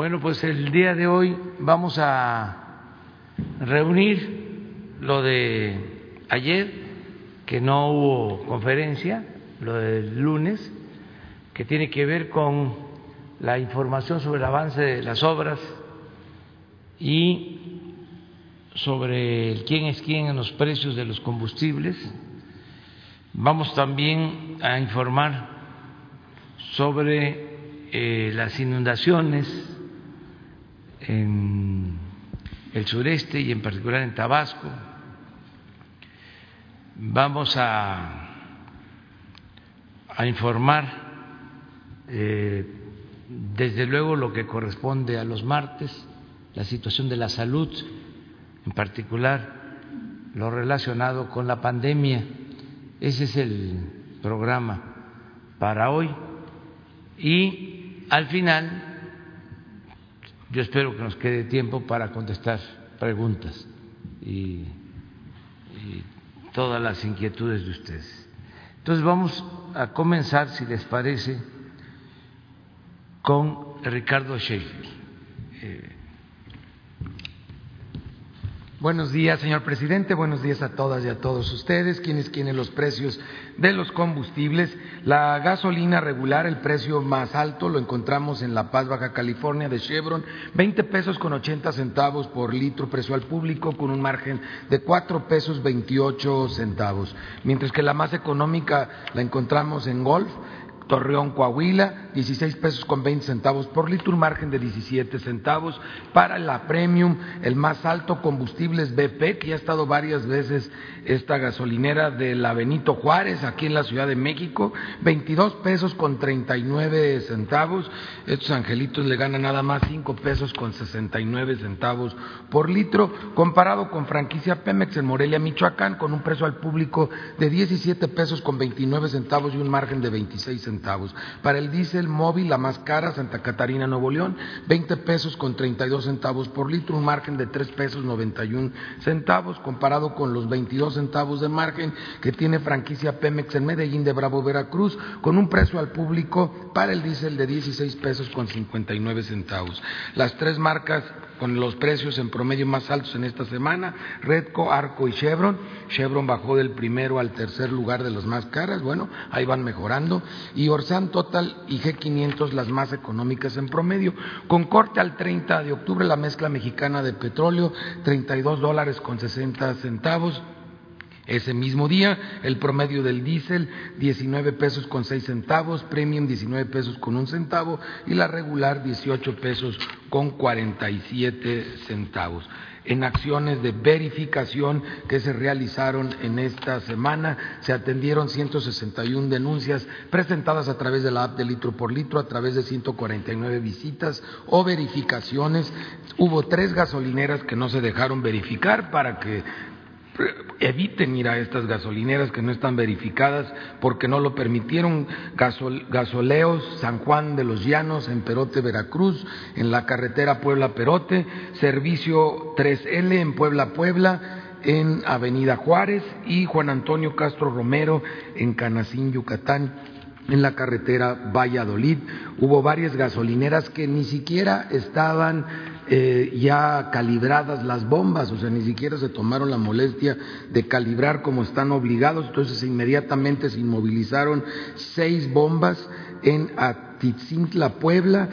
Bueno, pues el día de hoy vamos a reunir lo de ayer, que no hubo conferencia, lo del lunes, que tiene que ver con la información sobre el avance de las obras y sobre quién es quién en los precios de los combustibles. Vamos también a informar sobre eh, las inundaciones en el sureste y en particular en Tabasco. Vamos a, a informar, eh, desde luego, lo que corresponde a los martes, la situación de la salud, en particular lo relacionado con la pandemia. Ese es el programa para hoy. Y al final yo espero que nos quede tiempo para contestar preguntas y, todas las inquietudes de ustedes. Entonces vamos a comenzar, si les parece, con Ricardo Schaefer. Eh, Buenos días, señor presidente. Buenos días a todas y a todos ustedes. Quienes quieren los precios de los combustibles. La gasolina regular, el precio más alto, lo encontramos en La Paz, Baja California, de Chevron, 20 pesos con 80 centavos por litro, precio al público, con un margen de 4 pesos 28 centavos. Mientras que la más económica la encontramos en Golf, Torreón, Coahuila, 16 pesos con 20 centavos por litro, un margen de 17 centavos. Para la Premium, el más alto combustible es BP, que ya ha estado varias veces esta gasolinera de la Benito Juárez, aquí en la Ciudad de México, 22 pesos con 39 centavos. Estos angelitos le ganan nada más 5 pesos con 69 centavos por litro, comparado con franquicia Pemex en Morelia, Michoacán, con un precio al público de 17 pesos con 29 centavos y un margen de 26 centavos. Para el diésel móvil, la más cara, Santa Catarina, Nuevo León, 20 pesos con 32 centavos por litro, un margen de 3 pesos 91 centavos, comparado con los 22 centavos de margen que tiene franquicia Pemex en Medellín de Bravo, Veracruz, con un precio al público para el diésel de 16 pesos con 59 centavos. Las tres marcas con los precios en promedio más altos en esta semana, Redco, Arco y Chevron. Chevron bajó del primero al tercer lugar de las más caras, bueno, ahí van mejorando. Y Orsan Total y G500 las más económicas en promedio. Con corte al 30 de octubre la mezcla mexicana de petróleo, 32 dólares con 60 centavos. Ese mismo día, el promedio del diésel, 19 pesos con 6 centavos, premium 19 pesos con un centavo y la regular 18 pesos con 47 centavos. En acciones de verificación que se realizaron en esta semana, se atendieron 161 denuncias presentadas a través de la app de litro por litro, a través de 149 visitas o verificaciones. Hubo tres gasolineras que no se dejaron verificar para que eviten ir a estas gasolineras que no están verificadas porque no lo permitieron. gasoleos San Juan de los Llanos en Perote, Veracruz, en la carretera Puebla-Perote, servicio 3L en Puebla-Puebla, en Avenida Juárez y Juan Antonio Castro Romero en Canacín, Yucatán en la carretera Valladolid. Hubo varias gasolineras que ni siquiera estaban eh, ya calibradas las bombas, o sea, ni siquiera se tomaron la molestia de calibrar como están obligados, entonces inmediatamente se inmovilizaron seis bombas en Atitzintla, Puebla,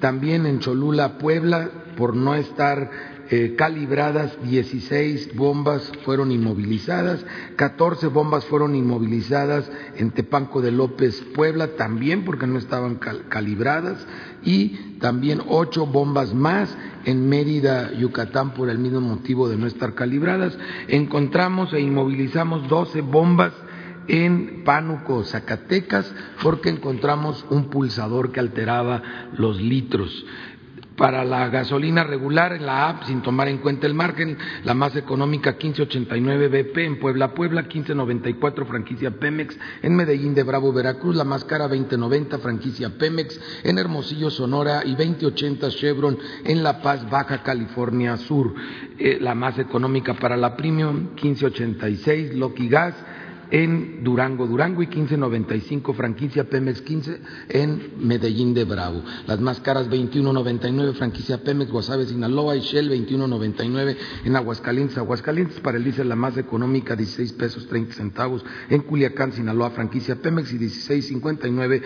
también en Cholula, Puebla, por no estar eh, calibradas, 16 bombas fueron inmovilizadas, 14 bombas fueron inmovilizadas en Tepanco de López, Puebla, también porque no estaban calibradas, y también ocho bombas más en Mérida, Yucatán, por el mismo motivo de no estar calibradas. Encontramos e inmovilizamos 12 bombas en Pánuco, Zacatecas, porque encontramos un pulsador que alteraba los litros para la gasolina regular en la app sin tomar en cuenta el margen, la más económica 1589 BP en Puebla, Puebla, 1594 franquicia Pemex en Medellín de Bravo, Veracruz, la más cara 2090 franquicia Pemex en Hermosillo, Sonora y 2080 Chevron en La Paz, Baja California Sur, eh, la más económica para la Premium 1586 Loki Gas en Durango, Durango y 15.95 franquicia Pemex 15 en Medellín de Bravo. Las más caras 21.99 franquicia Pemex Guasave Sinaloa y Shell 21.99 en Aguascalientes, Aguascalientes para el diésel la más económica 16 pesos 30 centavos en Culiacán, Sinaloa franquicia Pemex y 16.59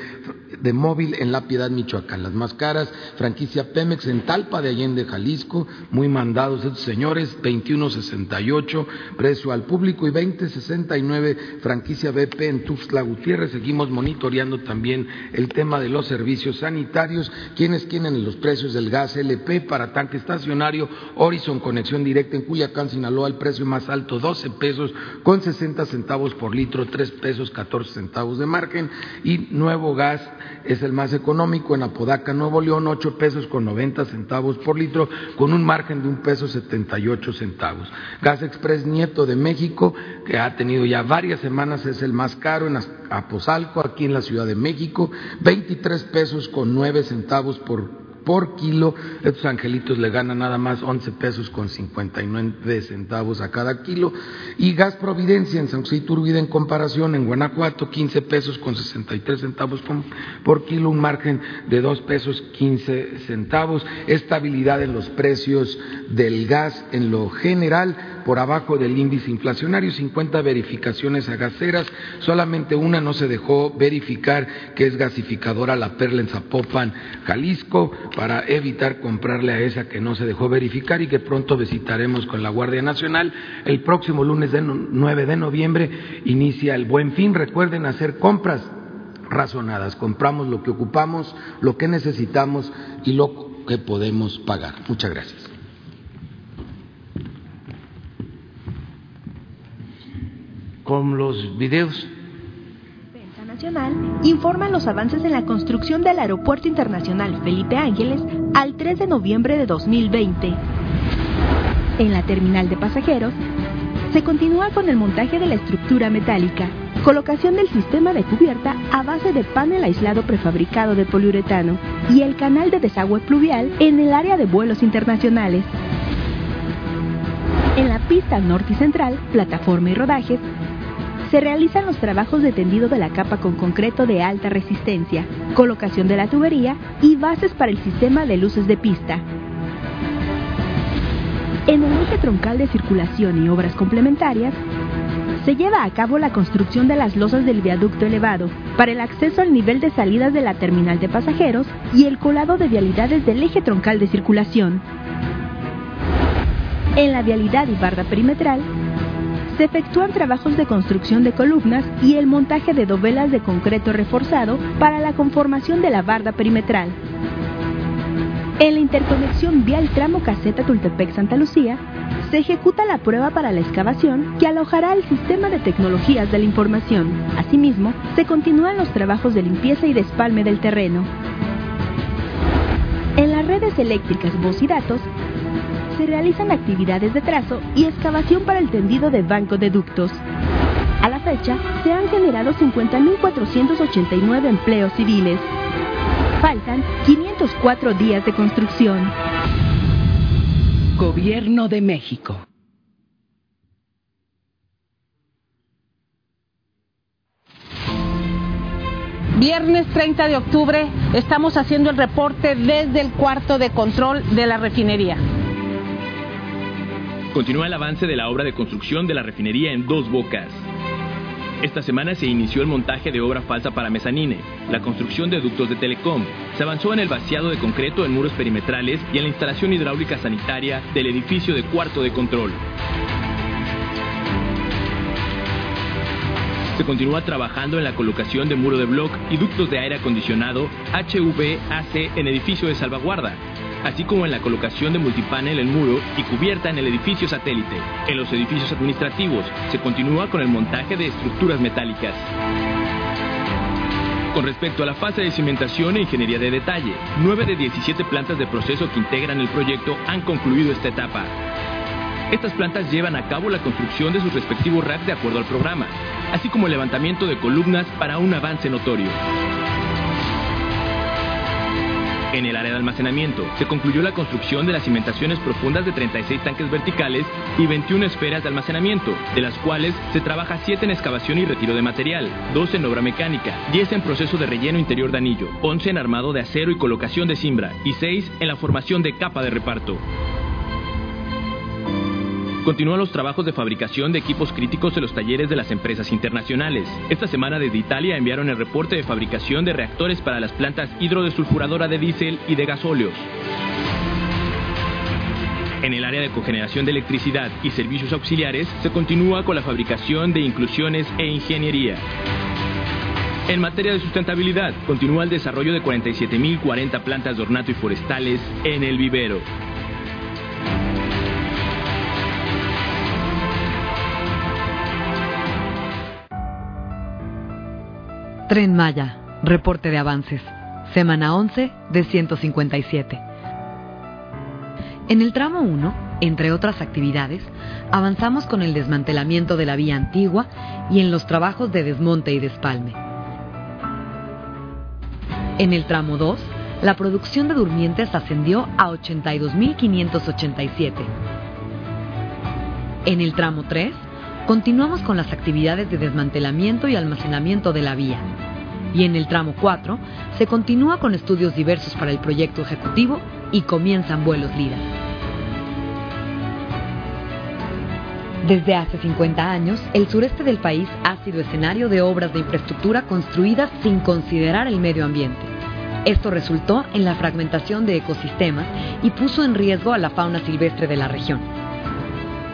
de móvil en La Piedad, Michoacán. Las más caras franquicia Pemex en Talpa de Allende, Jalisco, muy mandados estos señores 21.68 precio al público y 20.69 franquicia BP en Tuxtla Gutiérrez. Seguimos monitoreando también el tema de los servicios sanitarios, quienes tienen los precios del gas LP para tanque estacionario, Horizon Conexión Directa en Culiacán, Sinaloa, el precio más alto 12 pesos con 60 centavos por litro, 3 pesos 14 centavos de margen y Nuevo Gas es el más económico en Apodaca, Nuevo León, 8 pesos con 90 centavos por litro con un margen de un peso 78 centavos. Gas Express Nieto de México, que ha tenido ya varias semanas es el más caro en Apozalco, aquí en la Ciudad de México, 23 pesos con 9 centavos por por kilo. Estos angelitos le ganan nada más 11 pesos con 59 centavos a cada kilo. Y gas Providencia en San José Iturbide en comparación en Guanajuato 15 pesos con 63 centavos por kilo, un margen de 2 pesos 15 centavos. Estabilidad en los precios del gas en lo general por abajo del índice inflacionario, 50 verificaciones a gaseras, solamente una no se dejó verificar que es gasificadora la Perla en Zapopan, Jalisco, para evitar comprarle a esa que no se dejó verificar y que pronto visitaremos con la Guardia Nacional. El próximo lunes de 9 de noviembre inicia el buen fin. Recuerden hacer compras razonadas. Compramos lo que ocupamos, lo que necesitamos y lo que podemos pagar. Muchas gracias. Con los videos informan los avances en la construcción del Aeropuerto Internacional Felipe Ángeles al 3 de noviembre de 2020. En la terminal de pasajeros, se continúa con el montaje de la estructura metálica, colocación del sistema de cubierta a base de panel aislado prefabricado de poliuretano y el canal de desagüe pluvial en el área de vuelos internacionales. En la pista norte y central, plataforma y rodajes, se realizan los trabajos de tendido de la capa con concreto de alta resistencia, colocación de la tubería y bases para el sistema de luces de pista. En el eje troncal de circulación y obras complementarias, se lleva a cabo la construcción de las losas del viaducto elevado para el acceso al nivel de salidas de la terminal de pasajeros y el colado de vialidades del eje troncal de circulación. En la vialidad y barda perimetral se efectúan trabajos de construcción de columnas y el montaje de dovelas de concreto reforzado para la conformación de la barda perimetral. En la interconexión vial tramo caseta Tultepec-Santa Lucía, se ejecuta la prueba para la excavación que alojará el sistema de tecnologías de la información. Asimismo, se continúan los trabajos de limpieza y despalme del terreno. En las redes eléctricas voz y datos, se realizan actividades de trazo y excavación para el tendido de banco de ductos. A la fecha, se han generado 50.489 empleos civiles. Faltan 504 días de construcción. Gobierno de México. Viernes 30 de octubre estamos haciendo el reporte desde el cuarto de control de la refinería. Continúa el avance de la obra de construcción de la refinería en Dos Bocas. Esta semana se inició el montaje de obra falsa para mezanine, la construcción de ductos de telecom. Se avanzó en el vaciado de concreto en muros perimetrales y en la instalación hidráulica sanitaria del edificio de cuarto de control. Se continúa trabajando en la colocación de muro de bloc y ductos de aire acondicionado HVAC en edificio de salvaguarda, así como en la colocación de multipanel en muro y cubierta en el edificio satélite. En los edificios administrativos se continúa con el montaje de estructuras metálicas. Con respecto a la fase de cimentación e ingeniería de detalle, 9 de 17 plantas de proceso que integran el proyecto han concluido esta etapa. Estas plantas llevan a cabo la construcción de sus respectivos racks de acuerdo al programa, así como el levantamiento de columnas para un avance notorio. En el área de almacenamiento, se concluyó la construcción de las cimentaciones profundas de 36 tanques verticales y 21 esferas de almacenamiento, de las cuales se trabaja 7 en excavación y retiro de material, 2 en obra mecánica, 10 en proceso de relleno interior de anillo, 11 en armado de acero y colocación de cimbra y 6 en la formación de capa de reparto. Continúan los trabajos de fabricación de equipos críticos en los talleres de las empresas internacionales. Esta semana desde Italia enviaron el reporte de fabricación de reactores para las plantas hidrodesulfuradora de diésel y de gasóleos. En el área de cogeneración de electricidad y servicios auxiliares se continúa con la fabricación de inclusiones e ingeniería. En materia de sustentabilidad, continúa el desarrollo de 47.040 plantas de ornato y forestales en el vivero. Tren Maya, reporte de avances, semana 11 de 157. En el tramo 1, entre otras actividades, avanzamos con el desmantelamiento de la vía antigua y en los trabajos de desmonte y despalme. En el tramo 2, la producción de durmientes ascendió a 82.587. En el tramo 3, continuamos con las actividades de desmantelamiento y almacenamiento de la vía. Y en el tramo 4 se continúa con estudios diversos para el proyecto ejecutivo y comienzan vuelos LIDA. Desde hace 50 años, el sureste del país ha sido escenario de obras de infraestructura construidas sin considerar el medio ambiente. Esto resultó en la fragmentación de ecosistemas y puso en riesgo a la fauna silvestre de la región.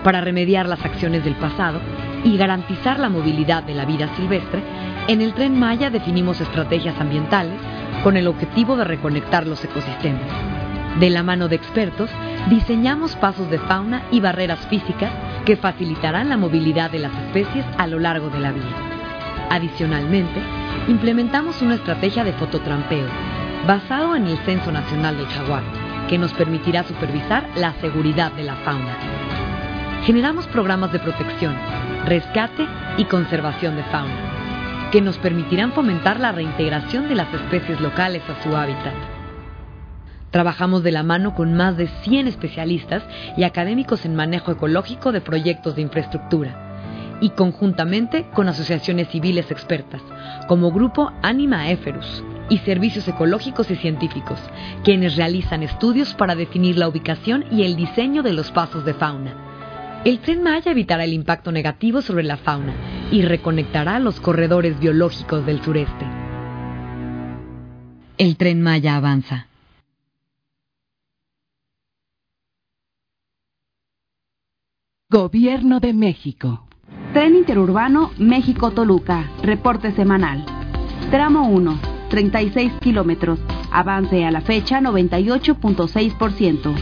Para remediar las acciones del pasado y garantizar la movilidad de la vida silvestre, en el tren Maya definimos estrategias ambientales con el objetivo de reconectar los ecosistemas. De la mano de expertos, diseñamos pasos de fauna y barreras físicas que facilitarán la movilidad de las especies a lo largo de la vía. Adicionalmente, implementamos una estrategia de fototrampeo basado en el Censo Nacional del Jaguar, que nos permitirá supervisar la seguridad de la fauna. Generamos programas de protección, rescate y conservación de fauna que nos permitirán fomentar la reintegración de las especies locales a su hábitat. Trabajamos de la mano con más de 100 especialistas y académicos en manejo ecológico de proyectos de infraestructura y conjuntamente con asociaciones civiles expertas, como Grupo Anima Eferus y Servicios Ecológicos y Científicos, quienes realizan estudios para definir la ubicación y el diseño de los pasos de fauna. El tren Maya evitará el impacto negativo sobre la fauna y reconectará los corredores biológicos del sureste. El tren Maya avanza. Gobierno de México. Tren interurbano México-Toluca. Reporte semanal. Tramo 1. 36 kilómetros. Avance a la fecha 98.6%.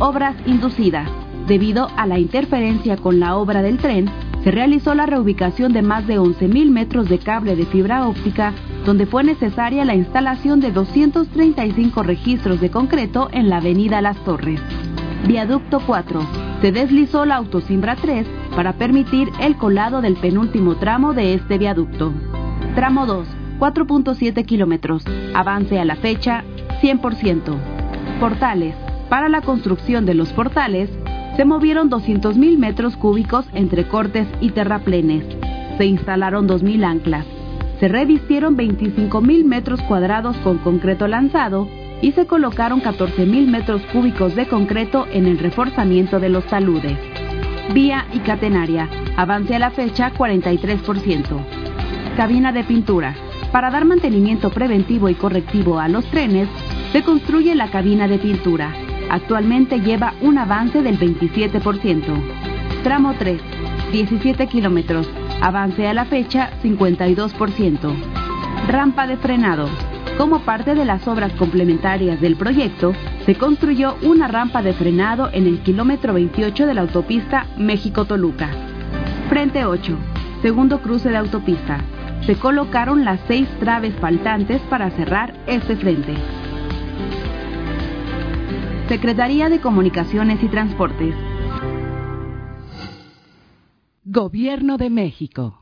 Obras inducidas. Debido a la interferencia con la obra del tren, se realizó la reubicación de más de 11.000 metros de cable de fibra óptica, donde fue necesaria la instalación de 235 registros de concreto en la avenida Las Torres. Viaducto 4. Se deslizó la autosimbra 3 para permitir el colado del penúltimo tramo de este viaducto. Tramo 2. 4.7 kilómetros. Avance a la fecha 100%. Portales. Para la construcción de los portales, se movieron 200.000 metros cúbicos entre cortes y terraplenes. Se instalaron 2.000 anclas. Se revistieron 25.000 metros cuadrados con concreto lanzado y se colocaron 14.000 metros cúbicos de concreto en el reforzamiento de los taludes. Vía y catenaria. Avance a la fecha 43%. Cabina de pintura. Para dar mantenimiento preventivo y correctivo a los trenes, se construye la cabina de pintura Actualmente lleva un avance del 27%. Tramo 3, 17 kilómetros. Avance a la fecha 52%. Rampa de frenado. Como parte de las obras complementarias del proyecto, se construyó una rampa de frenado en el kilómetro 28 de la autopista México-Toluca. Frente 8. Segundo cruce de autopista. Se colocaron las seis traves faltantes para cerrar este frente. Secretaría de Comunicaciones y Transportes. Gobierno de México.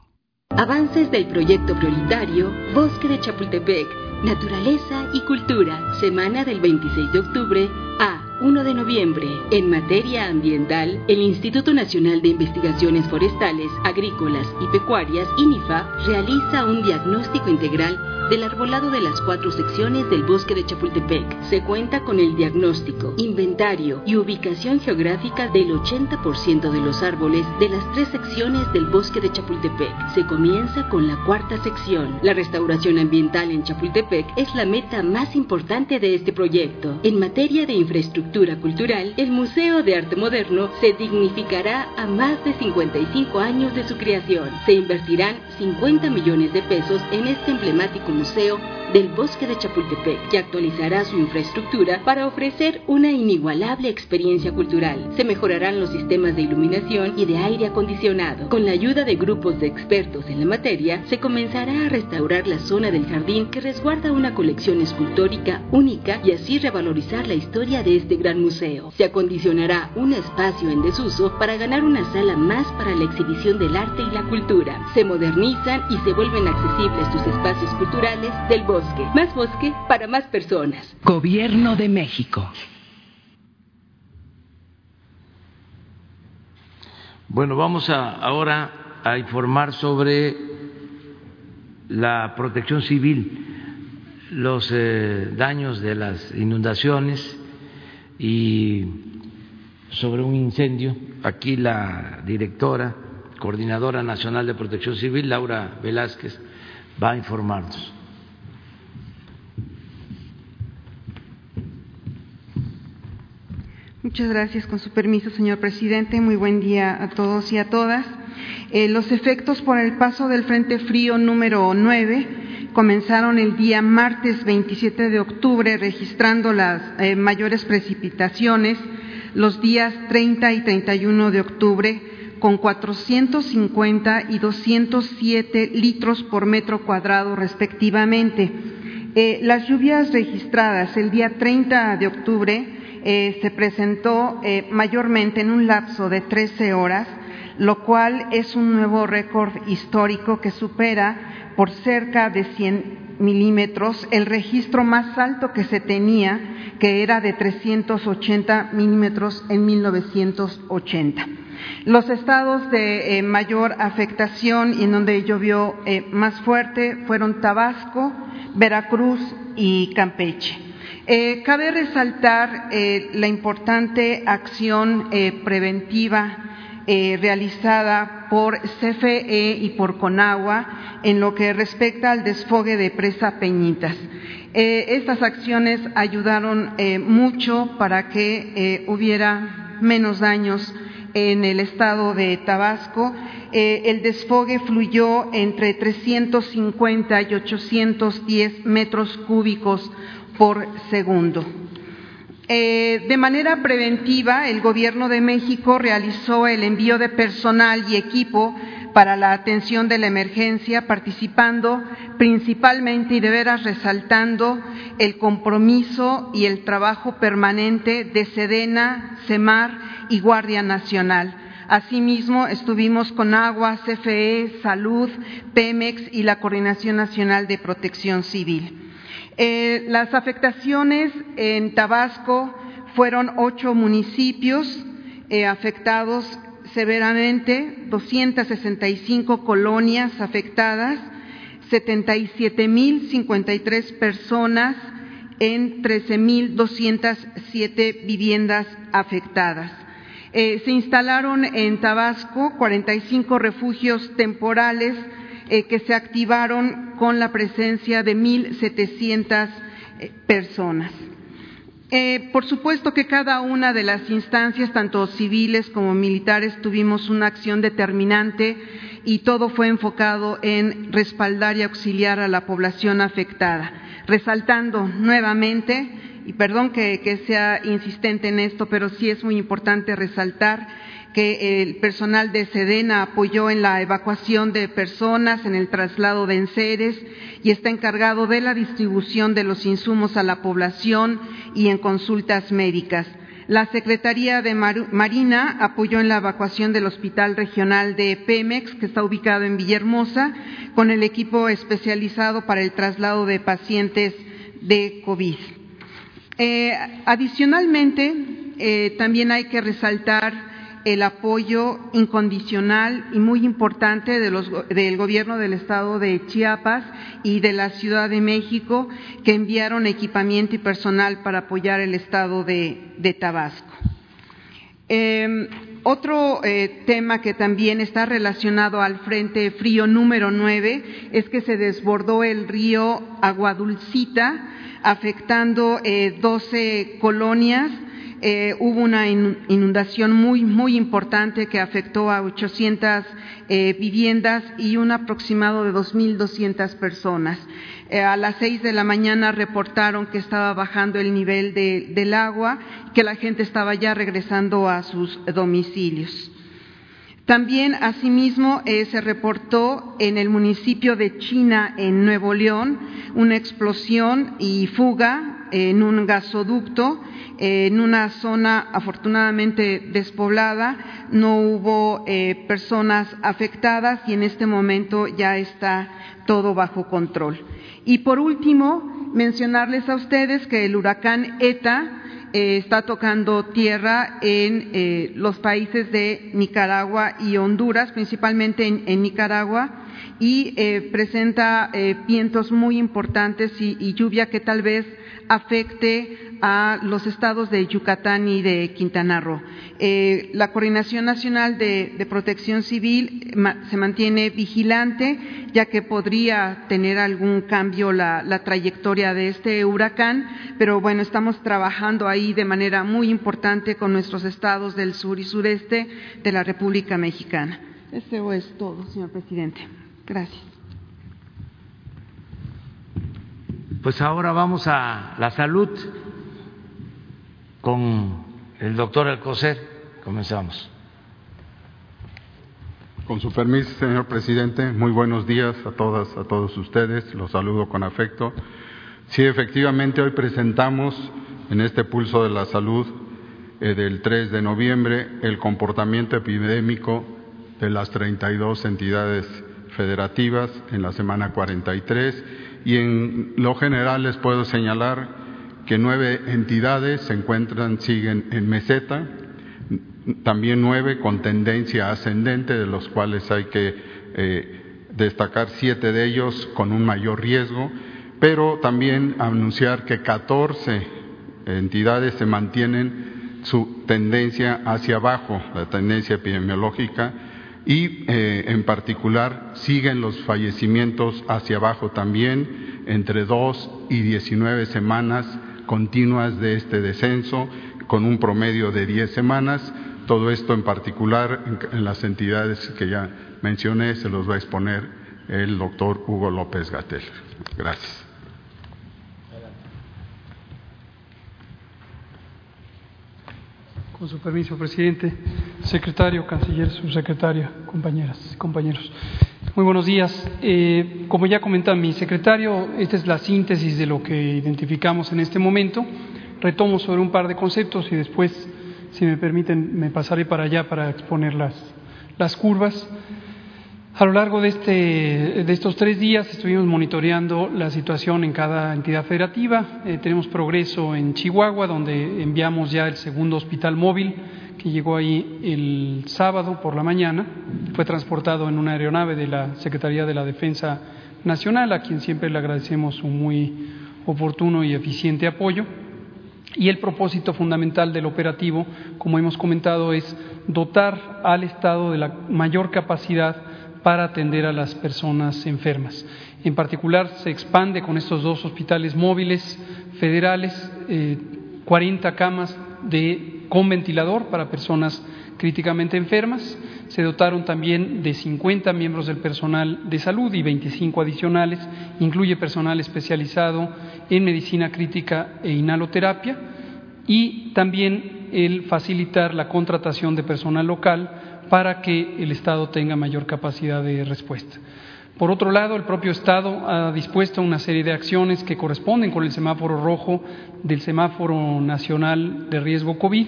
Avances del proyecto prioritario Bosque de Chapultepec naturaleza y cultura. Semana del 26 de octubre a 1 de noviembre. En materia ambiental, el Instituto Nacional de Investigaciones Forestales, Agrícolas y Pecuarias, INIFA, realiza un diagnóstico integral del arbolado de las cuatro secciones del bosque de Chapultepec. Se cuenta con el diagnóstico, inventario y ubicación geográfica del 80% de los árboles de las tres secciones del bosque de Chapultepec. Se comienza con la cuarta sección. La restauración ambiental en Chapultepec es la meta más importante de este proyecto. En materia de infraestructura cultural, el Museo de Arte Moderno se dignificará a más de 55 años de su creación. Se invertirán 50 millones de pesos en este emblemático museo del Bosque de Chapultepec, que actualizará su infraestructura para ofrecer una inigualable experiencia cultural. Se mejorarán los sistemas de iluminación y de aire acondicionado. Con la ayuda de grupos de expertos en la materia, se comenzará a restaurar la zona del jardín que resguarda una colección escultórica única y así revalorizar la historia de este gran museo. Se acondicionará un espacio en desuso para ganar una sala más para la exhibición del arte y la cultura. Se modernizan y se vuelven accesibles sus espacios culturales del bosque más bosque para más personas. Gobierno de México. Bueno, vamos a, ahora a informar sobre la protección civil, los eh, daños de las inundaciones y sobre un incendio. Aquí la directora, coordinadora nacional de protección civil, Laura Velázquez, va a informarnos. Muchas gracias. Con su permiso, señor presidente. Muy buen día a todos y a todas. Eh, los efectos por el paso del Frente Frío número 9 comenzaron el día martes 27 de octubre, registrando las eh, mayores precipitaciones los días 30 y 31 de octubre, con 450 y 207 litros por metro cuadrado respectivamente. Eh, las lluvias registradas el día 30 de octubre eh, se presentó eh, mayormente en un lapso de 13 horas, lo cual es un nuevo récord histórico que supera por cerca de 100 milímetros el registro más alto que se tenía, que era de 380 milímetros en 1980. Los estados de eh, mayor afectación y en donde llovió más fuerte fueron Tabasco, Veracruz y Campeche. Eh, cabe resaltar eh, la importante acción eh, preventiva realizada por CFE y por Conagua en lo que respecta al desfogue de presa Peñitas. estas acciones ayudaron mucho para que hubiera menos daños en el estado de Tabasco. el desfogue fluyó entre 350 y 810 metros cúbicos por segundo. Eh, de manera preventiva, el Gobierno de México realizó el envío de personal y equipo para la atención de la emergencia, participando principalmente y de veras resaltando el compromiso y el trabajo permanente de Sedena, CEMAR y Guardia Nacional. Asimismo, estuvimos con Agua, CFE, Salud, Pemex y la Coordinación Nacional de Protección Civil. Eh, las afectaciones en Tabasco fueron ocho municipios eh, afectados severamente, 265 colonias afectadas, 77.053 personas en 13.207 viviendas afectadas. Eh, se instalaron en Tabasco 45 refugios temporales eh, que se activaron con la presencia de 1.700 eh, personas. Eh, por supuesto que cada una de las instancias, tanto civiles como militares, tuvimos una acción determinante y todo fue enfocado en respaldar y auxiliar a la población afectada, resaltando nuevamente, y perdón que sea insistente en esto, pero sí es muy importante resaltar que el personal de Sedena apoyó en la evacuación de personas, en el traslado de enseres y está encargado de la distribución de los insumos a la población y en consultas médicas. La Secretaría de Marina apoyó en la evacuación del Hospital Regional de Pemex, que está ubicado en Villahermosa, con el equipo especializado para el traslado de pacientes de COVID. Eh, adicionalmente, eh, también hay que resaltar el apoyo incondicional y muy importante del gobierno del estado de Chiapas y de la Ciudad de México que enviaron equipamiento y personal para apoyar el estado de, Tabasco. Em, otro eh, tema que también está relacionado al Frente Frío número 9 es que se desbordó el río Aguadulcita, afectando 12 eh, colonias eh, hubo una inundación muy, muy importante que afectó a 800 eh, viviendas y un aproximado de 2.200 personas. Eh, a las seis de la mañana reportaron que estaba bajando el nivel del agua, que la gente estaba ya regresando a sus domicilios. También, asimismo, se reportó en el municipio de China, en Nuevo León, una explosión y fuga en un gasoducto en una zona afortunadamente despoblada, no hubo eh, personas afectadas y en este momento ya está todo bajo control. Y por último, mencionarles a ustedes que el huracán ETA eh, está tocando tierra en eh, los países de Nicaragua y Honduras, principalmente en, Nicaragua, y presenta vientos muy importantes y lluvia que tal vez afecte a los estados de Yucatán y de Quintana Roo. Eh, la Coordinación Nacional de, Protección Civil se mantiene vigilante, ya que podría tener algún cambio la, la, trayectoria de este huracán, pero bueno, estamos trabajando ahí de manera muy importante con nuestros estados del sur y sureste de la República Mexicana. Eso es todo, señor presidente. Gracias. Pues ahora vamos a la salud con el doctor Alcocer. Comenzamos. Con su permiso, señor presidente, muy buenos días a todas, a todos ustedes. Los saludo con afecto. Sí, efectivamente, hoy presentamos en este pulso de la salud eh, del 3 de noviembre el comportamiento epidémico de las 32 entidades federativas en la semana 43 y en lo general les puedo señalar que nueve entidades se encuentran, siguen en meseta, también nueve con tendencia ascendente, de los cuales hay que eh, destacar siete de ellos con un mayor riesgo, pero también anunciar que 14 entidades se mantienen su tendencia hacia abajo, la tendencia epidemiológica, y eh, en particular siguen los fallecimientos hacia abajo también, entre dos y diecinueve semanas continuas de este descenso, con un promedio de diez semanas. Todo esto en particular en, las entidades que ya mencioné se los va a exponer el doctor Hugo López Gatel. Gracias. Con su permiso, presidente, secretario, canciller, subsecretaria, compañeras y compañeros. Muy buenos días. Eh, como ya comenta mi secretario, esta es la síntesis de lo que identificamos en este momento. Retomo sobre un par de conceptos y después, si me permiten, me pasaré para allá para exponer las, las curvas. A lo largo de, este, de estos tres días estuvimos monitoreando la situación en cada entidad federativa. Eh, tenemos progreso en Chihuahua, donde enviamos ya el segundo hospital móvil que llegó ahí el sábado por la mañana. Fue transportado en una aeronave de la Secretaría de la Defensa Nacional, a quien siempre le agradecemos un muy oportuno y eficiente apoyo. Y el propósito fundamental del operativo, como hemos comentado, es dotar al Estado de la mayor capacidad para atender a las personas enfermas. En particular, se expande con estos dos hospitales móviles federales eh, 40 camas de, con ventilador para personas críticamente enfermas. Se dotaron también de 50 miembros del personal de salud y 25 adicionales. Incluye personal especializado en medicina crítica e inhaloterapia y también el facilitar la contratación de personal local para que el Estado tenga mayor capacidad de respuesta. Por otro lado, el propio Estado ha dispuesto una serie de acciones que corresponden con el semáforo rojo del semáforo nacional de riesgo COVID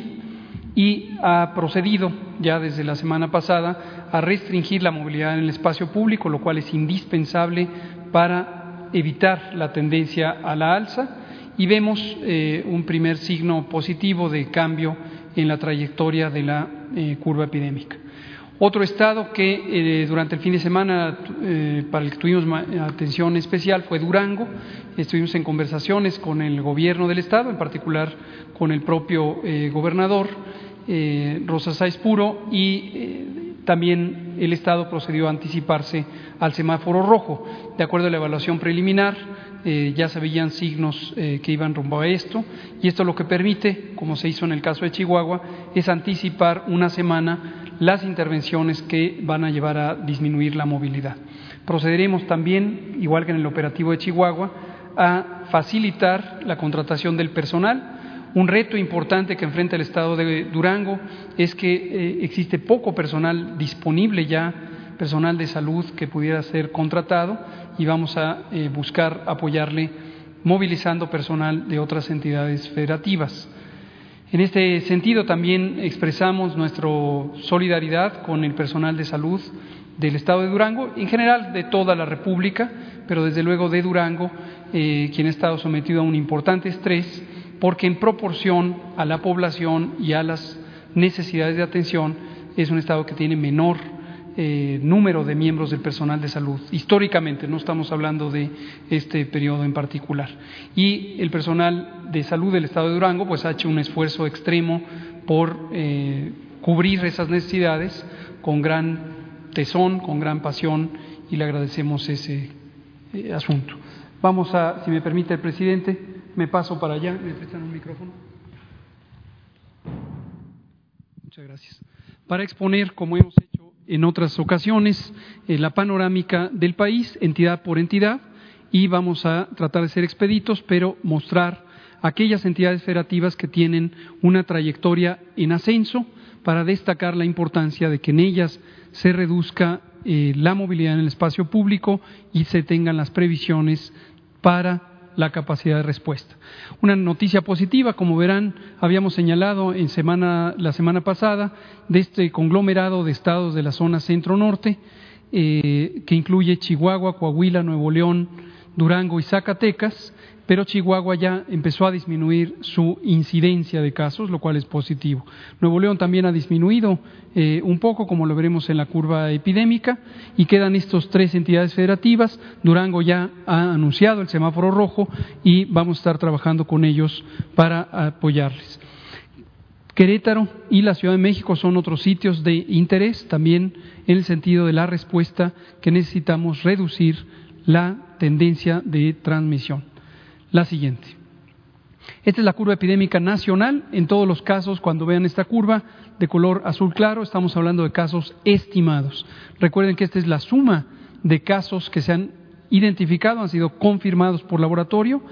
y ha procedido ya desde la semana pasada a restringir la movilidad en el espacio público, lo cual es indispensable para evitar la tendencia a la alza y vemos eh, un primer signo positivo de cambio en la trayectoria de la eh, curva epidémica. Otro estado que eh, durante el fin de semana para el que tuvimos atención especial fue Durango. Estuvimos en conversaciones con el gobierno del estado, en particular con el propio gobernador Rosa Puro y también el estado procedió a anticiparse al semáforo rojo. De acuerdo a la evaluación preliminar, eh, ya se veían signos eh, que iban rumbo a esto y esto lo que permite, como se hizo en el caso de Chihuahua, es anticipar una semana las intervenciones que van a llevar a disminuir la movilidad. Procederemos también, igual que en el operativo de Chihuahua, a facilitar la contratación del personal. Un reto importante que enfrenta el Estado de Durango es que eh, existe poco personal disponible ya personal de salud que pudiera ser contratado y vamos a eh, buscar apoyarle movilizando personal de otras entidades federativas. En este sentido también expresamos nuestra solidaridad con el personal de salud del Estado de Durango, en general de toda la República, pero desde luego de Durango, eh, quien ha estado sometido a un importante estrés, porque en proporción a la población y a las necesidades de atención es un Estado que tiene menor eh, número de miembros del personal de salud, históricamente, no estamos hablando de este periodo en particular. Y el personal de salud del Estado de Durango pues ha hecho un esfuerzo extremo por eh, cubrir esas necesidades con gran tesón, con gran pasión y le agradecemos ese eh, asunto. Vamos a, si me permite el presidente, me paso para allá, me prestan un micrófono. Muchas gracias. Para exponer, como hemos hecho, en otras ocasiones eh, la panorámica del país, entidad por entidad, y vamos a tratar de ser expeditos, pero mostrar aquellas entidades federativas que tienen una trayectoria en ascenso para destacar la importancia de que en ellas se reduzca eh, la movilidad en el espacio público y se tengan las previsiones para la capacidad de respuesta. Una noticia positiva, como verán, habíamos señalado en semana, la semana pasada de este conglomerado de estados de la zona centro-norte, eh, que incluye Chihuahua, Coahuila, Nuevo León, Durango y Zacatecas, pero Chihuahua ya empezó a disminuir su incidencia de casos, lo cual es positivo. Nuevo León también ha disminuido eh, un poco, como lo veremos en la curva epidémica, y quedan estas tres entidades federativas. Durango ya ha anunciado el semáforo rojo y vamos a estar trabajando con ellos para apoyarles. Querétaro y la Ciudad de México son otros sitios de interés también en el sentido de la respuesta que necesitamos reducir la tendencia de transmisión la siguiente. Esta es la curva epidémica nacional. En todos los casos, cuando vean esta curva de color azul claro, estamos hablando de casos estimados. Recuerden que esta es la suma de casos que se han identificado, han sido confirmados por laboratorio,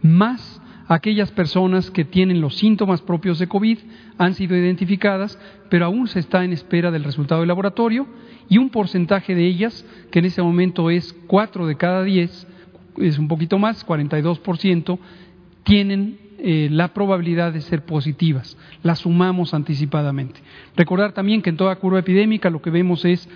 más aquellas personas que tienen los síntomas propios de COVID, han sido identificadas, pero aún se está en espera del resultado del laboratorio, y un porcentaje de ellas, que en ese momento es 4 de cada 10, es un poquito más, 42%, tienen eh, la probabilidad de ser positivas. Las sumamos anticipadamente. Recordar también que en toda curva epidémica lo que vemos es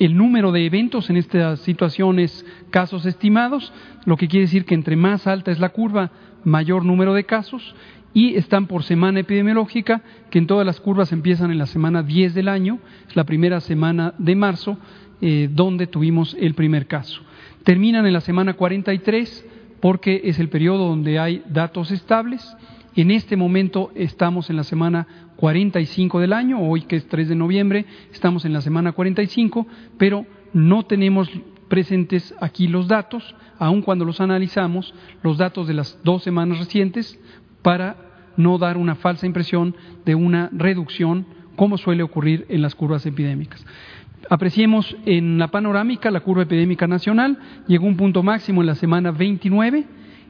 el número de eventos en estas situaciones, casos estimados, lo que quiere decir que entre más alta es la curva, mayor número de casos, y están por semana epidemiológica, que en todas las curvas empiezan en la semana 10 del año, es la primera semana de marzo, eh, donde tuvimos el primer caso terminan en la semana 43 porque es el periodo donde hay datos estables. En este momento estamos en la semana 45 del año, hoy que es 3 de noviembre, estamos en la semana 45, pero no tenemos presentes aquí los datos, aun cuando los analizamos, los datos de las dos semanas recientes, para no dar una falsa impresión de una reducción, como suele ocurrir en las curvas epidémicas. Apreciemos en la panorámica la curva epidémica nacional, llegó a un punto máximo en la semana 29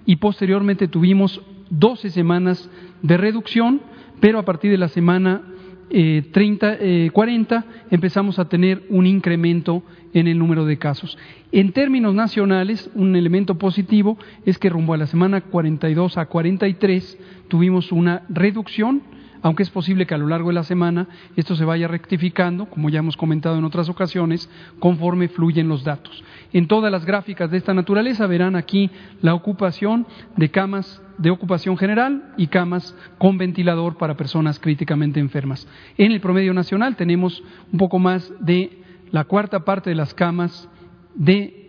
y posteriormente tuvimos 12 semanas de reducción, pero a partir de la semana 30, eh, 40 eh, empezamos a tener un incremento en el número de casos. En términos nacionales, un elemento positivo es que rumbo a la semana 42 a 43 tuvimos una reducción aunque es posible que a lo largo de la semana esto se vaya rectificando, como ya hemos comentado en otras ocasiones, conforme fluyen los datos. En todas las gráficas de esta naturaleza verán aquí la ocupación de camas de ocupación general y camas con ventilador para personas críticamente enfermas. En el promedio nacional tenemos un poco más de la cuarta parte de las camas de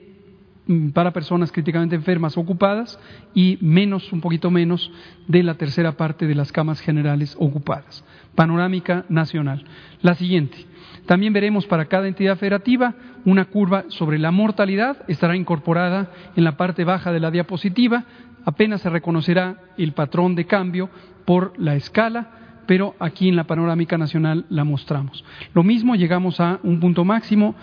para personas críticamente enfermas ocupadas y menos, un poquito menos, de la tercera parte de las camas generales ocupadas. Panorámica nacional. La siguiente. También veremos para cada entidad federativa una curva sobre la mortalidad, estará incorporada en la parte baja de la diapositiva, apenas se reconocerá el patrón de cambio por la escala, pero aquí en la panorámica nacional la mostramos. Lo mismo, llegamos a un punto máximo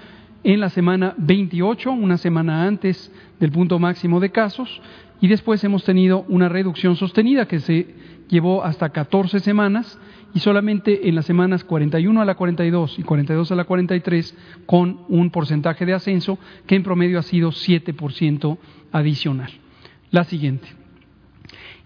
en la semana 28, una semana antes del punto máximo de casos, y después hemos tenido una reducción sostenida que se llevó hasta 14 semanas y solamente en las semanas 41 a la 42 y 42 a la 43 con un porcentaje de ascenso que en promedio ha sido 7% adicional. La siguiente.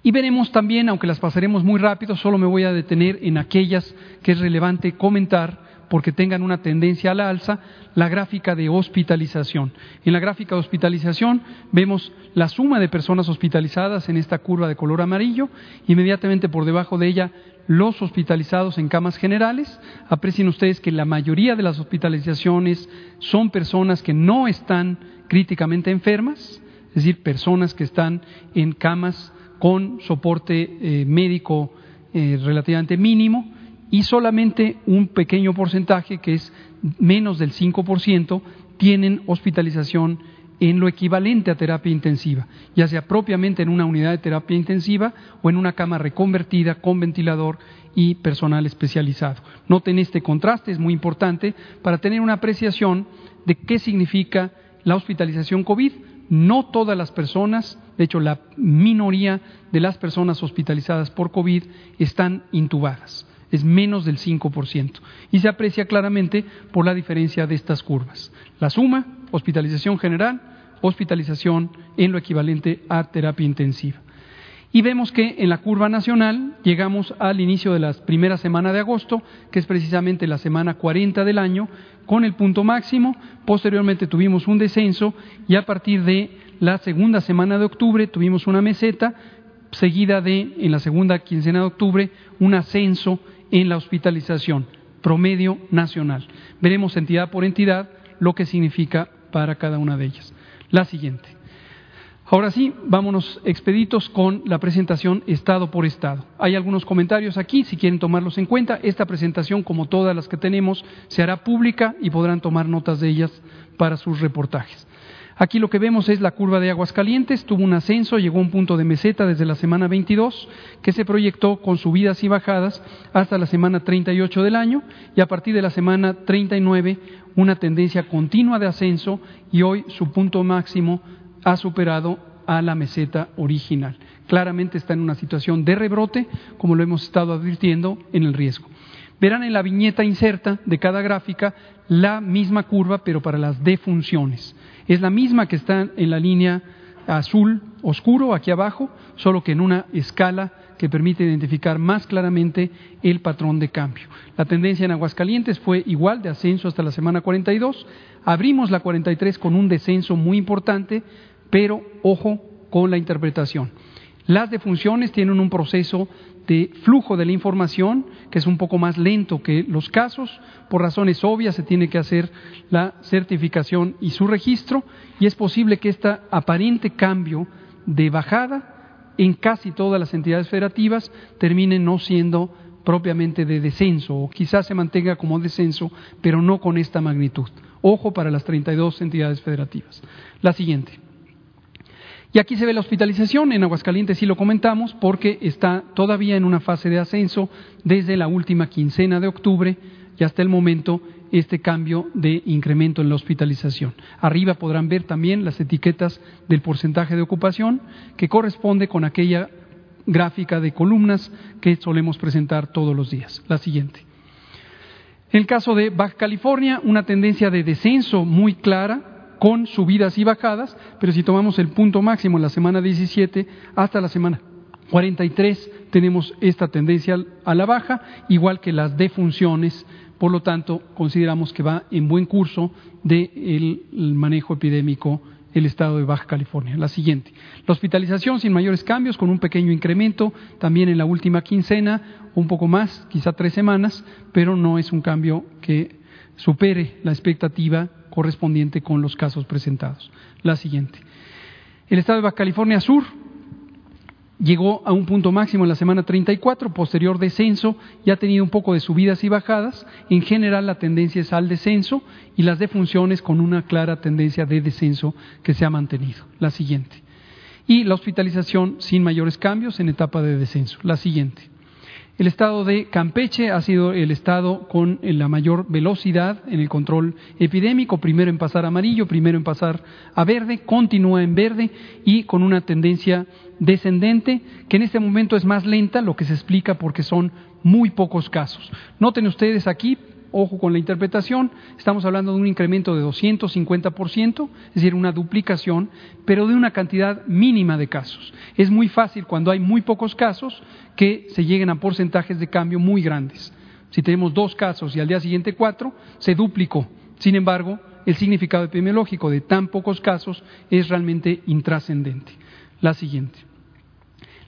Y veremos también, aunque las pasaremos muy rápido, solo me voy a detener en aquellas que es relevante comentar porque tengan una tendencia a la alza, la gráfica de hospitalización. En la gráfica de hospitalización vemos la suma de personas hospitalizadas en esta curva de color amarillo, inmediatamente por debajo de ella los hospitalizados en camas generales. Aprecien ustedes que la mayoría de las hospitalizaciones son personas que no están críticamente enfermas, es decir, personas que están en camas con soporte eh, médico eh, relativamente mínimo y solamente un pequeño porcentaje, que es menos del 5%, tienen hospitalización en lo equivalente a terapia intensiva, ya sea propiamente en una unidad de terapia intensiva o en una cama reconvertida con ventilador y personal especializado. Noten este contraste, es muy importante para tener una apreciación de qué significa la hospitalización COVID. No todas las personas, de hecho la minoría de las personas hospitalizadas por COVID están intubadas es menos del 5%. Y se aprecia claramente por la diferencia de estas curvas. La suma, hospitalización general, hospitalización en lo equivalente a terapia intensiva. Y vemos que en la curva nacional llegamos al inicio de la primera semana de agosto, que es precisamente la semana 40 del año, con el punto máximo. Posteriormente tuvimos un descenso y a partir de la segunda semana de octubre tuvimos una meseta, seguida de, en la segunda quincena de octubre, un ascenso en la hospitalización promedio nacional. Veremos entidad por entidad lo que significa para cada una de ellas. La siguiente. Ahora sí, vámonos expeditos con la presentación estado por estado. Hay algunos comentarios aquí, si quieren tomarlos en cuenta. Esta presentación, como todas las que tenemos, se hará pública y podrán tomar notas de ellas para sus reportajes. Aquí lo que vemos es la curva de aguas calientes, tuvo un ascenso, llegó a un punto de meseta desde la semana 22, que se proyectó con subidas y bajadas hasta la semana 38 del año, y a partir de la semana 39 una tendencia continua de ascenso, y hoy su punto máximo ha superado a la meseta original. Claramente está en una situación de rebrote, como lo hemos estado advirtiendo en el riesgo. Verán en la viñeta inserta de cada gráfica la misma curva, pero para las defunciones. Es la misma que está en la línea azul oscuro aquí abajo, solo que en una escala que permite identificar más claramente el patrón de cambio. La tendencia en Aguascalientes fue igual de ascenso hasta la semana 42. Abrimos la 43 con un descenso muy importante, pero ojo con la interpretación. Las defunciones tienen un proceso de flujo de la información, que es un poco más lento que los casos. Por razones obvias se tiene que hacer la certificación y su registro y es posible que este aparente cambio de bajada en casi todas las entidades federativas termine no siendo propiamente de descenso o quizás se mantenga como descenso, pero no con esta magnitud. Ojo para las 32 entidades federativas. La siguiente. Y aquí se ve la hospitalización, en Aguascalientes sí lo comentamos, porque está todavía en una fase de ascenso desde la última quincena de octubre y hasta el momento este cambio de incremento en la hospitalización. Arriba podrán ver también las etiquetas del porcentaje de ocupación que corresponde con aquella gráfica de columnas que solemos presentar todos los días. La siguiente. En el caso de Baja California, una tendencia de descenso muy clara, con subidas y bajadas, pero si tomamos el punto máximo en la semana 17 hasta la semana 43, tenemos esta tendencia a la baja, igual que las defunciones, por lo tanto, consideramos que va en buen curso del manejo epidémico el estado de Baja California. La siguiente. La hospitalización sin mayores cambios, con un pequeño incremento también en la última quincena, un poco más, quizá tres semanas, pero no es un cambio que supere la expectativa correspondiente con los casos presentados. La siguiente. El estado de Baja California Sur llegó a un punto máximo en la semana 34, posterior descenso y ha tenido un poco de subidas y bajadas. En general la tendencia es al descenso y las defunciones con una clara tendencia de descenso que se ha mantenido. La siguiente. Y la hospitalización sin mayores cambios en etapa de descenso. La siguiente. El estado de Campeche ha sido el estado con la mayor velocidad en el control epidémico, primero en pasar a amarillo, primero en pasar a verde, continúa en verde y con una tendencia descendente que en este momento es más lenta, lo que se explica porque son muy pocos casos. Noten ustedes aquí, ojo con la interpretación, estamos hablando de un incremento de 250%, es decir, una duplicación, pero de una cantidad mínima de casos. Es muy fácil cuando hay muy pocos casos que se lleguen a porcentajes de cambio muy grandes. Si tenemos dos casos y al día siguiente cuatro, se duplicó. Sin embargo, el significado epidemiológico de tan pocos casos es realmente intrascendente. La siguiente.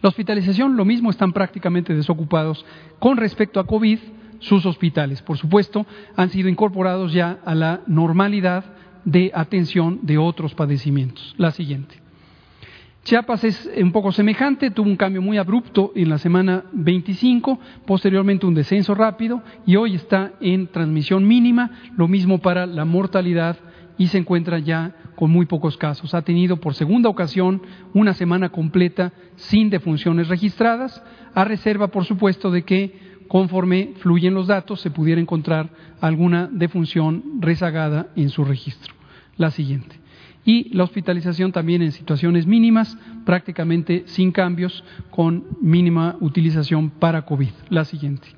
La hospitalización, lo mismo, están prácticamente desocupados con respecto a COVID sus hospitales. Por supuesto, han sido incorporados ya a la normalidad de atención de otros padecimientos. La siguiente. Chiapas es un poco semejante, tuvo un cambio muy abrupto en la semana 25, posteriormente un descenso rápido y hoy está en transmisión mínima, lo mismo para la mortalidad y se encuentra ya con muy pocos casos. Ha tenido por segunda ocasión una semana completa sin defunciones registradas, a reserva, por supuesto, de que conforme fluyen los datos se pudiera encontrar alguna defunción rezagada en su registro. La siguiente. Y la hospitalización también en situaciones mínimas, prácticamente sin cambios, con mínima utilización para COVID. La siguiente.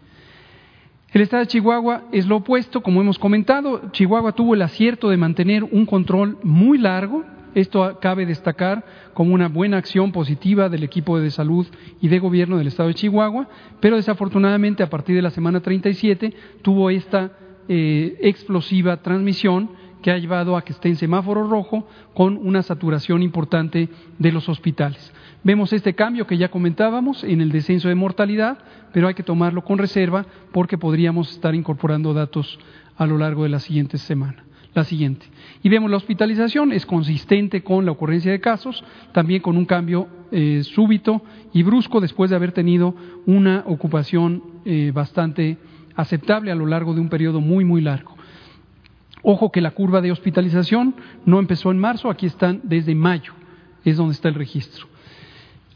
El estado de Chihuahua es lo opuesto, como hemos comentado. Chihuahua tuvo el acierto de mantener un control muy largo, esto cabe destacar como una buena acción positiva del equipo de salud y de gobierno del estado de Chihuahua, pero desafortunadamente a partir de la semana 37 tuvo esta eh, explosiva transmisión que ha llevado a que esté en semáforo rojo con una saturación importante de los hospitales. Vemos este cambio que ya comentábamos en el descenso de mortalidad, pero hay que tomarlo con reserva porque podríamos estar incorporando datos a lo largo de la siguiente semana la siguiente. Y vemos la hospitalización es consistente con la ocurrencia de casos, también con un cambio eh, súbito y brusco después de haber tenido una ocupación eh, bastante aceptable a lo largo de un periodo muy, muy largo. Ojo que la curva de hospitalización no empezó en marzo, aquí están desde mayo, es donde está el registro.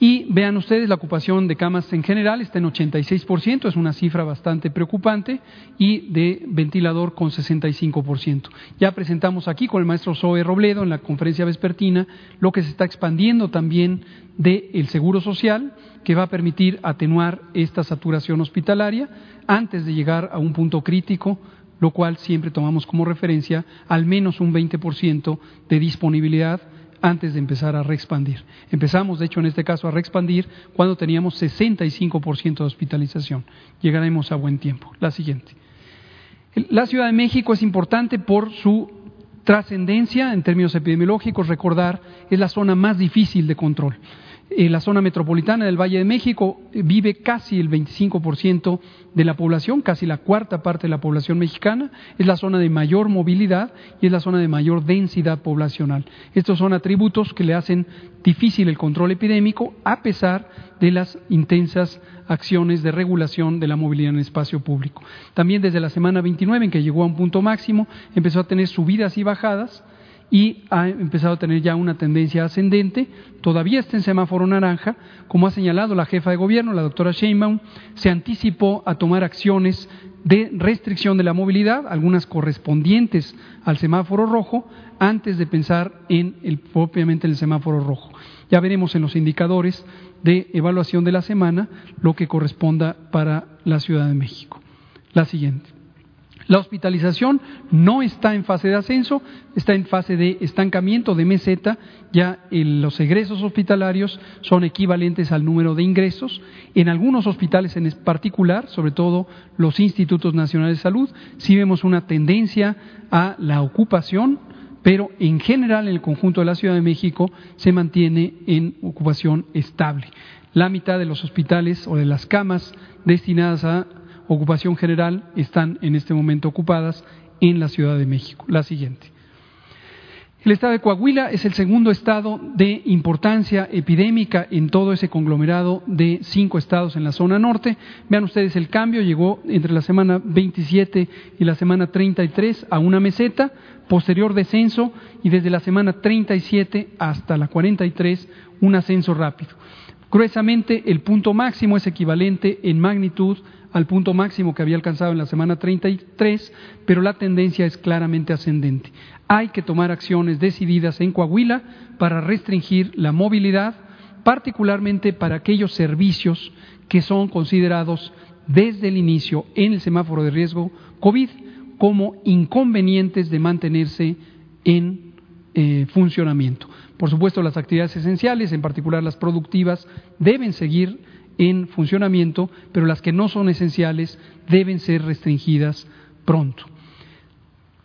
Y vean ustedes, la ocupación de camas en general está en 86%, es una cifra bastante preocupante, y de ventilador con 65%. Ya presentamos aquí con el maestro Zoe Robledo en la conferencia vespertina lo que se está expandiendo también del Seguro Social, que va a permitir atenuar esta saturación hospitalaria antes de llegar a un punto crítico lo cual siempre tomamos como referencia al menos un 20% de disponibilidad antes de empezar a reexpandir. Empezamos, de hecho, en este caso a reexpandir cuando teníamos 65% de hospitalización. Llegaremos a buen tiempo. La siguiente. La Ciudad de México es importante por su trascendencia en términos epidemiológicos. Recordar, es la zona más difícil de control. En la zona metropolitana del Valle de México eh, vive casi el 25% de la población, casi la cuarta parte de la población mexicana. Es la zona de mayor movilidad y es la zona de mayor densidad poblacional. Estos son atributos que le hacen difícil el control epidémico a pesar de las intensas acciones de regulación de la movilidad en el espacio público. También desde la semana 29, en que llegó a un punto máximo, empezó a tener subidas y bajadas y ha empezado a tener ya una tendencia ascendente, todavía está en semáforo naranja, como ha señalado la jefa de gobierno, la doctora Sheinbaum, se anticipó a tomar acciones de restricción de la movilidad, algunas correspondientes al semáforo rojo, antes de pensar en el, propiamente en el semáforo rojo. Ya veremos en los indicadores de evaluación de la semana lo que corresponda para la Ciudad de México. La siguiente. La hospitalización no está en fase de ascenso, está en fase de estancamiento de meseta, ya los egresos hospitalarios son equivalentes al número de ingresos. En algunos hospitales en particular, sobre todo los institutos nacionales de salud, sí vemos una tendencia a la ocupación, pero en general en el conjunto de la Ciudad de México se mantiene en ocupación estable. La mitad de los hospitales o de las camas destinadas a ocupación general están en este momento ocupadas en la Ciudad de México. La siguiente. El estado de Coahuila es el segundo estado de importancia epidémica en todo ese conglomerado de cinco estados en la zona norte. Vean ustedes el cambio, llegó entre la semana 27 y la semana 33 a una meseta, posterior descenso y desde la semana 37 hasta la 43 un ascenso rápido. Gruesamente, el punto máximo es equivalente en magnitud al punto máximo que había alcanzado en la semana 33, pero la tendencia es claramente ascendente. Hay que tomar acciones decididas en Coahuila para restringir la movilidad, particularmente para aquellos servicios que son considerados desde el inicio en el semáforo de riesgo COVID como inconvenientes de mantenerse en eh, funcionamiento. Por supuesto, las actividades esenciales, en particular las productivas, deben seguir en funcionamiento, pero las que no son esenciales deben ser restringidas pronto.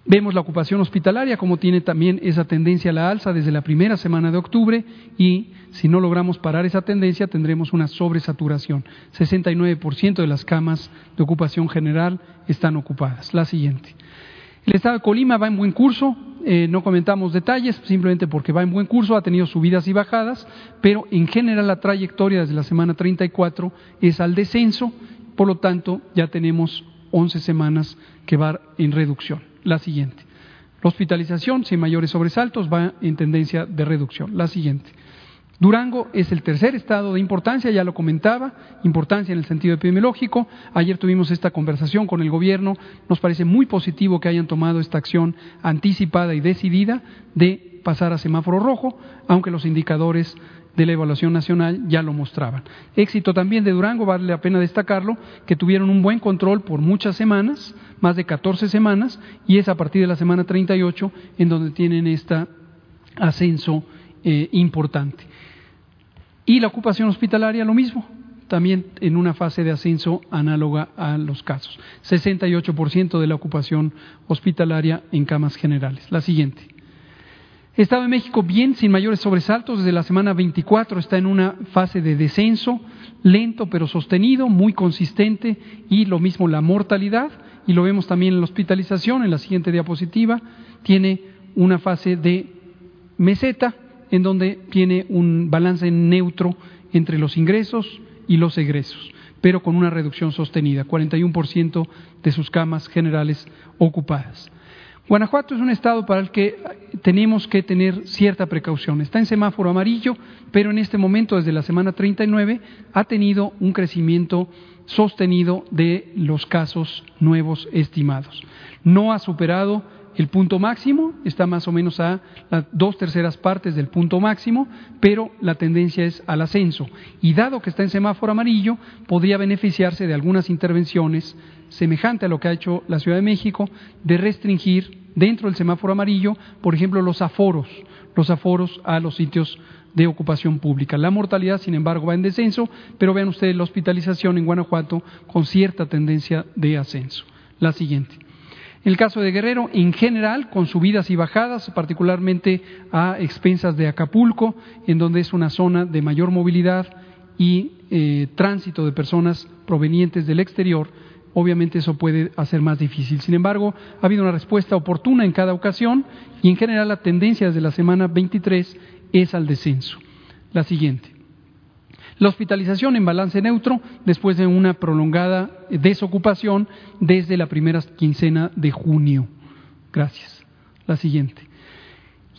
Vemos la ocupación hospitalaria como tiene también esa tendencia a la alza desde la primera semana de octubre y si no logramos parar esa tendencia tendremos una sobresaturación. 69% de las camas de ocupación general están ocupadas. La siguiente. El estado de Colima va en buen curso, eh, no comentamos detalles simplemente porque va en buen curso, ha tenido subidas y bajadas, pero en general la trayectoria desde la semana 34 es al descenso, por lo tanto ya tenemos 11 semanas que va en reducción. La siguiente. La hospitalización sin mayores sobresaltos va en tendencia de reducción. La siguiente. Durango es el tercer estado de importancia, ya lo comentaba, importancia en el sentido epidemiológico. Ayer tuvimos esta conversación con el gobierno. Nos parece muy positivo que hayan tomado esta acción anticipada y decidida de pasar a semáforo rojo, aunque los indicadores de la evaluación nacional ya lo mostraban. Éxito también de Durango, vale la pena destacarlo, que tuvieron un buen control por muchas semanas, más de 14 semanas, y es a partir de la semana 38 en donde tienen este ascenso eh, importante. Y la ocupación hospitalaria lo mismo, también en una fase de ascenso análoga a los casos. 68% de la ocupación hospitalaria en camas generales. La siguiente. Estado de México bien, sin mayores sobresaltos, desde la semana 24 está en una fase de descenso, lento pero sostenido, muy consistente, y lo mismo la mortalidad, y lo vemos también en la hospitalización, en la siguiente diapositiva, tiene una fase de meseta, en donde tiene un balance neutro entre los ingresos y los egresos, pero con una reducción sostenida, 41% de sus camas generales ocupadas. Guanajuato es un estado para el que tenemos que tener cierta precaución. Está en semáforo amarillo, pero en este momento, desde la semana 39, ha tenido un crecimiento sostenido de los casos nuevos estimados. No ha superado el punto máximo está más o menos a las dos terceras partes del punto máximo, pero la tendencia es al ascenso. Y dado que está en semáforo amarillo, podría beneficiarse de algunas intervenciones semejante a lo que ha hecho la Ciudad de México, de restringir dentro del semáforo amarillo, por ejemplo, los aforos, los aforos a los sitios de ocupación pública. La mortalidad, sin embargo, va en descenso, pero vean ustedes la hospitalización en Guanajuato con cierta tendencia de ascenso. La siguiente. El caso de Guerrero, en general, con subidas y bajadas, particularmente a expensas de Acapulco, en donde es una zona de mayor movilidad y eh, tránsito de personas provenientes del exterior, obviamente eso puede hacer más difícil. Sin embargo, ha habido una respuesta oportuna en cada ocasión y en general la tendencia desde la semana 23 es al descenso. La siguiente. La hospitalización en balance neutro después de una prolongada desocupación desde la primera quincena de junio. Gracias. La siguiente.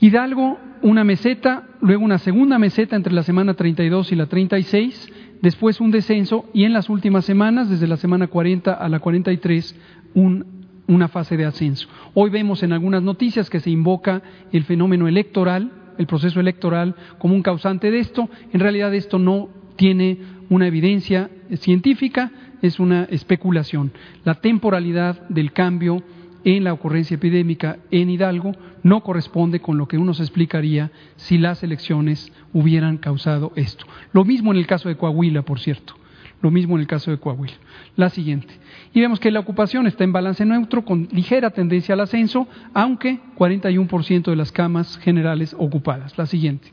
Hidalgo, una meseta, luego una segunda meseta entre la semana 32 y la 36, después un descenso y en las últimas semanas, desde la semana 40 a la 43, un, una fase de ascenso. Hoy vemos en algunas noticias que se invoca el fenómeno electoral, el proceso electoral como un causante de esto. En realidad esto no tiene una evidencia científica, es una especulación. La temporalidad del cambio en la ocurrencia epidémica en Hidalgo no corresponde con lo que uno se explicaría si las elecciones hubieran causado esto. Lo mismo en el caso de Coahuila, por cierto. Lo mismo en el caso de Coahuila. La siguiente. Y vemos que la ocupación está en balance neutro con ligera tendencia al ascenso, aunque 41% de las camas generales ocupadas. La siguiente.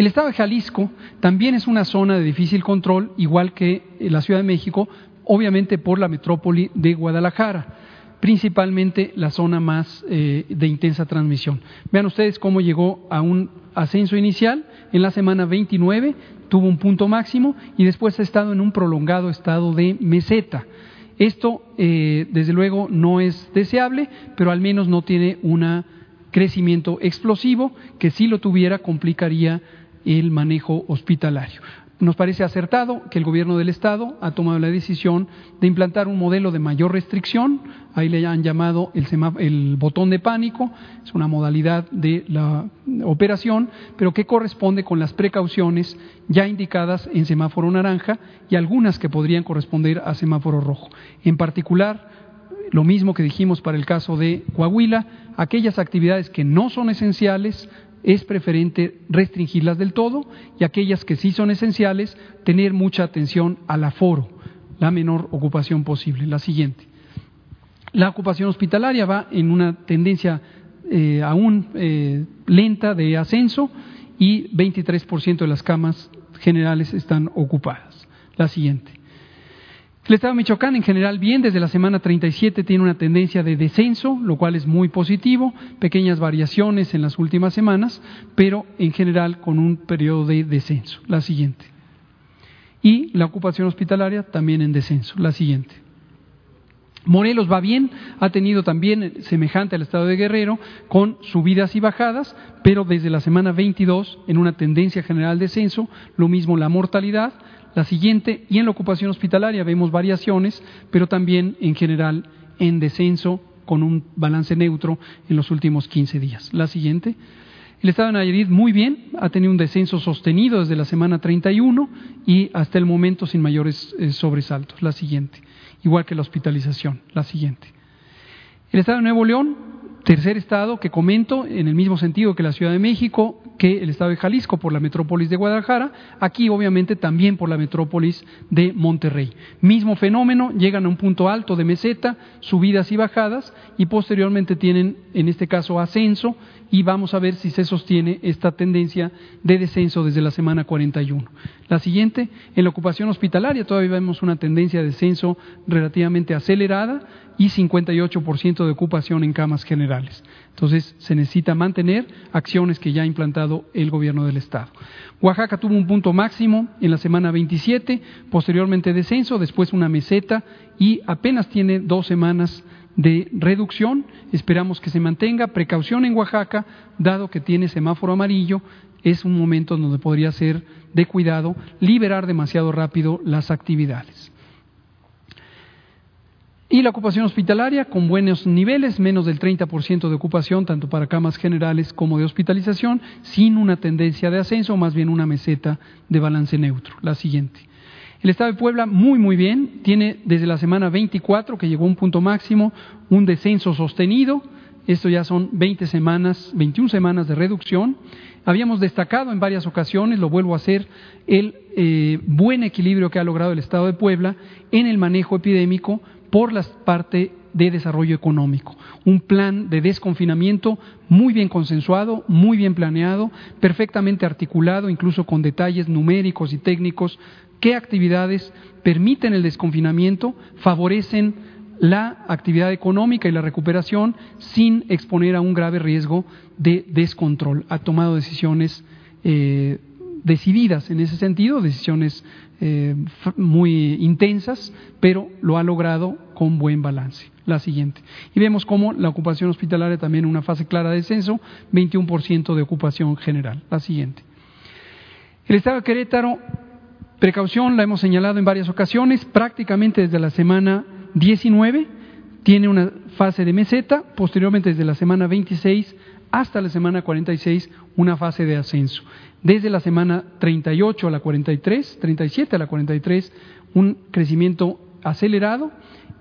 El estado de Jalisco también es una zona de difícil control, igual que la Ciudad de México, obviamente por la metrópoli de Guadalajara principalmente la zona más eh, de intensa transmisión. Vean ustedes cómo llegó a un ascenso inicial en la semana 29, tuvo un punto máximo y después ha estado en un prolongado estado de meseta. Esto, eh, desde luego, no es deseable, pero al menos no tiene un crecimiento explosivo que si lo tuviera complicaría el manejo hospitalario. Nos parece acertado que el gobierno del Estado ha tomado la decisión de implantar un modelo de mayor restricción, ahí le han llamado el, el, botón de pánico, es una modalidad de la operación, pero que corresponde con las precauciones ya indicadas en semáforo naranja y algunas que podrían corresponder a semáforo rojo. En particular, lo mismo que dijimos para el caso de Coahuila, aquellas actividades que no son esenciales, es preferente restringirlas del todo y aquellas que sí son esenciales, tener mucha atención al aforo, la menor ocupación posible. La siguiente. La ocupación hospitalaria va en una tendencia eh, aún eh, lenta de ascenso y 23% de las camas generales están ocupadas. La siguiente. El Estado de Michoacán en general bien, desde la semana 37 tiene una tendencia de descenso, lo cual es muy positivo, pequeñas variaciones en las últimas semanas, pero en general con un periodo de descenso. La siguiente. Y la ocupación hospitalaria también en descenso. La siguiente. Morelos va bien, ha tenido también semejante al estado de Guerrero, con subidas y bajadas, pero desde la semana 22 en una tendencia general de descenso, lo mismo la mortalidad, la siguiente, y en la ocupación hospitalaria vemos variaciones, pero también en general en descenso con un balance neutro en los últimos 15 días. La siguiente. El estado de Nayarit muy bien, ha tenido un descenso sostenido desde la semana 31 y hasta el momento sin mayores eh, sobresaltos. La siguiente. Igual que la hospitalización. La siguiente. El estado de Nuevo León Tercer estado que comento, en el mismo sentido que la Ciudad de México, que el estado de Jalisco por la metrópolis de Guadalajara, aquí obviamente también por la metrópolis de Monterrey. Mismo fenómeno, llegan a un punto alto de meseta, subidas y bajadas, y posteriormente tienen, en este caso, ascenso, y vamos a ver si se sostiene esta tendencia de descenso desde la semana 41. La siguiente, en la ocupación hospitalaria todavía vemos una tendencia de descenso relativamente acelerada y 58% de ocupación en camas generales. Entonces, se necesita mantener acciones que ya ha implantado el gobierno del Estado. Oaxaca tuvo un punto máximo en la semana 27, posteriormente descenso, después una meseta y apenas tiene dos semanas de reducción. Esperamos que se mantenga. Precaución en Oaxaca, dado que tiene semáforo amarillo, es un momento donde podría ser de cuidado liberar demasiado rápido las actividades. Y la ocupación hospitalaria con buenos niveles, menos del 30% de ocupación, tanto para camas generales como de hospitalización, sin una tendencia de ascenso, más bien una meseta de balance neutro. La siguiente. El Estado de Puebla muy, muy bien. Tiene desde la semana 24, que llegó a un punto máximo, un descenso sostenido. Esto ya son 20 semanas, 21 semanas de reducción. Habíamos destacado en varias ocasiones, lo vuelvo a hacer, el eh, buen equilibrio que ha logrado el Estado de Puebla en el manejo epidémico por la parte de desarrollo económico. Un plan de desconfinamiento muy bien consensuado, muy bien planeado, perfectamente articulado, incluso con detalles numéricos y técnicos qué actividades permiten el desconfinamiento, favorecen la actividad económica y la recuperación sin exponer a un grave riesgo de descontrol. Ha tomado decisiones eh, decididas en ese sentido, decisiones eh, muy intensas, pero lo ha logrado con buen balance. La siguiente. Y vemos cómo la ocupación hospitalaria también en una fase clara de descenso, 21% de ocupación general. La siguiente. El Estado de Querétaro Precaución, la hemos señalado en varias ocasiones, prácticamente desde la semana 19 tiene una fase de meseta, posteriormente desde la semana 26 hasta la semana 46 una fase de ascenso. Desde la semana 38 a la 43, 37 a la 43, un crecimiento acelerado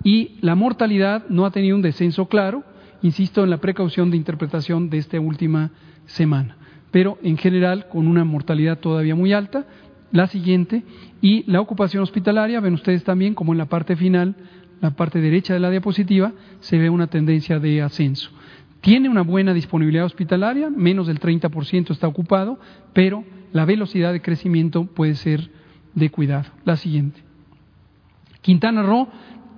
y la mortalidad no ha tenido un descenso claro, insisto en la precaución de interpretación de esta última semana, pero en general con una mortalidad todavía muy alta. La siguiente, y la ocupación hospitalaria, ven ustedes también como en la parte final, la parte derecha de la diapositiva, se ve una tendencia de ascenso. Tiene una buena disponibilidad hospitalaria, menos del 30% está ocupado, pero la velocidad de crecimiento puede ser de cuidado. La siguiente. Quintana Roo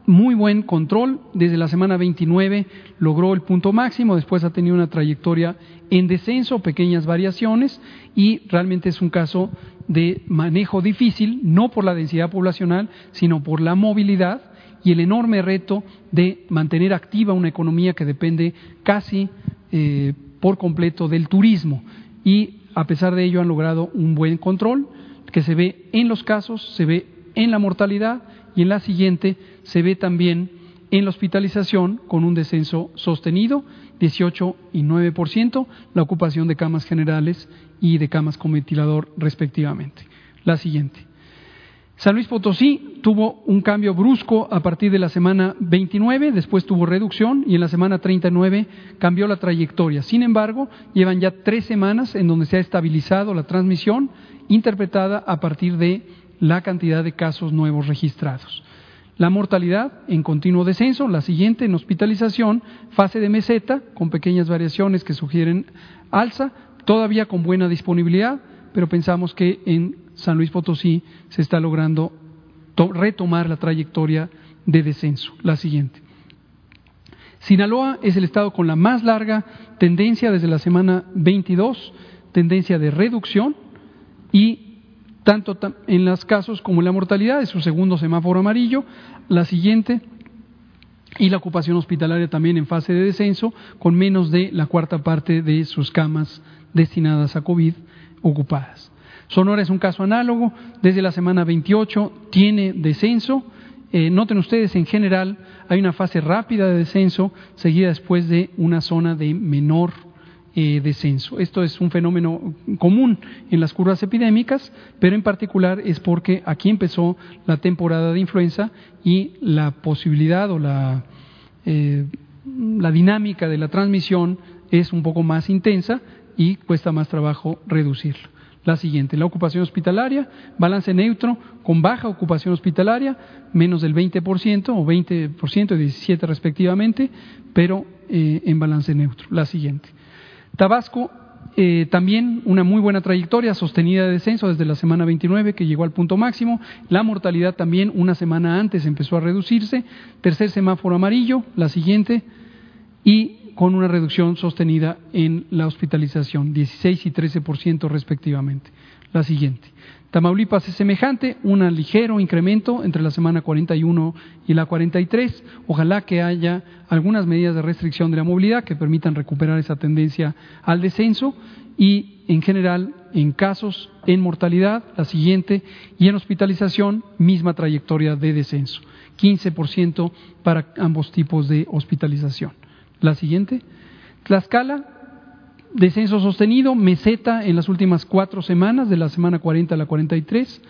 muy buen control. Desde la semana 29 logró el punto máximo, después ha tenido una trayectoria en descenso, pequeñas variaciones y realmente es un caso de manejo difícil, no por la densidad poblacional, sino por la movilidad y el enorme reto de mantener activa una economía que depende casi eh, por completo del turismo. Y a pesar de ello han logrado un buen control que se ve en los casos, se ve en la mortalidad y en la siguiente se ve también en la hospitalización con un descenso sostenido, 18 y 9%, la ocupación de camas generales y de camas con ventilador respectivamente. La siguiente. San Luis Potosí tuvo un cambio brusco a partir de la semana 29, después tuvo reducción y en la semana 39 cambió la trayectoria. Sin embargo, llevan ya tres semanas en donde se ha estabilizado la transmisión interpretada a partir de la cantidad de casos nuevos registrados. La mortalidad en continuo descenso, la siguiente en hospitalización, fase de meseta, con pequeñas variaciones que sugieren alza, todavía con buena disponibilidad, pero pensamos que en San Luis Potosí se está logrando retomar la trayectoria de descenso. La siguiente. Sinaloa es el estado con la más larga tendencia desde la semana 22, tendencia de reducción y tanto en los casos como en la mortalidad, es su segundo semáforo amarillo, la siguiente y la ocupación hospitalaria también en fase de descenso, con menos de la cuarta parte de sus camas destinadas a COVID ocupadas. Sonora es un caso análogo, desde la semana 28 tiene descenso. Eh, noten ustedes, en general, hay una fase rápida de descenso, seguida después de una zona de menor eh, descenso. Esto es un fenómeno común en las curvas epidémicas, pero en particular es porque aquí empezó la temporada de influenza y la posibilidad o la, eh, la dinámica de la transmisión es un poco más intensa y cuesta más trabajo reducirlo. La siguiente, la ocupación hospitalaria, balance neutro con baja ocupación hospitalaria, menos del 20% o 20% y 17% respectivamente, pero eh, en balance neutro. La siguiente. Tabasco, eh, también una muy buena trayectoria sostenida de descenso desde la semana 29 que llegó al punto máximo. La mortalidad también una semana antes empezó a reducirse. Tercer semáforo amarillo, la siguiente, y con una reducción sostenida en la hospitalización, 16 y 13% respectivamente. La siguiente. Tamaulipas es semejante, un ligero incremento entre la semana 41 y la 43. Ojalá que haya algunas medidas de restricción de la movilidad que permitan recuperar esa tendencia al descenso y en general en casos en mortalidad, la siguiente, y en hospitalización, misma trayectoria de descenso, 15% para ambos tipos de hospitalización. La siguiente. Tlaxcala, descenso sostenido, meseta en las últimas cuatro semanas, de la semana 40 a la 43,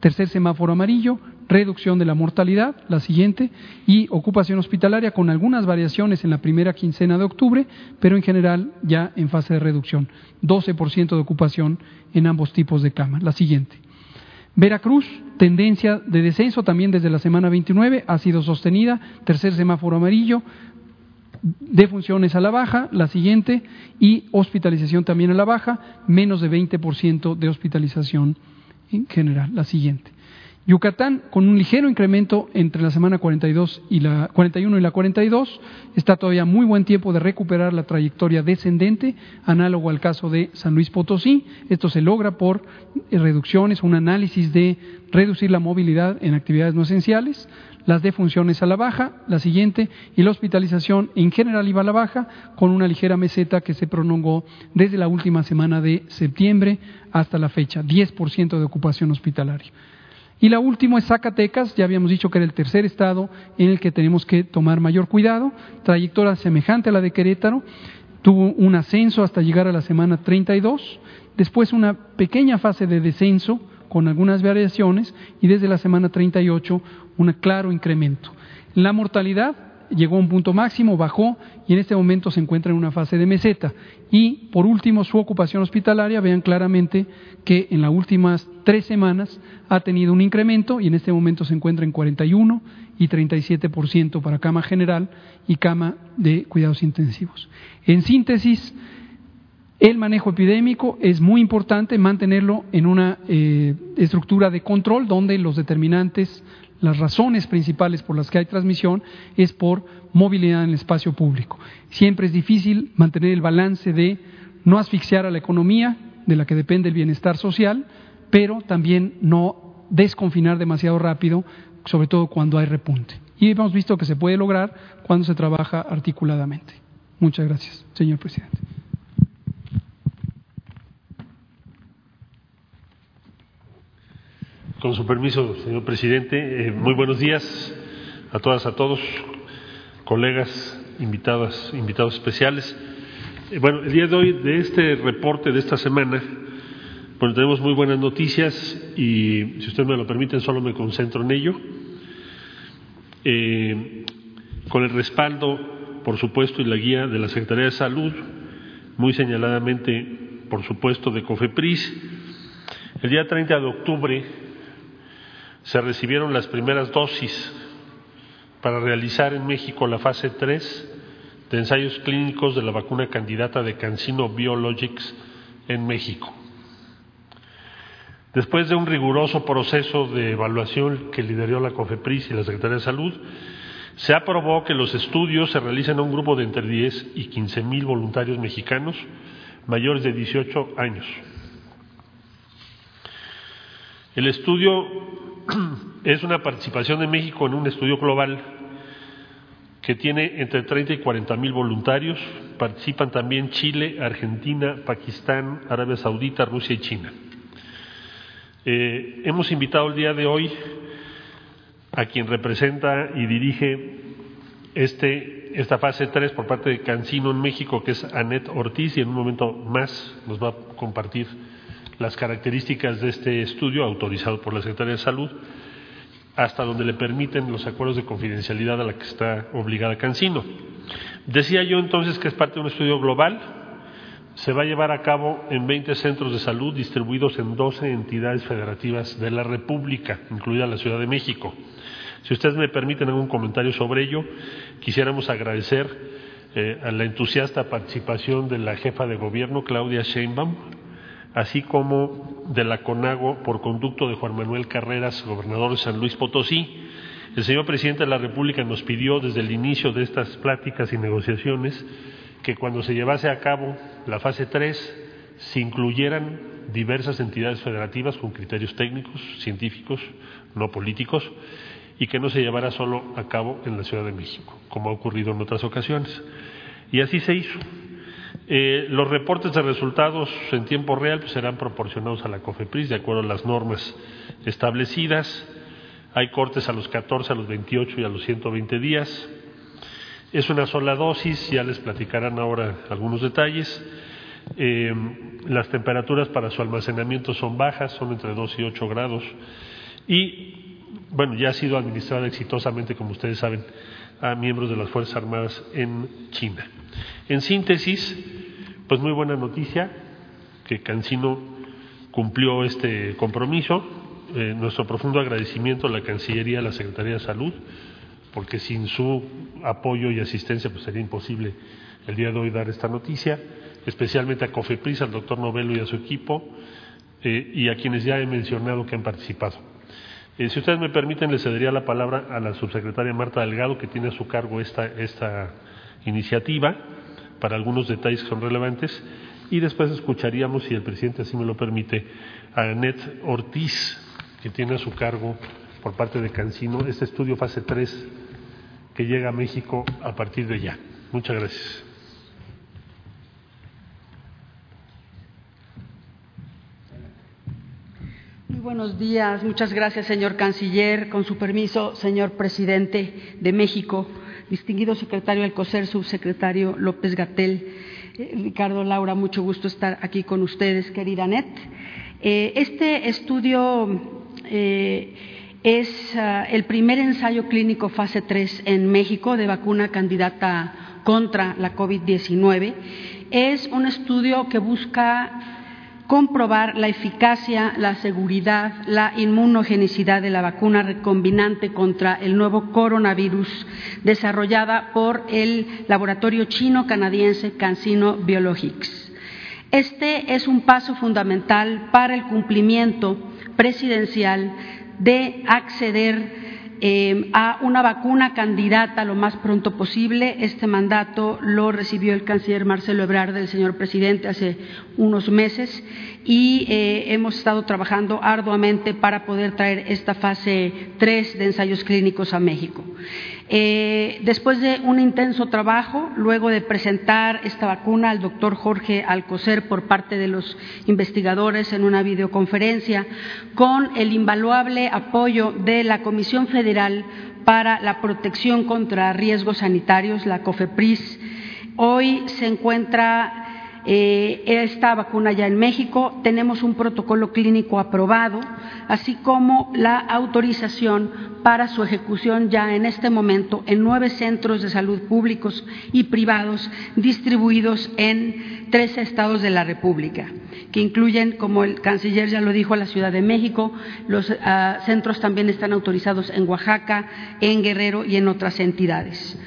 tercer semáforo amarillo, reducción de la mortalidad, la siguiente, y ocupación hospitalaria con algunas variaciones en la primera quincena de octubre, pero en general ya en fase de reducción, 12% de ocupación en ambos tipos de cama, la siguiente. Veracruz, tendencia de descenso también desde la semana 29, ha sido sostenida, tercer semáforo amarillo, de funciones a la baja, la siguiente, y hospitalización también a la baja, menos de 20% de hospitalización en general, la siguiente. Yucatán, con un ligero incremento entre la semana 42 y la 41 y la 42, está todavía muy buen tiempo de recuperar la trayectoria descendente, análogo al caso de San Luis Potosí. Esto se logra por reducciones, un análisis de reducir la movilidad en actividades no esenciales, las defunciones a la baja, la siguiente, y la hospitalización en general iba a la baja, con una ligera meseta que se prolongó desde la última semana de septiembre hasta la fecha, 10% de ocupación hospitalaria. Y la última es Zacatecas, ya habíamos dicho que era el tercer estado en el que tenemos que tomar mayor cuidado, trayectoria semejante a la de Querétaro, tuvo un ascenso hasta llegar a la semana 32, después una pequeña fase de descenso con algunas variaciones y desde la semana 38 un claro incremento. La mortalidad llegó a un punto máximo, bajó y en este momento se encuentra en una fase de meseta. Y por último, su ocupación hospitalaria, vean claramente que en las últimas tres semanas ha tenido un incremento y en este momento se encuentra en 41 y 37% para cama general y cama de cuidados intensivos. En síntesis, el manejo epidémico es muy importante mantenerlo en una eh, estructura de control donde los determinantes, las razones principales por las que hay transmisión es por movilidad en el espacio público. Siempre es difícil mantener el balance de no asfixiar a la economía, de la que depende el bienestar social, pero también no desconfinar demasiado rápido, sobre todo cuando hay repunte. Y hemos visto que se puede lograr cuando se trabaja articuladamente. Muchas gracias, señor presidente. Con su permiso, señor presidente, eh, muy buenos días a todas, a todos, colegas, invitadas, invitados especiales. Eh, bueno, el día de hoy, de este reporte de esta semana, bueno, tenemos muy buenas noticias y, si ustedes me lo permiten, solo me concentro en ello. Eh, con el respaldo, por supuesto, y la guía de la Secretaría de Salud, muy señaladamente, por supuesto, de COFEPRIS, el día 30 de octubre se recibieron las primeras dosis para realizar en México la fase 3 de ensayos clínicos de la vacuna candidata de Cancino Biologics en México. Después de un riguroso proceso de evaluación que lideró la COFEPRIS y la Secretaría de Salud, se aprobó que los estudios se realicen a un grupo de entre 10 y 15 mil voluntarios mexicanos mayores de 18 años. El estudio es una participación de México en un estudio global que tiene entre 30 y 40 mil voluntarios. Participan también Chile, Argentina, Pakistán, Arabia Saudita, Rusia y China. Eh, hemos invitado el día de hoy a quien representa y dirige este, esta fase 3 por parte de Cancino en México, que es Anet Ortiz, y en un momento más nos va a compartir las características de este estudio autorizado por la Secretaría de Salud, hasta donde le permiten los acuerdos de confidencialidad a la que está obligada Cancino. Decía yo entonces que es parte de un estudio global, se va a llevar a cabo en 20 centros de salud distribuidos en 12 entidades federativas de la República, incluida la Ciudad de México. Si ustedes me permiten algún comentario sobre ello, quisiéramos agradecer eh, a la entusiasta participación de la jefa de gobierno, Claudia Sheinbaum, así como de la CONAGO por conducto de Juan Manuel Carreras, gobernador de San Luis Potosí. El señor presidente de la República nos pidió desde el inicio de estas pláticas y negociaciones que cuando se llevase a cabo la fase 3 se incluyeran diversas entidades federativas con criterios técnicos, científicos, no políticos, y que no se llevara solo a cabo en la Ciudad de México, como ha ocurrido en otras ocasiones. Y así se hizo. Eh, los reportes de resultados en tiempo real serán proporcionados a la COFEPRIS de acuerdo a las normas establecidas. Hay cortes a los 14, a los 28 y a los 120 días. Es una sola dosis, ya les platicarán ahora algunos detalles. Eh, las temperaturas para su almacenamiento son bajas, son entre 2 y 8 grados. Y, bueno, ya ha sido administrada exitosamente, como ustedes saben, a miembros de las Fuerzas Armadas en China. En síntesis, pues muy buena noticia que Cancino cumplió este compromiso. Eh, nuestro profundo agradecimiento a la Cancillería, a la Secretaría de Salud, porque sin su apoyo y asistencia pues sería imposible el día de hoy dar esta noticia, especialmente a COFEPRIS, al doctor Novelo y a su equipo, eh, y a quienes ya he mencionado que han participado. Eh, si ustedes me permiten, le cedería la palabra a la subsecretaria Marta Delgado, que tiene a su cargo esta, esta iniciativa para algunos detalles que son relevantes y después escucharíamos, si el presidente así me lo permite, a Annette Ortiz, que tiene a su cargo por parte de Cancino este estudio fase 3 que llega a México a partir de ya. Muchas gracias. Muy buenos días. Muchas gracias, señor canciller. Con su permiso, señor presidente de México distinguido secretario del COSER, subsecretario López Gatel, eh, Ricardo Laura, mucho gusto estar aquí con ustedes, querida Net. Eh, este estudio eh, es ah, el primer ensayo clínico fase 3 en México de vacuna candidata contra la COVID-19. Es un estudio que busca comprobar la eficacia, la seguridad, la inmunogenicidad de la vacuna recombinante contra el nuevo coronavirus desarrollada por el laboratorio chino-canadiense CanSino Biologics. Este es un paso fundamental para el cumplimiento presidencial de acceder eh, a una vacuna candidata lo más pronto posible. Este mandato lo recibió el canciller Marcelo Ebrard del señor presidente hace unos meses y eh, hemos estado trabajando arduamente para poder traer esta fase 3 de ensayos clínicos a México. Eh, después de un intenso trabajo, luego de presentar esta vacuna al doctor Jorge Alcocer por parte de los investigadores en una videoconferencia, con el invaluable apoyo de la Comisión Federal para la Protección contra Riesgos Sanitarios, la COFEPRIS, hoy se encuentra eh, esta vacuna ya en México, tenemos un protocolo clínico aprobado, así como la autorización para su ejecución ya en este momento en nueve centros de salud públicos y privados distribuidos en tres estados de la República, que incluyen, como el canciller ya lo dijo, la Ciudad de México. Los ah, centros también están autorizados en Oaxaca, en Guerrero y en otras entidades.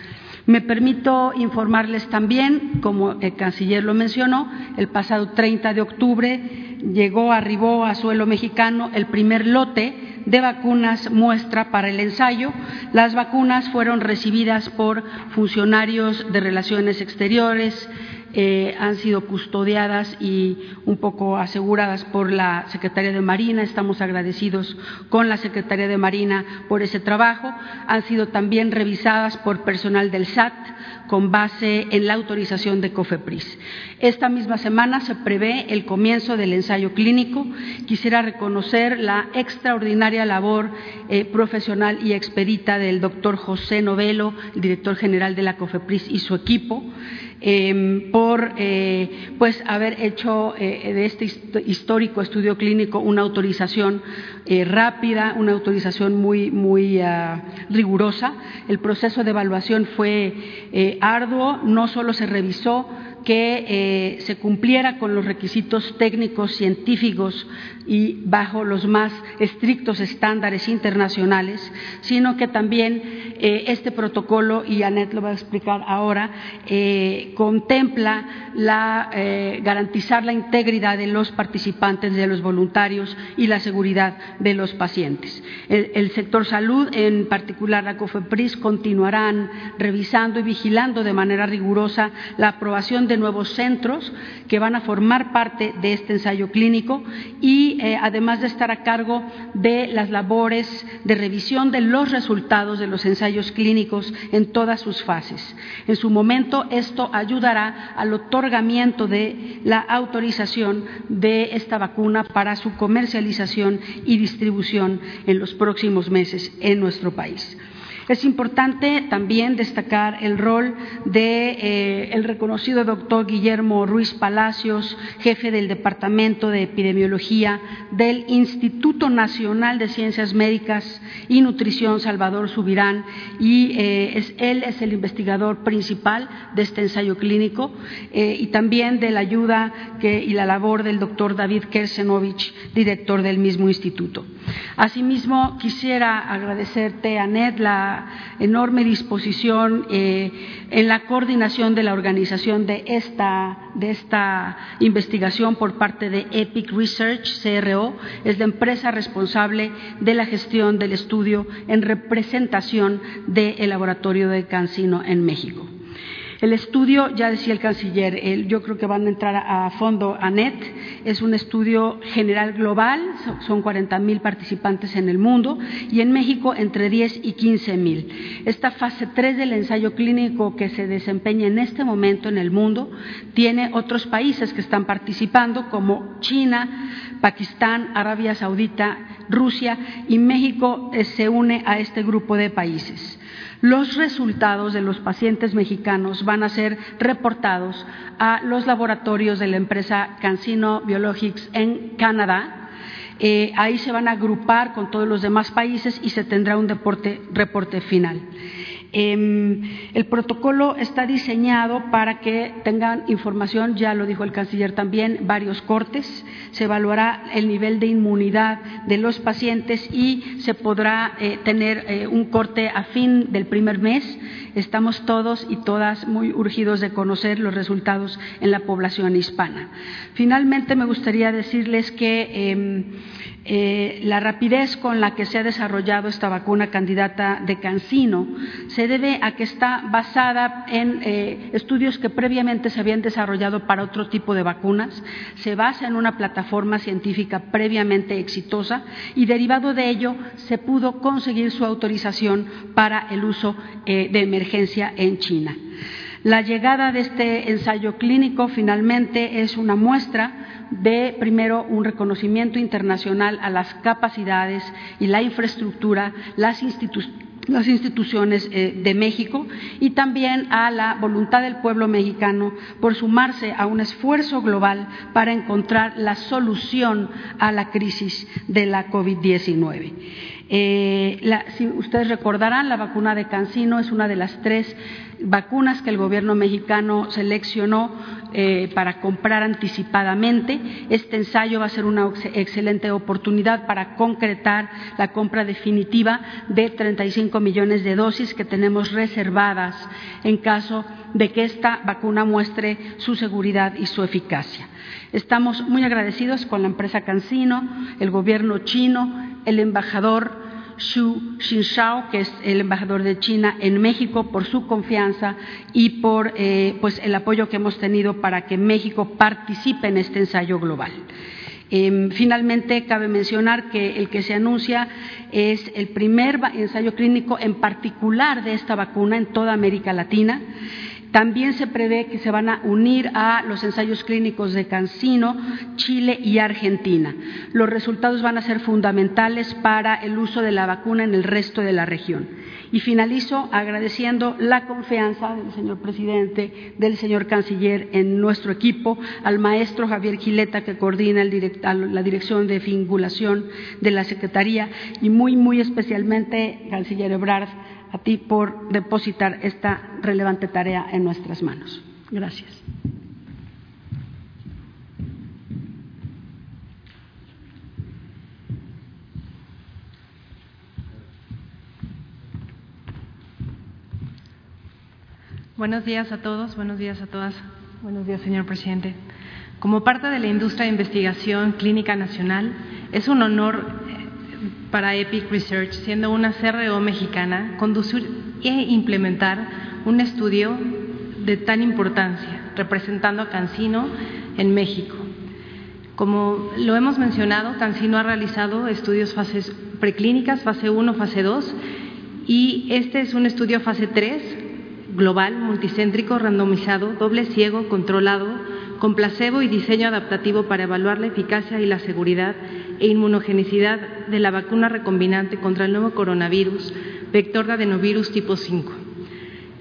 Me permito informarles también, como el canciller lo mencionó, el pasado 30 de octubre llegó, arribó a suelo mexicano el primer lote de vacunas muestra para el ensayo. Las vacunas fueron recibidas por funcionarios de Relaciones Exteriores, eh, han sido custodiadas y un poco aseguradas por la Secretaría de Marina. Estamos agradecidos con la Secretaría de Marina por ese trabajo. Han sido también revisadas por personal del SAT con base en la autorización de COFEPRIS. Esta misma semana se prevé el comienzo del ensayo clínico. Quisiera reconocer la extraordinaria labor eh, profesional y expedita del doctor José Novelo, el director general de la COFEPRIS y su equipo. Em, por eh, pues haber hecho eh, de este histórico estudio clínico una autorización eh, rápida, una autorización muy, muy ah, rigurosa. El proceso de evaluación fue arduo, no solo se revisó que eh, se cumpliera con los requisitos técnicos, científicos y bajo los más estrictos estándares internacionales, sino que también eh, este protocolo, y Anet lo va a explicar ahora, eh, contempla la, garantizar la integridad de los participantes, de los voluntarios y la seguridad de los pacientes. El, el sector salud, en particular la COFEPRIS, continuarán revisando y vigilando de manera rigurosa la aprobación de nuevos centros que van a formar parte de este ensayo clínico y eh, además de estar a cargo de las labores de revisión de los resultados de los ensayos clínicos en todas sus fases. En su momento, esto ayudará al otorgamiento de la autorización de esta vacuna para su comercialización y distribución en los próximos meses en nuestro país. Es importante también destacar el rol de eh, el reconocido doctor Guillermo Ruiz Palacios, jefe del Departamento de Epidemiología del Instituto Nacional de Ciencias Médicas y Nutrición Salvador Subirán, y eh, él es el investigador principal de este ensayo clínico, eh, y también de la ayuda y la labor del doctor David Kersenovich, director del mismo instituto. Asimismo, quisiera agradecerte, Anet, la enorme disposición eh, en la coordinación de la organización de esta, de esta investigación por parte de Epic Research, CRO, es la empresa responsable de la gestión del estudio en representación del laboratorio de Cancino en México. El estudio, ya decía el canciller, yo creo que van a entrar a fondo a NET, es un estudio general global, son 40 mil participantes en el mundo y en México entre 10 y 15 mil. Esta fase 3 del ensayo clínico que se desempeña en este momento en el mundo tiene otros países que están participando como China, Pakistán, Arabia Saudita, Rusia y México eh, se une a este grupo de países. Los resultados de los pacientes mexicanos van a ser reportados a los laboratorios de la empresa CanSino Biologics en Canadá Eh, ahí se van a agrupar con todos los demás países y se tendrá un reporte final. Em, el protocolo está diseñado para que tengan información, ya lo dijo el canciller también, varios cortes. Se evaluará el nivel de inmunidad de los pacientes y se podrá eh, tener eh, un corte a fin del primer mes. Estamos todos y todas muy urgidos de conocer los resultados en la población hispana. Finalmente, me gustaría decirles que em, eh, la rapidez con la que se ha desarrollado esta vacuna candidata de Cancino se debe a que está basada en eh, estudios que previamente se habían desarrollado para otro tipo de vacunas, se basa en una plataforma científica previamente exitosa y derivado de ello se pudo conseguir su autorización para el uso eh, de emergencia en China. La llegada de este ensayo clínico finalmente es una muestra de, primero, un reconocimiento internacional a las capacidades y la infraestructura, las instituciones eh, de México y también a la voluntad del pueblo mexicano por sumarse a un esfuerzo global para encontrar la solución a la crisis de la COVID-19. Eh, si ustedes recordarán, la vacuna de Cancino es una de las tres vacunas que el gobierno mexicano seleccionó eh, para comprar anticipadamente. Este ensayo va a ser una excelente oportunidad para concretar la compra definitiva de 35 millones de dosis que tenemos reservadas en caso de que esta vacuna muestre su seguridad y su eficacia. Estamos muy agradecidos con la empresa Cancino, el gobierno chino, el embajador Xu Xinshao, que es el embajador de China en México, por su confianza y por eh, pues el apoyo que hemos tenido para que México participe en este ensayo global. Em, finalmente, cabe mencionar que el que se anuncia es el primer ensayo clínico en particular de esta vacuna en toda América Latina. También se prevé que se van a unir a los ensayos clínicos de Cancino, Chile y Argentina. Los resultados van a ser fundamentales para el uso de la vacuna en el resto de la región. Y finalizo agradeciendo la confianza del señor presidente, del señor canciller en nuestro equipo, al maestro Javier Gileta, que coordina la dirección de fingulación de la Secretaría, y muy, muy especialmente, canciller Ebrard, a ti por depositar esta relevante tarea en nuestras manos. Gracias. Buenos días a todos, buenos días a todas. Buenos días, señor presidente. Como parte de la industria de investigación clínica nacional, es un honor para Epic Research, siendo una CRO mexicana, conducir e implementar un estudio de tan importancia, representando a Cancino en México. Como lo hemos mencionado, Cancino ha realizado estudios fases preclínicas, fase 1, fase 2, y este es un estudio fase 3, global, multicéntrico, randomizado, doble ciego, controlado, con placebo y diseño adaptativo para evaluar la eficacia y la seguridad e inmunogenicidad de la vacuna recombinante contra el nuevo coronavirus, vector de adenovirus tipo 5,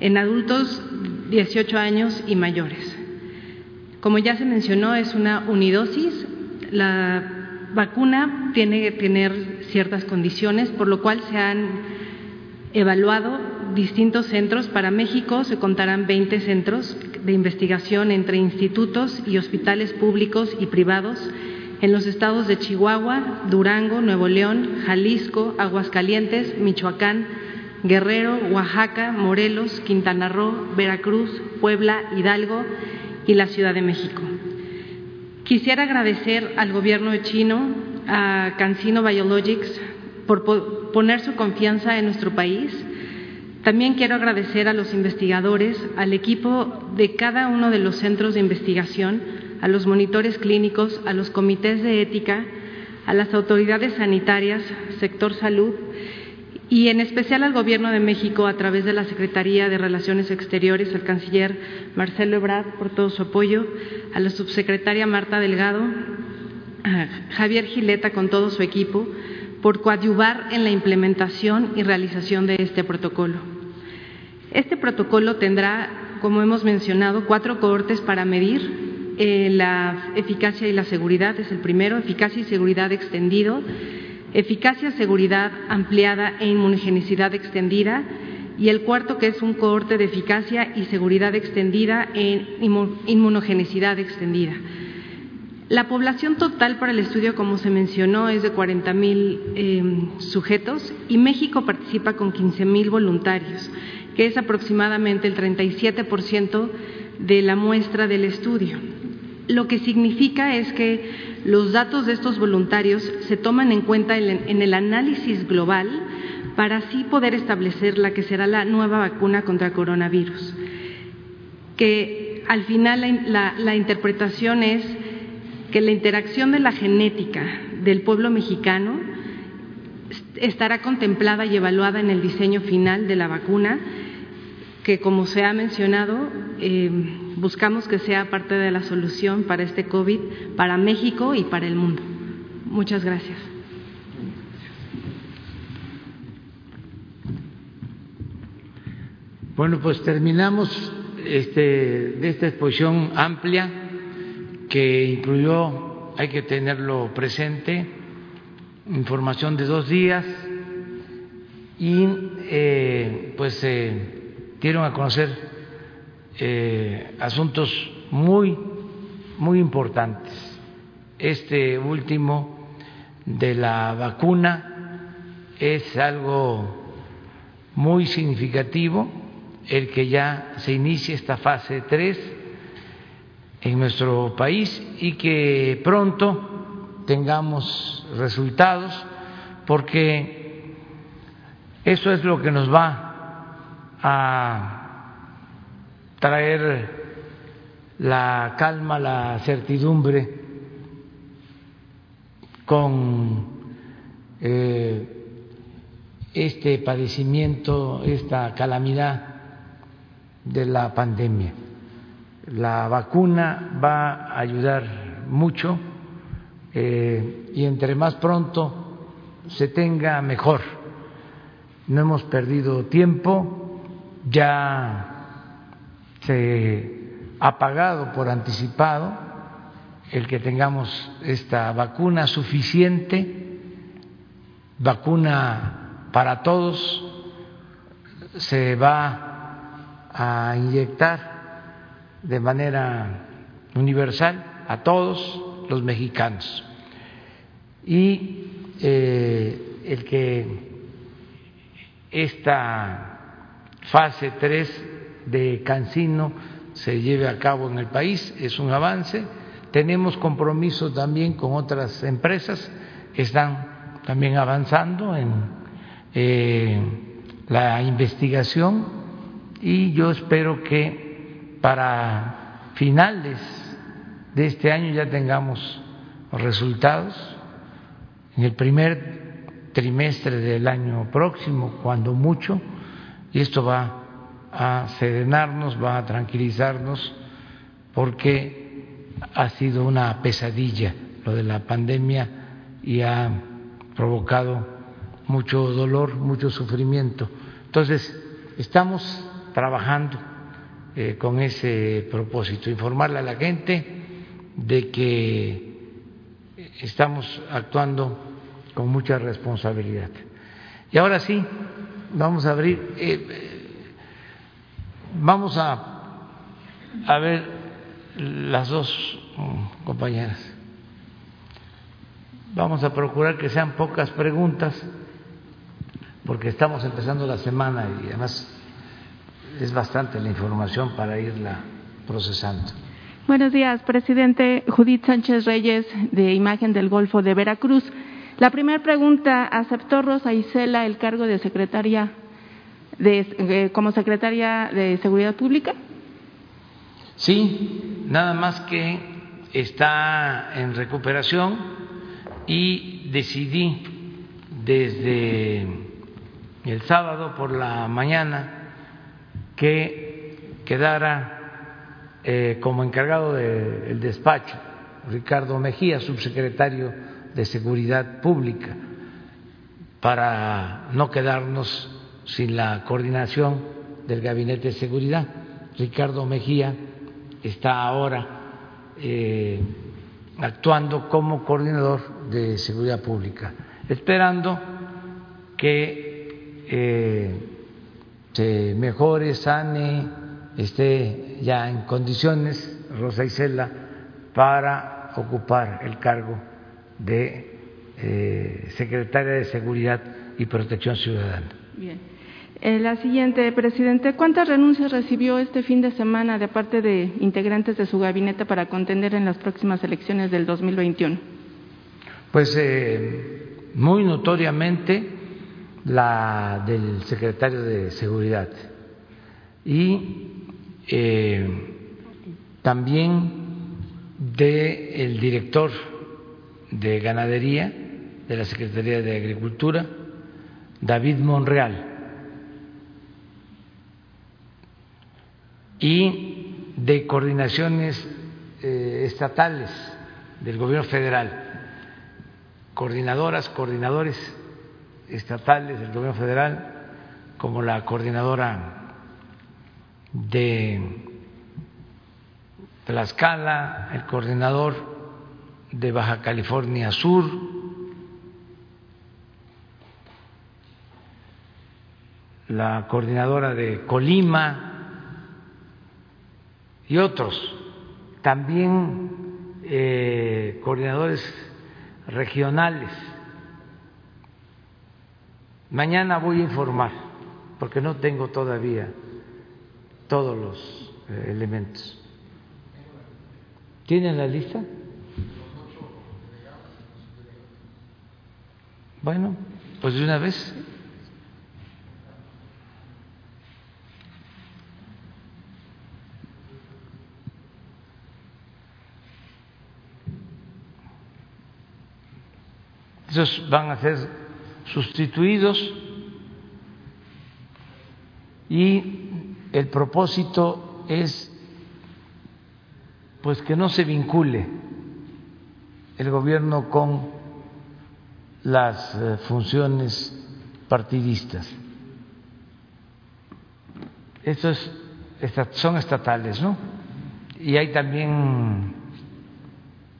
en adultos 18 años y mayores. Como ya se mencionó, es una unidosis. La vacuna tiene que tener ciertas condiciones, por lo cual se han evaluado distintos centros. Para México se contarán 20 centros de investigación entre institutos y hospitales públicos y privados en los estados de Chihuahua, Durango, Nuevo León, Jalisco, Aguascalientes, Michoacán, Guerrero, Oaxaca, Morelos, Quintana Roo, Veracruz, Puebla, Hidalgo y la Ciudad de México. Quisiera agradecer al gobierno de chino, a Cancino Biologics, por poner su confianza en nuestro país. También quiero agradecer a los investigadores, al equipo de cada uno de los centros de investigación, a los monitores clínicos, a los comités de ética, a las autoridades sanitarias, sector salud y en especial al Gobierno de México a través de la Secretaría de Relaciones Exteriores, al canciller Marcelo Ebrard por todo su apoyo, a la subsecretaria Marta Delgado, a Javier Gileta con todo su equipo por coadyuvar en la implementación y realización de este protocolo. Este protocolo tendrá, como hemos mencionado, cuatro cohortes para medir eh, la eficacia y la seguridad es el primero, eficacia y seguridad extendido, eficacia, seguridad ampliada e inmunogenicidad extendida, y el cuarto que es un cohorte de eficacia y seguridad extendida e inmunogenicidad extendida. La población total para el estudio, como se mencionó, es de 40 mil eh, sujetos y México participa con 15 mil voluntarios, que es aproximadamente el 37% de la muestra del estudio. Lo que significa es que los datos de estos voluntarios se toman en cuenta en el análisis global para así poder establecer la que será la nueva vacuna contra coronavirus. Que al final la interpretación es que la interacción de la genética del pueblo mexicano estará contemplada y evaluada en el diseño final de la vacuna, que como se ha mencionado, eh, buscamos que sea parte de la solución para este COVID, para México y para el mundo. Muchas gracias. Bueno, pues terminamos este, de esta exposición amplia que incluyó, hay que tenerlo presente, información de dos días y eh, pues se dieron a conocer eh, asuntos muy, muy importantes. Este último de la vacuna es algo muy significativo, el que ya se inicie esta fase 3 en nuestro país y que pronto tengamos resultados, porque eso es lo que nos va a traer la calma, la certidumbre con eh, este padecimiento, esta calamidad de la pandemia. La vacuna va a ayudar mucho eh, y entre más pronto se tenga mejor. No hemos perdido tiempo, ya se ha pagado por anticipado el que tengamos esta vacuna suficiente, vacuna para todos, se va a inyectar de manera universal a todos los mexicanos. Y eh, el que esta fase 3 de Cancino se lleve a cabo en el país es un avance. Tenemos compromiso también con otras empresas que están también avanzando en eh, la investigación y yo espero que para finales de este año ya tengamos resultados, en el primer trimestre del año próximo, cuando mucho, y esto va a serenarnos, va a tranquilizarnos, porque ha sido una pesadilla lo de la pandemia y ha provocado mucho dolor, mucho sufrimiento. Entonces, estamos trabajando eh, con ese propósito, informarle a la gente de que estamos actuando con mucha responsabilidad. Y ahora sí, vamos a abrir, eh, vamos a, a ver las dos mm, compañeras. Vamos a procurar que sean pocas preguntas, porque estamos empezando la semana y además es bastante la información para irla procesando. Buenos días, presidente Judith Sánchez Reyes, de Imagen del Golfo de Veracruz. La primera pregunta, ¿aceptó Rosa Isela el cargo de secretaria de, eh, como secretaria de Seguridad Pública? Sí, nada más que está en recuperación y decidí desde el sábado por la mañana que quedara eh, como encargado del despacho Ricardo Mejía, subsecretario de Seguridad Pública, para no quedarnos sin la coordinación del Gabinete de Seguridad. Ricardo Mejía está ahora eh, actuando como coordinador de seguridad pública, esperando que eh, se mejore, sane, esté ya en condiciones, Rosa Isela, para ocupar el cargo de eh, secretaria de Seguridad y Protección Ciudadana. Bien. Eh, la siguiente, presidente, ¿cuántas renuncias recibió este fin de semana de parte de integrantes de su gabinete para contender en las próximas elecciones del 2021? Pues eh, muy notoriamente la del secretario de Seguridad y también del director de Ganadería de la Secretaría de Agricultura, David Monreal. Y de coordinaciones eh, estatales del gobierno federal, coordinadoras, coordinadores estatales del gobierno federal, como la coordinadora de Tlaxcala, el coordinador de Baja California Sur, la coordinadora de Colima, y otros, también eh, coordinadores regionales. Mañana voy a informar, porque no tengo todavía todos los eh, elementos. ¿Tienen la lista? Bueno, pues de una vez. Esos van a ser sustituidos y el propósito es pues que no se vincule el gobierno con las eh, funciones partidistas. Estos son estatales, ¿no? Y hay también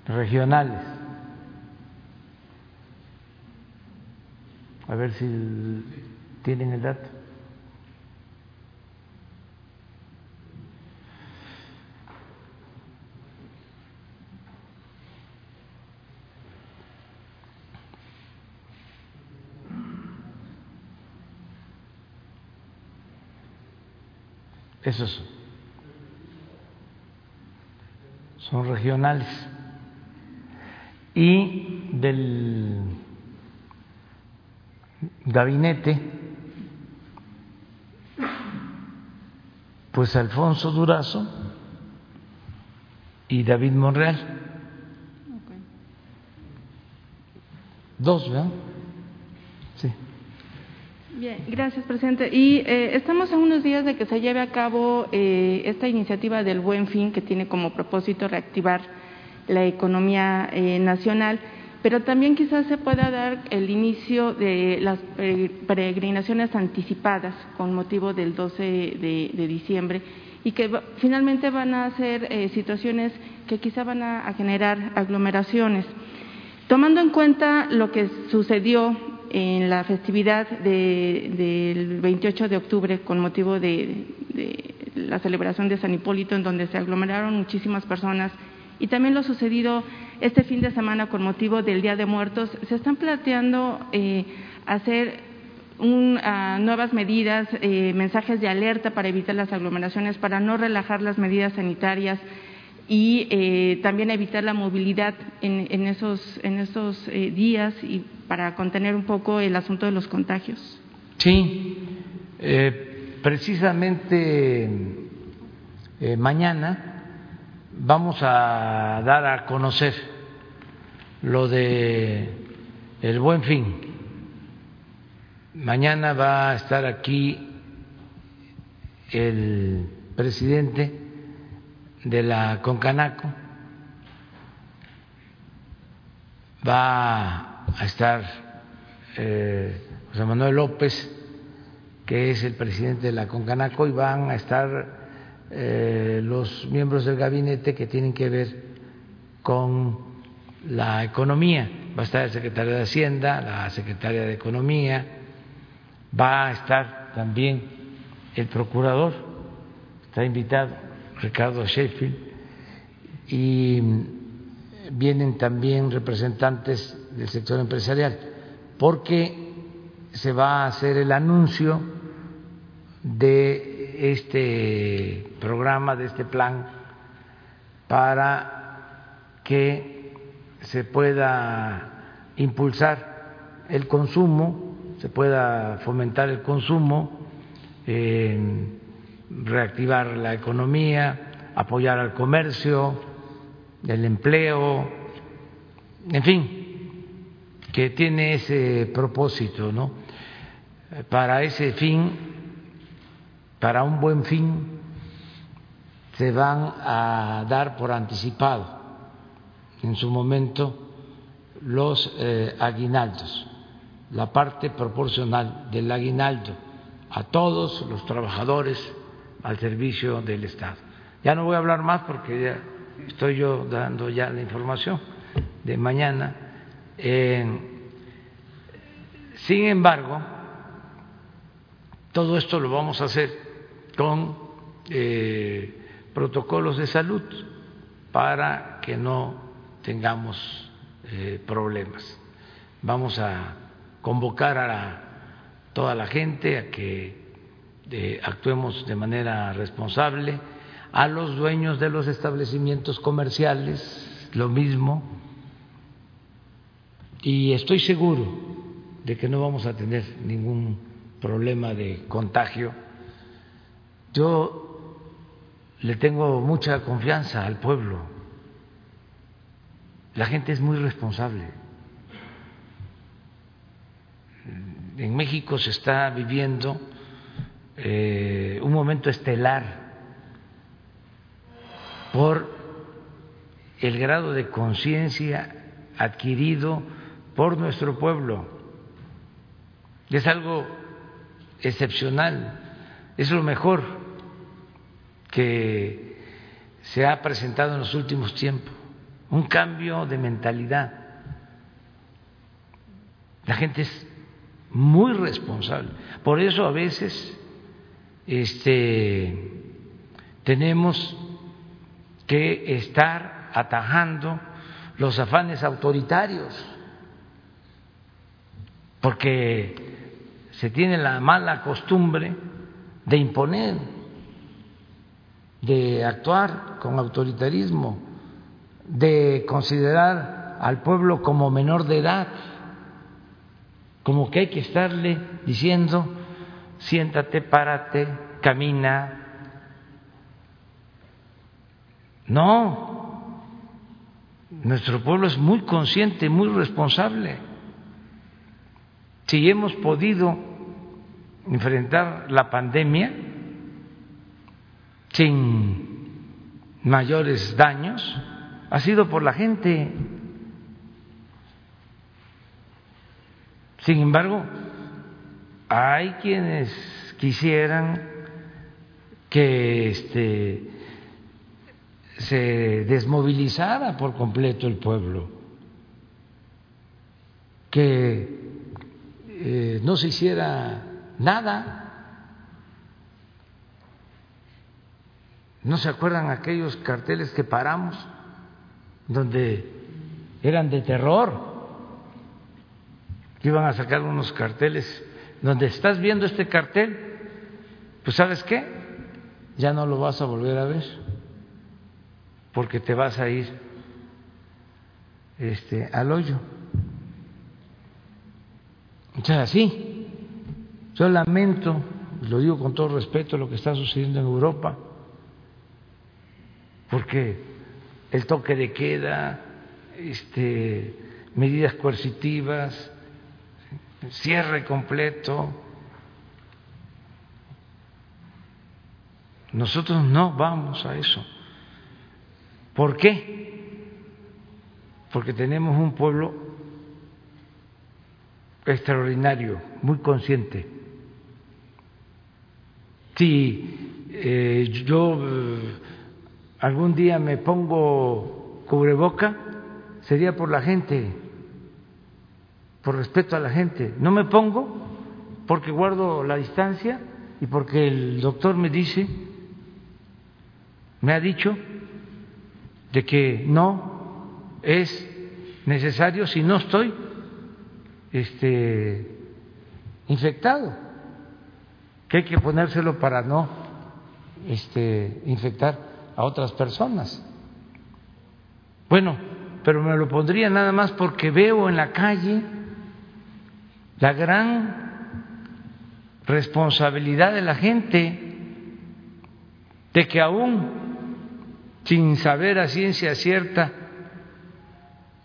regionales. A ver si tienen el dato. Esos son regionales. Y del gabinete, pues Alfonso Durazo y David Monreal. Dos, ¿verdad? Bien, gracias, presidente. Y eh, estamos a unos días de que se lleve a cabo eh, esta iniciativa del Buen Fin, que tiene como propósito reactivar la economía eh, nacional pero también quizás se pueda dar el inicio de las peregrinaciones anticipadas con motivo del 12 de, diciembre y que finalmente van a ser eh, situaciones que quizá van a, generar aglomeraciones. Tomando en cuenta lo que sucedió en la festividad del 28 de octubre con motivo de la celebración de San Hipólito, en donde se aglomeraron muchísimas personas y también lo sucedido este fin de semana con motivo del Día de Muertos, se están planteando eh, hacer ah, nuevas medidas, eh, mensajes de alerta para evitar las aglomeraciones, para no relajar las medidas sanitarias y eh, también evitar la movilidad en, esos, en esos días y para contener un poco el asunto de los contagios. Sí, precisamente mañana vamos a dar a conocer lo de el buen fin. Mañana va a estar aquí el presidente de la Concanaco, va a estar eh, José Manuel López, que es el presidente de la Concanaco, y van a estar eh, los miembros del gabinete que tienen que ver con la economía. Va a estar el secretario de Hacienda, la secretaria de Economía, va a estar también el procurador, está invitado Ricardo Sheffield, y vienen también representantes del sector empresarial, porque se va a hacer el anuncio de este programa, de este plan, para que se pueda impulsar el consumo, se pueda fomentar el consumo, reactivar la economía, apoyar al comercio, el empleo, en fin, que tiene ese propósito, ¿no? Para ese fin, para un buen fin, se van a dar por anticipado en su momento los eh, aguinaldos, la parte proporcional del aguinaldo a todos los trabajadores al servicio del Estado. Ya no voy a hablar más porque ya estoy yo dando ya la información de mañana. sin embargo, todo esto lo vamos a hacer con eh, protocolos de salud para que no tengamos eh, problemas. Vamos a convocar a toda la gente a que eh, actuemos de manera responsable a los dueños de los establecimientos comerciales, lo mismo, y estoy seguro de que no vamos a tener ningún problema de contagio. Yo le tengo mucha confianza al pueblo. La gente es muy responsable. En México se está viviendo eh, un momento estelar por el grado de conciencia adquirido por nuestro pueblo. Es algo excepcional, es lo mejor que se ha presentado en los últimos tiempos, un cambio de mentalidad. La gente es muy responsable. Por eso a veces este, tenemos que estar atajando los afanes autoritarios, porque se tiene la mala costumbre de imponer, de actuar con autoritarismo, de considerar al pueblo como menor de edad, como que hay que estarle diciendo, siéntate, párate, camina, no, nuestro pueblo es muy consciente, muy responsable. Si hemos podido enfrentar la pandemia sin mayores daños, ha sido por la gente. Sin embargo, hay quienes quisieran que este se desmovilizara por completo el pueblo, que eh, no se hiciera nada. ¿No se acuerdan aquellos carteles que paramos donde eran de terror? Que iban a sacar unos carteles donde estás viendo este cartel, pues sabes qué, ya no lo vas a volver a ver porque te vas a ir este, al hoyo. O sea, sí, yo lamento, lo digo con todo respeto, lo que está sucediendo en Europa, porque el toque de queda, este, medidas coercitivas, cierre completo. Nosotros no vamos a eso. ¿Por qué? Porque tenemos un pueblo extraordinario, muy consciente. Si eh, yo eh, algún día me pongo cubreboca sería por la gente, por respeto a la gente. No me pongo porque guardo la distancia y porque el doctor me dice, me ha dicho, de que no es necesario si no estoy este, infectado, que hay que ponérselo para no este, infectar a otras personas. Bueno, pero me lo pondría nada más porque veo en la calle la gran responsabilidad de la gente de que aún sin saber a ciencia cierta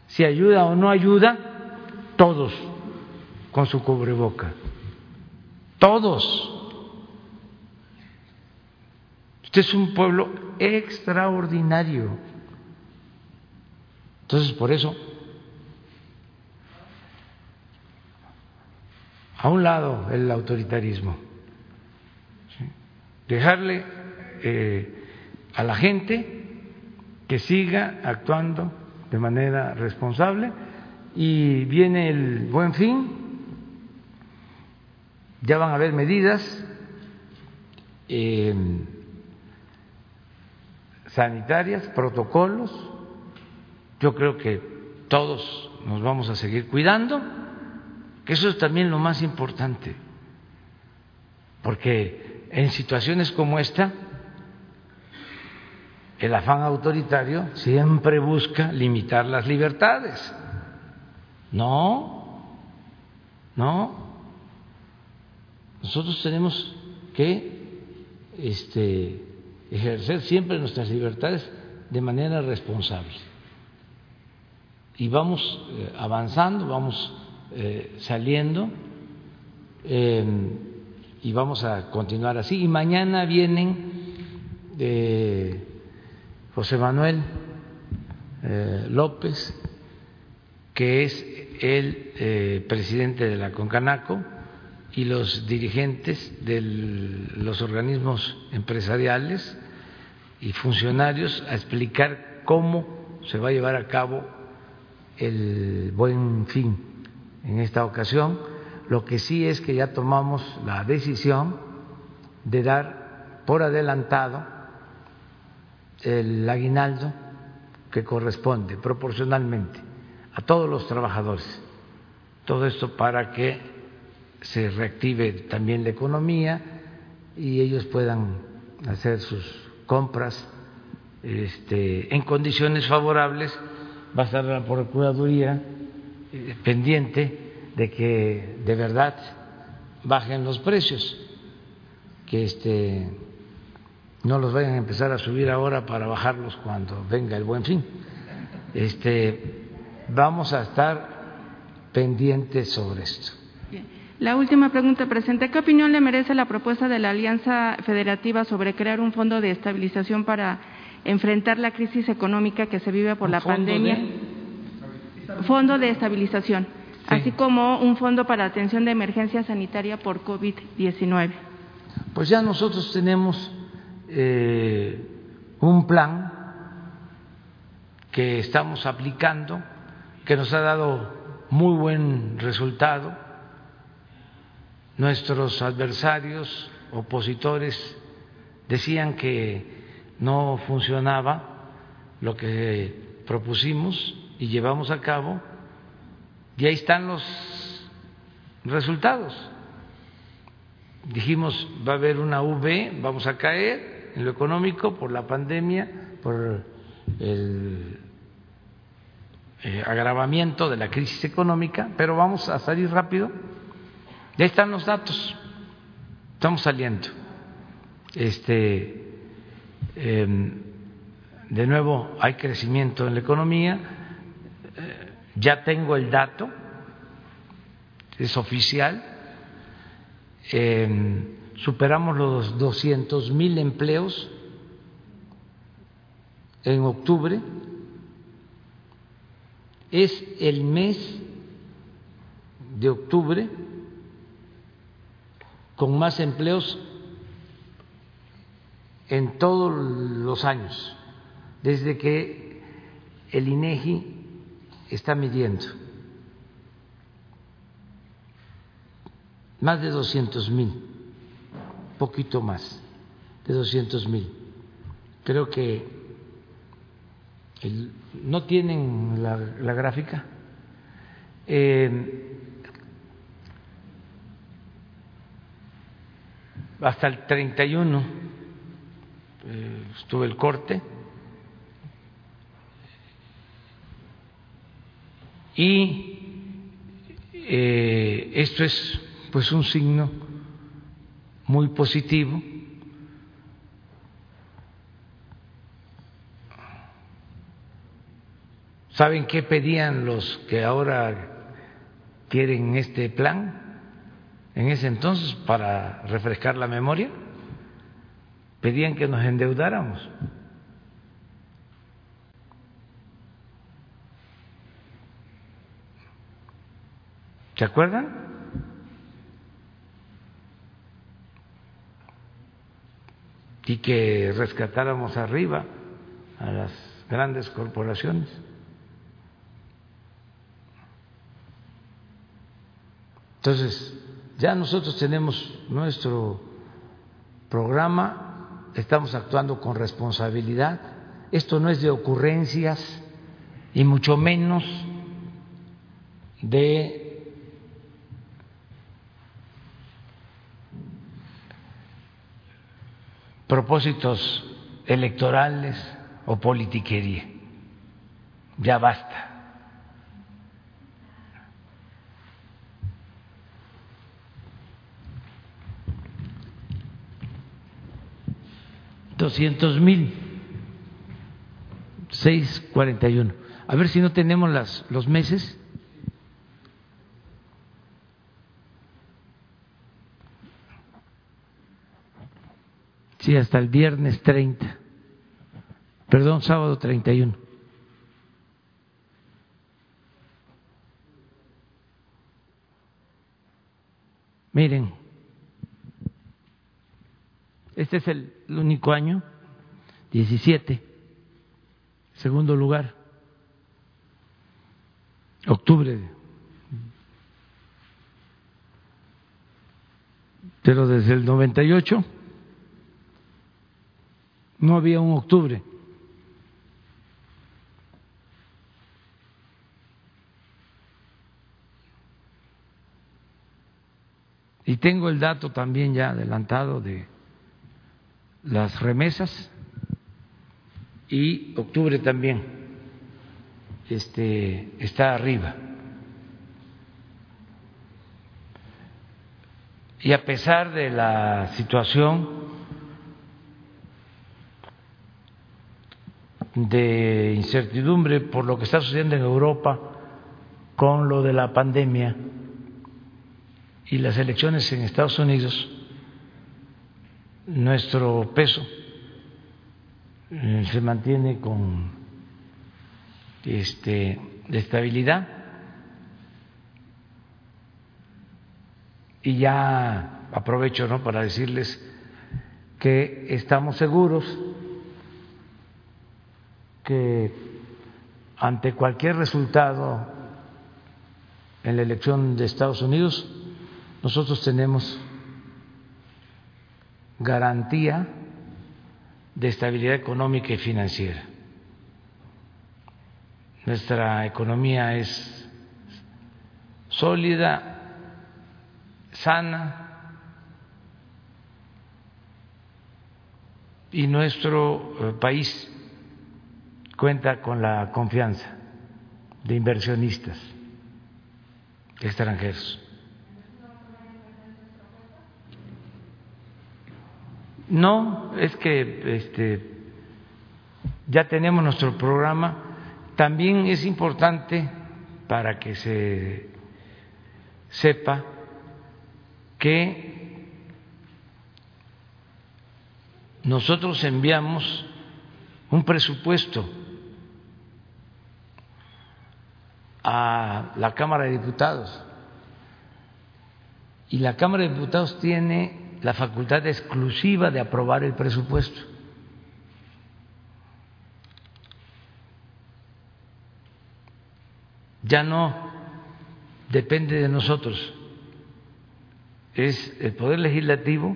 si ayuda o no ayuda, todos con su cubreboca, todos. Usted es un pueblo extraordinario. Entonces, por eso, a un lado el autoritarismo, dejarle eh, a la gente que siga actuando de manera responsable y viene el buen fin, ya van a haber medidas eh, sanitarias, protocolos, yo creo que todos nos vamos a seguir cuidando, que eso es también lo más importante, porque en situaciones como esta, el afán autoritario siempre busca limitar las libertades. No, no. Nosotros tenemos que este, ejercer siempre nuestras libertades de manera responsable. Y vamos eh, avanzando, vamos eh, saliendo eh, y vamos a continuar así. Y mañana vienen José Manuel López, que es el presidente de la Concanaco, y los dirigentes de los organismos empresariales y funcionarios a explicar cómo se va a llevar a cabo el buen fin en esta ocasión. Lo que sí es que ya tomamos la decisión de dar por adelantado el aguinaldo que corresponde proporcionalmente a todos los trabajadores. Todo esto para que se reactive también la economía y ellos puedan hacer sus compras este, en condiciones favorables. Va a estar la Procuraduría pendiente de que de verdad bajen los precios, que este, no los vayan a empezar a subir ahora para bajarlos cuando venga el buen fin. Este, vamos a estar pendientes sobre esto. La última pregunta presente. ¿Qué opinión le merece la propuesta de la Alianza Federativa sobre crear un fondo de estabilización para enfrentar la crisis económica que se vive por la pandemia? Fondo de estabilización, así como un fondo para atención de emergencia sanitaria por COVID-19. Pues ya nosotros tenemos eh, un plan que estamos aplicando, que nos ha dado muy buen resultado. Nuestros adversarios, opositores, decían que no funcionaba lo que propusimos y llevamos a cabo, y ahí están los resultados. Dijimos, va a haber una V, vamos a caer en lo económico por la pandemia, por el eh, agravamiento de la crisis económica, pero vamos a salir rápido ya están los datos, estamos saliendo. Este, em, de nuevo hay crecimiento en la economía, ya tengo el dato, es oficial, em, superamos los 200 mil empleos en octubre, es el mes de octubre con más empleos en todos los años, desde que el INEGI está midiendo más de 200 mil, poquito más de 200 mil. Creo que no tienen la, gráfica. Eh, hasta el 31 eh, estuvo el corte y eh, esto es pues un signo muy positivo ¿Saben qué pedían los que ahora quieren este plan? En ese entonces, para refrescar la memoria, pedían que nos endeudáramos. ¿Se acuerdan? Y que rescatáramos arriba a las grandes corporaciones. Entonces, ya nosotros tenemos nuestro programa, estamos actuando con responsabilidad. Esto no es de ocurrencias y mucho menos de propósitos electorales o politiquería. Ya basta. doscientos mil seis cuarenta y uno. A ver si no tenemos las, los meses. Sí, hasta el viernes 30. Perdón, sábado 31. Miren, este es el, único año, 17, segundo lugar, octubre. Pero desde el 98 no había un octubre. Y tengo el dato también ya adelantado de las remesas y octubre también este, está arriba. Y a pesar de la situación de incertidumbre por lo que está sucediendo en Europa con lo de la pandemia y las elecciones en Estados Unidos, nuestro peso eh, se mantiene con este, estabilidad y ya aprovecho ¿no? para decirles que estamos seguros que ante cualquier resultado en la elección de Estados Unidos nosotros tenemos garantía de estabilidad económica y financiera. Nuestra economía es sólida, sana y nuestro eh, país cuenta con la confianza de inversionistas extranjeros. No, es que este, ya tenemos nuestro programa. También es importante para que se sepa que nosotros enviamos un presupuesto a la Cámara de Diputados y la Cámara de Diputados tiene la facultad exclusiva de aprobar el presupuesto. ya no depende de nosotros, es el Poder Legislativo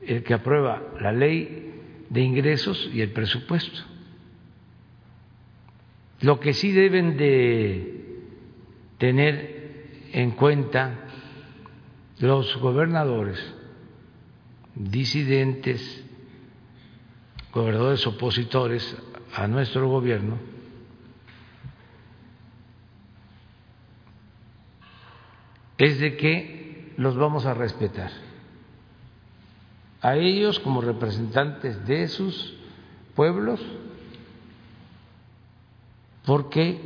el que aprueba la ley de ingresos y el presupuesto. Lo que sí deben de tener en cuenta los gobernadores, disidentes, gobernadores opositores a nuestro gobierno, es de que los vamos a respetar. A ellos como representantes de sus pueblos, porque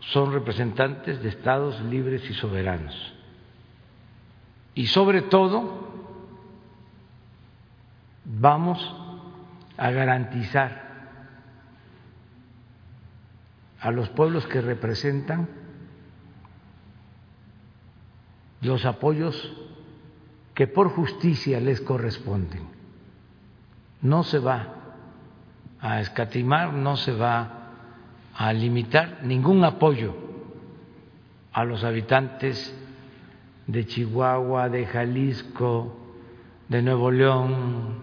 son representantes de estados libres y soberanos. Y sobre todo, vamos a garantizar a los pueblos que representan los apoyos que por justicia les corresponden. No se va a escatimar, no se va a limitar ningún apoyo a los habitantes de Chihuahua, de Jalisco, de Nuevo León,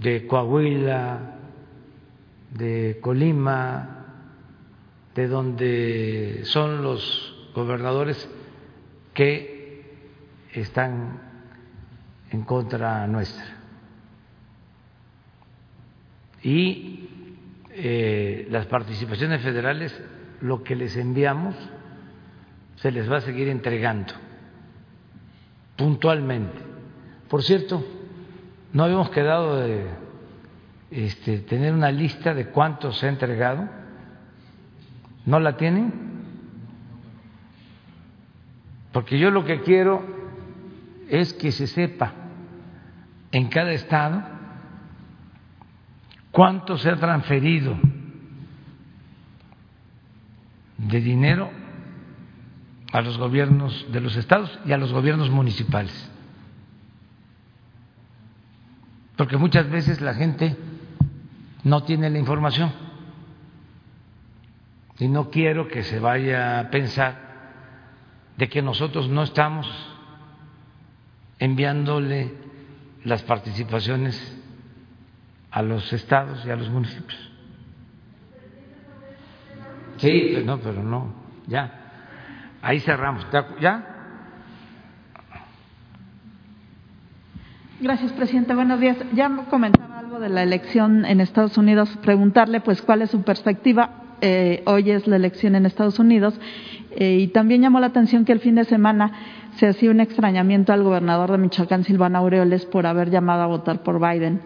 de Coahuila, de Colima, de donde son los gobernadores que están en contra nuestra. Y eh, las participaciones federales, lo que les enviamos, se les va a seguir entregando puntualmente. Por cierto, no habíamos quedado de este, tener una lista de cuántos se ha entregado. ¿No la tienen? Porque yo lo que quiero es que se sepa en cada estado cuánto se ha transferido de dinero a los gobiernos de los estados y a los gobiernos municipales. Porque muchas veces la gente no tiene la información y no quiero que se vaya a pensar de que nosotros no estamos enviándole las participaciones a los estados y a los municipios. Sí, pues no, pero no, ya. Ahí cerramos. ¿Ya? Gracias, presidente. Buenos días. Ya comentaba algo de la elección en Estados Unidos. Preguntarle, pues, cuál es su perspectiva. Eh, hoy es la elección en Estados Unidos. Eh, y también llamó la atención que el fin de semana se hacía un extrañamiento al gobernador de Michoacán, Silvano Aureoles, por haber llamado a votar por Biden.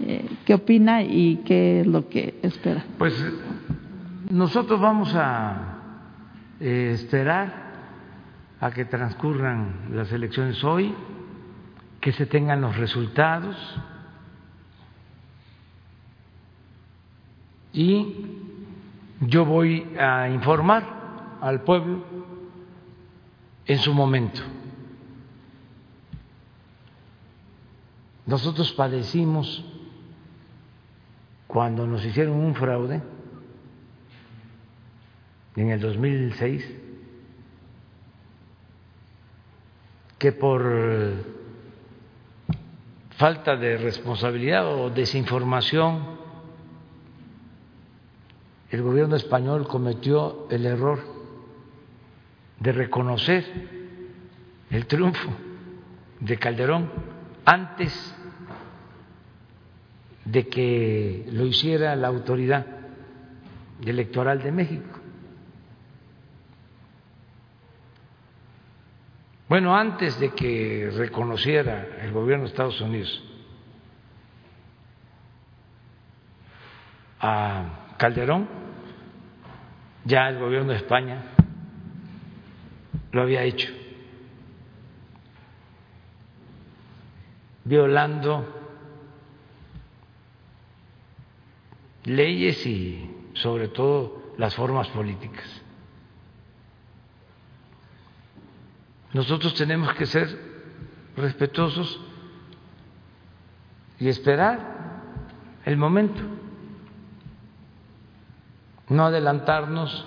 Eh, ¿Qué opina y qué es lo que espera? Pues nosotros vamos a eh, esperar a que transcurran las elecciones hoy, que se tengan los resultados y yo voy a informar al pueblo en su momento. Nosotros padecimos cuando nos hicieron un fraude en el 2006 que por falta de responsabilidad o desinformación el gobierno español cometió el error de reconocer el triunfo de Calderón antes de que lo hiciera la autoridad electoral de México. Bueno, antes de que reconociera el gobierno de Estados Unidos a Calderón, ya el gobierno de España lo había hecho, violando leyes y sobre todo las formas políticas. Nosotros tenemos que ser respetuosos y esperar el momento no adelantarnos,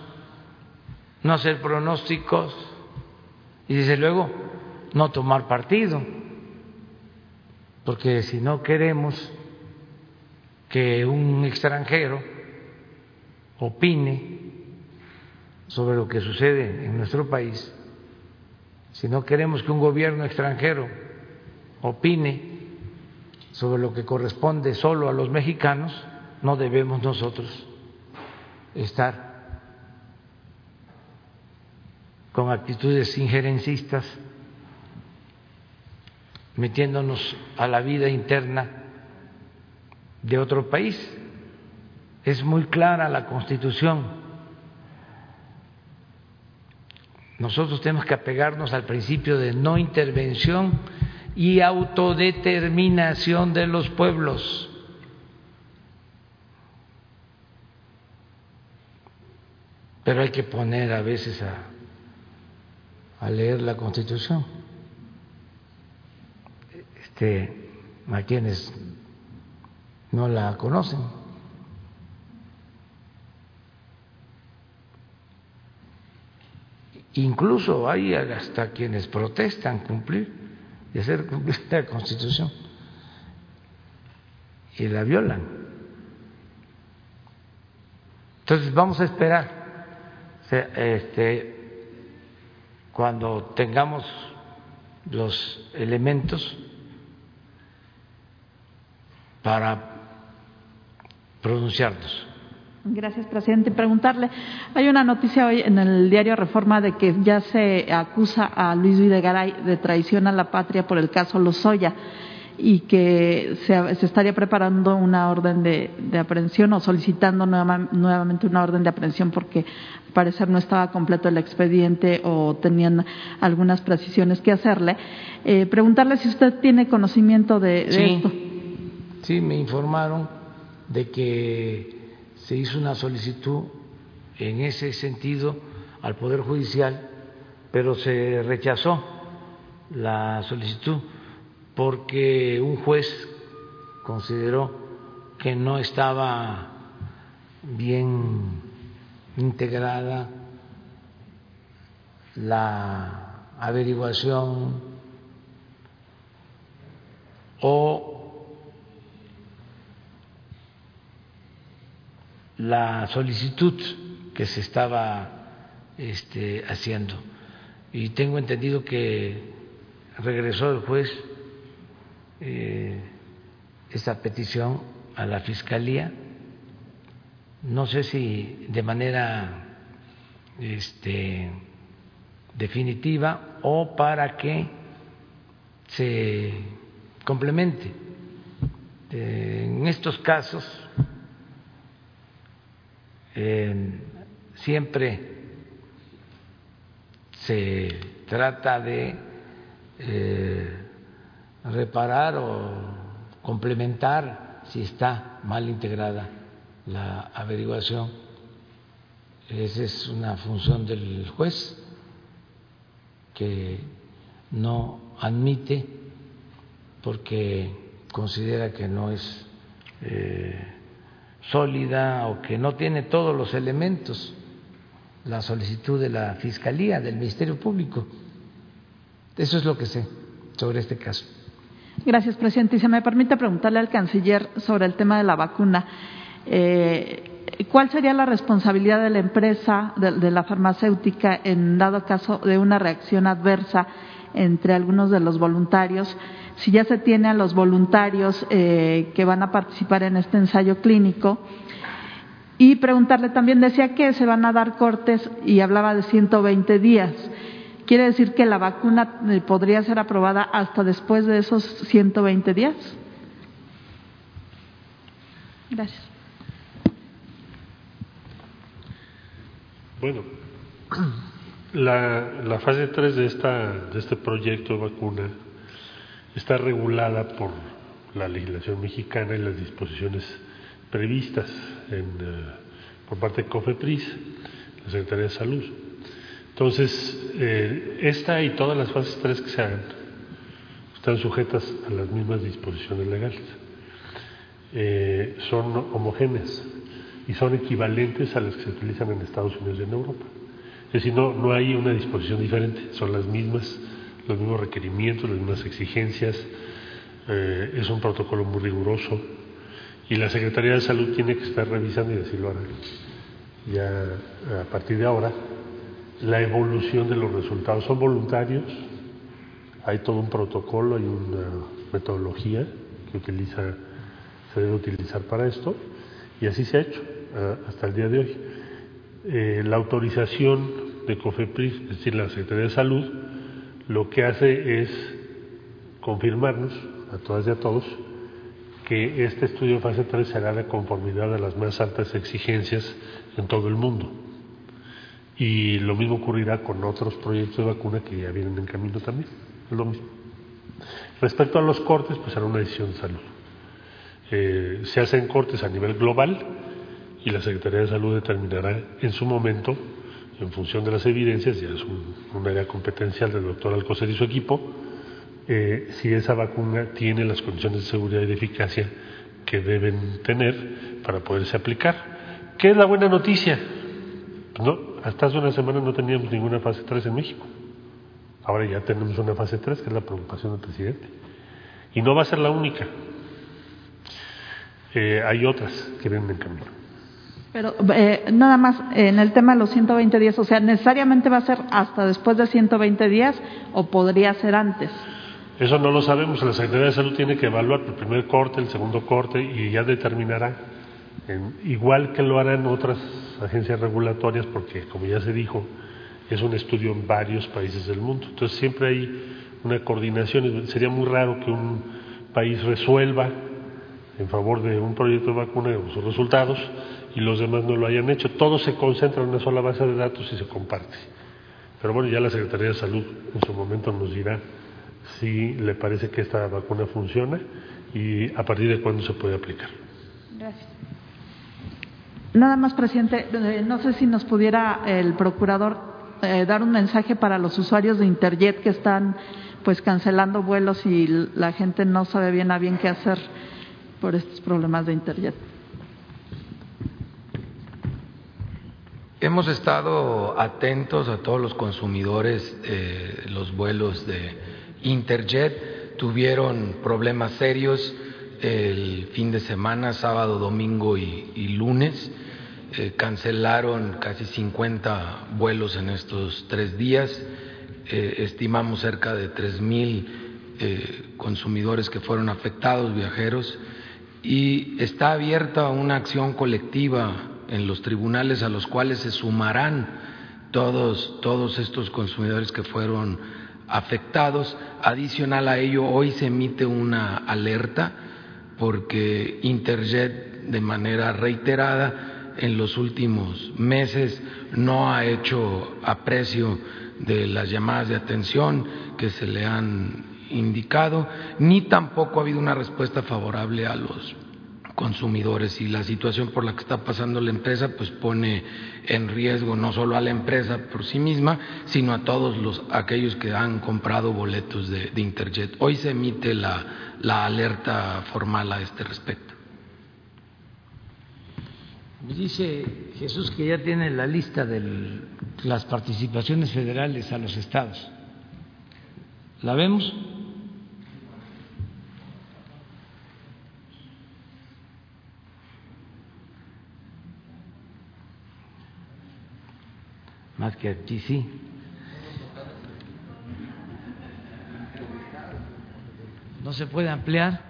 no hacer pronósticos y desde luego no tomar partido, porque si no queremos que un extranjero opine sobre lo que sucede en nuestro país, si no queremos que un gobierno extranjero opine sobre lo que corresponde solo a los mexicanos, no debemos nosotros estar con actitudes injerencistas, metiéndonos a la vida interna de otro país. Es muy clara la Constitución. Nosotros tenemos que apegarnos al principio de no intervención y autodeterminación de los pueblos. Pero hay que poner a veces a, leer la Constitución. Este, a quienes no la conocen. Incluso hay hasta quienes protestan cumplir y hacer cumplir la Constitución y la violan. Entonces vamos a esperar este, cuando tengamos los elementos para pronunciarnos. Gracias, presidente. Preguntarle, hay una noticia hoy en el diario Reforma de que ya se acusa a Luis Videgaray de traición a la patria por el caso Lozoya y que se, se estaría preparando una orden de, de aprehensión o solicitando nuevamente una orden de aprehensión porque al parecer no estaba completo el expediente o tenían algunas precisiones que hacerle. Eh, preguntarle si usted tiene conocimiento de, de sí, esto. Sí, me informaron de que se hizo una solicitud en ese sentido al Poder Judicial, pero se rechazó la solicitud porque un juez consideró que no estaba bien integrada la averiguación o la solicitud que se estaba este, haciendo. Y tengo entendido que regresó el juez eh, esa petición a la Fiscalía, no sé si de manera este, definitiva o para que se complemente. Eh, en estos casos siempre se trata de eh, reparar o complementar si está mal integrada la averiguación. Esa es una función del juez que no admite porque considera que no es eh, sólida o que no tiene todos los elementos la solicitud de la Fiscalía, del Ministerio Público. Eso es lo que sé sobre este caso. Gracias, presidente. Y se me permite preguntarle al canciller sobre el tema de la vacuna. Eh, ¿Cuál sería la responsabilidad de la empresa, de, de, la farmacéutica, en dado caso de una reacción adversa entre algunos de los voluntarios? Si ya se tiene a los voluntarios eh, que van a participar en este ensayo clínico. Y preguntarle también, decía que se van a dar cortes y hablaba de 120 días. ¿Quiere decir que la vacuna eh, podría ser aprobada hasta después de esos 120 días? Gracias. Bueno, la, la fase 3 de, esta, de este proyecto de vacuna está regulada por la legislación mexicana y las disposiciones previstas en, uh, por parte de COFEPRIS, la Secretaría de Salud. Entonces, eh, esta y todas las fases 3 que se hagan están sujetas a las mismas disposiciones legales. Eh, son homogéneas. y son equivalentes a las que se utilizan en Estados Unidos y en Europa. Es decir, no, no hay una disposición diferente, son las mismas, los mismos requerimientos, las mismas exigencias, eh, es un protocolo muy riguroso y la Secretaría de Salud tiene que estar revisando y decirlo ahora, ya a partir de ahora, la evolución de los resultados. Son voluntarios, hay todo un protocolo, hay una metodología que utiliza, se debe utilizar para esto y así se ha hecho hasta el día de hoy. Eh, la autorización de COFEPRIS, es decir, la Secretaría de Salud, lo que hace es confirmarnos a todas y a todos que este estudio fase 3 será de conformidad a las más altas exigencias en todo el mundo. Y lo mismo ocurrirá con otros proyectos de vacuna que ya vienen en camino también. Es. Respecto a los cortes, pues será una decisión de salud. Eh, se hacen cortes a nivel global y la Secretaría de Salud determinará en su momento, en función de las evidencias, ya es un, área competencial del doctor Alcocer y su equipo, eh, si esa vacuna tiene las condiciones de seguridad y de eficacia que deben tener para poderse aplicar. ¿Qué es la buena noticia? Pues no, hasta hace una semana no teníamos ninguna fase 3 en México. Ahora ya tenemos una fase 3, que es la preocupación del presidente. Y no va a ser la única. Eh, hay otras que vienen en camino. Pero eh, nada más en el tema de los 120 días, o sea, ¿necesariamente va a ser hasta después de 120 días o podría ser antes? Eso no lo sabemos. La Secretaría de Salud tiene que evaluar el primer corte, el segundo corte y ya determinará, igual que lo harán otras agencias regulatorias, porque como ya se dijo, es un estudio en varios países del mundo. Entonces siempre hay una coordinación. Sería muy raro que un país resuelva en favor de un proyecto de vacuna sus resultados y los demás no lo hayan hecho. Todo se concentra en una sola base de datos y se comparte. Pero bueno, ya la Secretaría de Salud en su momento nos dirá si le parece que esta vacuna funciona y a partir de cuándo se puede aplicar. Gracias. Nada más, presidente, eh, no sé si nos pudiera el procurador eh, dar un mensaje para los usuarios de Interjet que están pues cancelando vuelos y la gente no sabe bien a bien qué hacer por estos problemas de Interjet. Hemos estado atentos a todos los consumidores, eh, los vuelos de Interjet tuvieron problemas serios el fin de semana, sábado, domingo y, lunes. Eh, cancelaron casi 50 vuelos en estos tres días. Eh, estimamos cerca de tres mil eh, consumidores que fueron afectados, viajeros, y está abierta una acción colectiva en los tribunales a los cuales se sumarán todos, todos estos consumidores que fueron afectados. Adicional a ello, hoy se emite una alerta porque Interjet de manera reiterada en los últimos meses no ha hecho aprecio de las llamadas de atención que se le han indicado, ni tampoco ha habido una respuesta favorable a los consumidores y la situación por la que está pasando la empresa pues pone en riesgo no solo a la empresa por sí misma, sino a todos los aquellos que han comprado boletos de, Interjet. Hoy se emite la, la alerta formal a este respecto. Dice Jesús que ya tiene la lista de las participaciones federales a los estados. ¿La vemos? Más que aquí sí. ¿No se puede ampliar?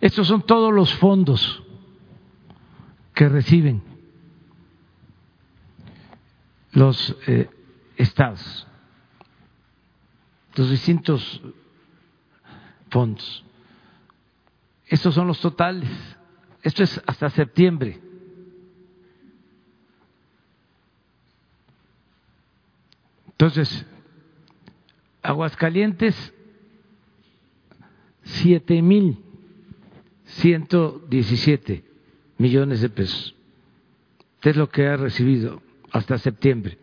Estos son todos los fondos que reciben los eh, estados, los distintos fondos. Estos son los totales. Esto es hasta septiembre. Entonces, Aguascalientes, siete mil ciento diecisiete millones de pesos. es lo que ha recibido hasta septiembre.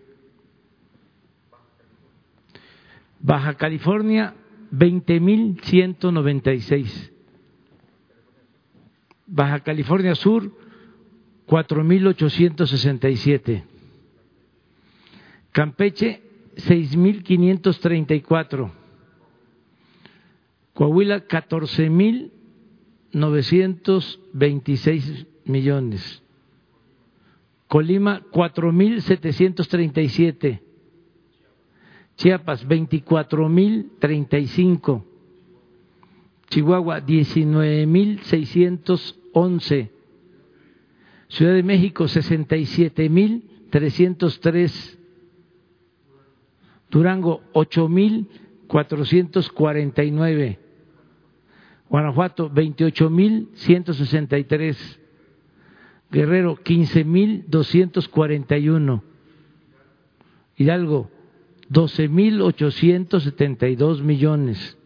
Baja California, 20.196. Baja California Sur, 4.867. Campeche, 6.534. Coahuila, 14.926 millones. Colima, 4.737. Chiapas, 24.035. Chihuahua, 19.611. Ciudad de México, 67.303. Durango, 8.449. Guanajuato, 28.163. Guerrero, 15.241. Hidalgo, 12.872 millones.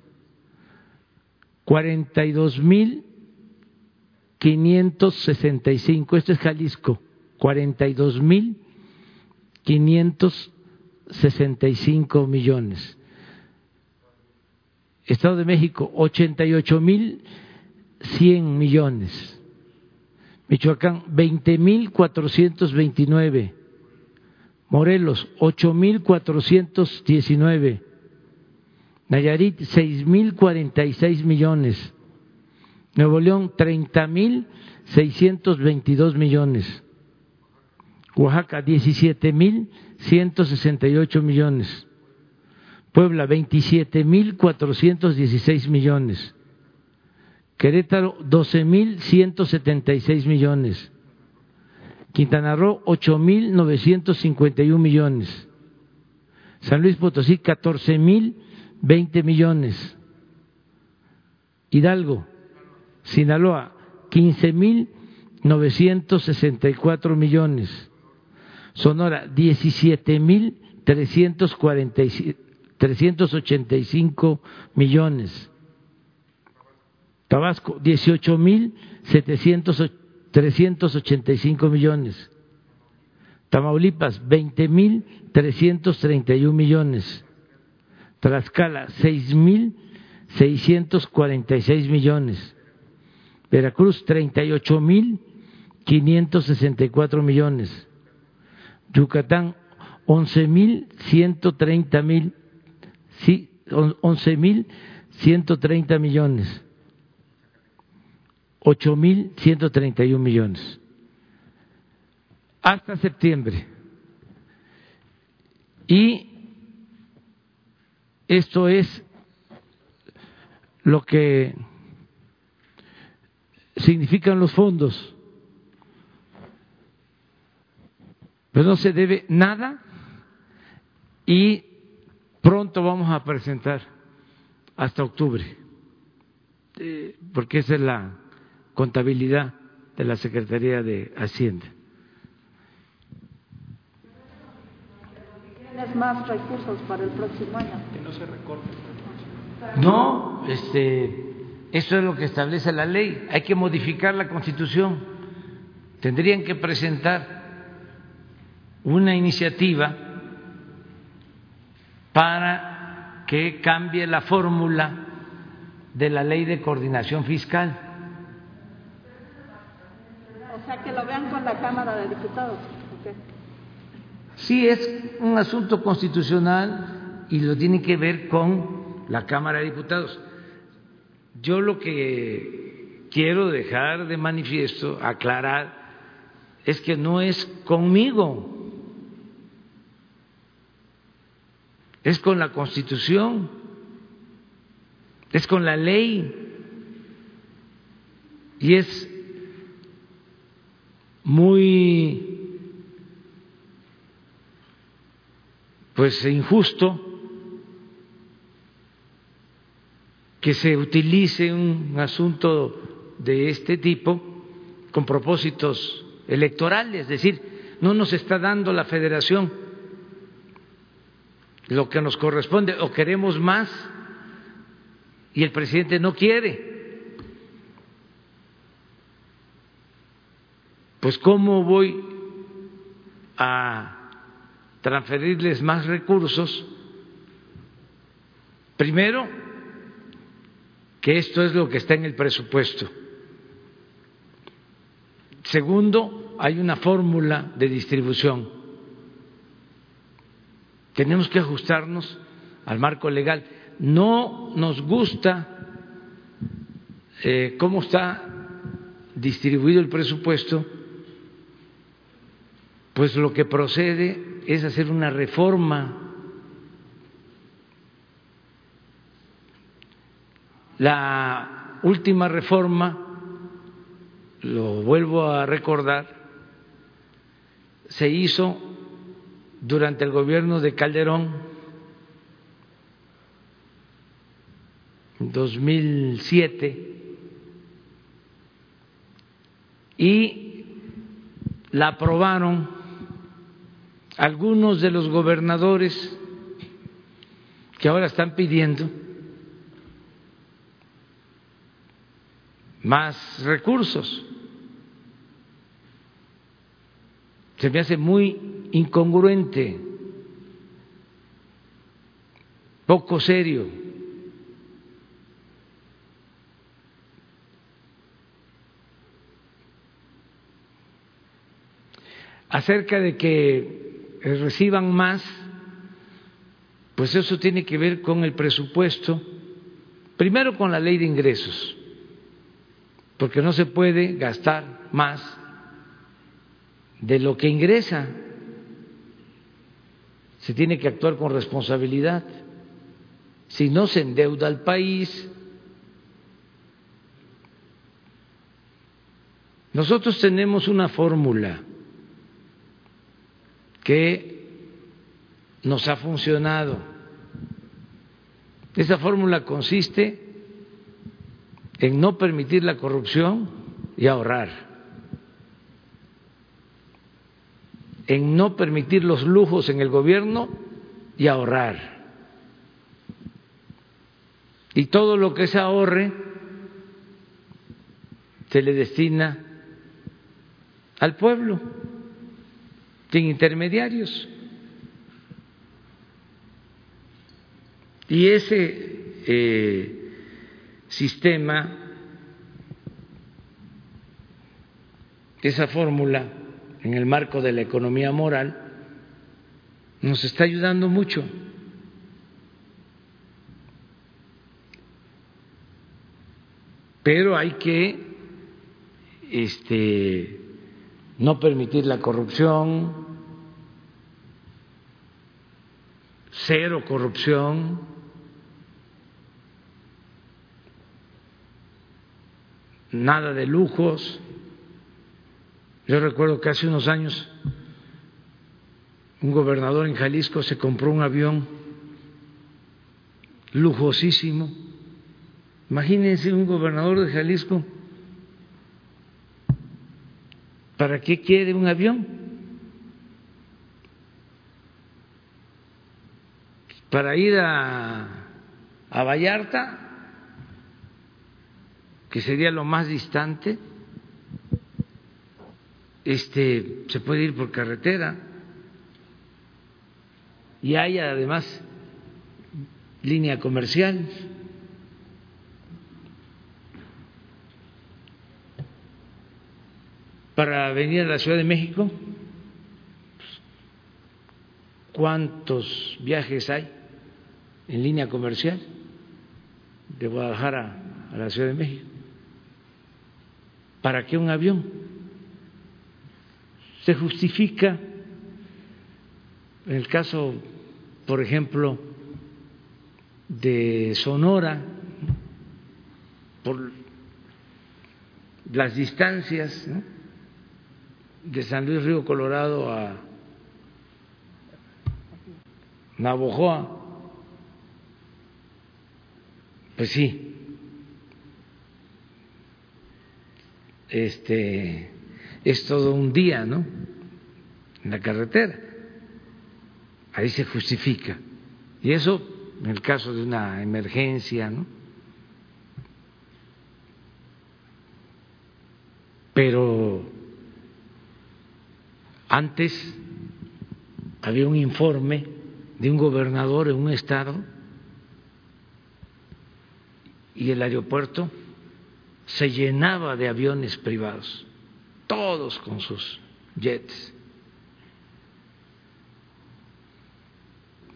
42.565. Esto es Jalisco. 42.565 millones. Estado de México, 88.100 millones. Michoacán, 20.429. Morelos, 8.419. Nayarit, 6.046 millones. Nuevo León, 30.622 millones. Oaxaca, 17.168 millones. Puebla, 27.416 millones. Querétaro, 12.176 millones. Quintana Roo, 8.951 millones. San Luis Potosí, 14.020 millones. Hidalgo, Sinaloa, 15.964 millones. Sonora, 17.385 millones. Tabasco, 18.385 millones. Tamaulipas, 20.331 millones. Tlaxcala, 6.646 millones. Veracruz, 38.564 millones. Yucatán, 11.130 mil, sí, 11.130 millones. 8.131 millones hasta septiembre. Y esto es lo que significan los fondos. Pero no se debe nada y pronto vamos a presentar hasta octubre, eh, porque esa es la contabilidad de la Secretaría de Hacienda. ¿Tienes más recursos para el próximo año? Que no se recorte. No, este, eso es lo que establece la ley. Hay que modificar la Constitución. Tendrían que presentar una iniciativa para que cambie la fórmula de la ley de coordinación fiscal. O sea, que lo vean con la Cámara de Diputados. Okay. Sí, es un asunto constitucional y lo tiene que ver con la Cámara de Diputados. Yo lo que quiero dejar de manifiesto, aclarar, es que no es conmigo, es con la Constitución, es con la ley. Y es muy pues injusto que se utilice un asunto de este tipo con propósitos electorales, es decir, no nos está dando la federación lo que nos corresponde o queremos más y el presidente no quiere. Pues ¿cómo voy a transferirles más recursos? Primero, que esto es lo que está en el presupuesto. Segundo, hay una fórmula de distribución. Tenemos que ajustarnos al marco legal. No nos gusta eh, cómo está distribuido el presupuesto, pues lo que procede es hacer una reforma. La última reforma, lo vuelvo a recordar, se hizo durante el gobierno de Calderón, en 2007, y la aprobaron algunos de los gobernadores que ahora están pidiendo más recursos. Se me hace muy incongruente, poco serio. acerca de que reciban más, pues eso tiene que ver con el presupuesto, primero con la ley de ingresos, porque no se puede gastar más de lo que ingresa, se tiene que actuar con responsabilidad, si no se endeuda al país, nosotros tenemos una fórmula que nos ha funcionado. Esa fórmula consiste en no permitir la corrupción y ahorrar, en no permitir los lujos en el gobierno y ahorrar. Y todo lo que se ahorre se le destina al pueblo sin intermediarios. Y ese eh, sistema, esa fórmula en el marco de la economía moral, nos está ayudando mucho. Pero hay que este, no permitir la corrupción, cero corrupción, nada de lujos. Yo recuerdo que hace unos años un gobernador en Jalisco se compró un avión lujosísimo. Imagínense un gobernador de Jalisco, ¿para qué quiere un avión? para ir a, a Vallarta, que sería lo más distante, este, se puede ir por carretera y hay además línea comercial. Para venir a la Ciudad de México, ¿cuántos viajes hay? en línea comercial de Guadalajara a la Ciudad de México. ¿Para qué un avión? Se justifica en el caso, por ejemplo, de Sonora, por las distancias de San Luis Río Colorado a Navojoa, pues sí. Este es todo un día, ¿no? En la carretera. Ahí se justifica. Y eso en el caso de una emergencia, ¿no? Pero antes había un informe de un gobernador en un estado y el aeropuerto se llenaba de aviones privados, todos con sus jets,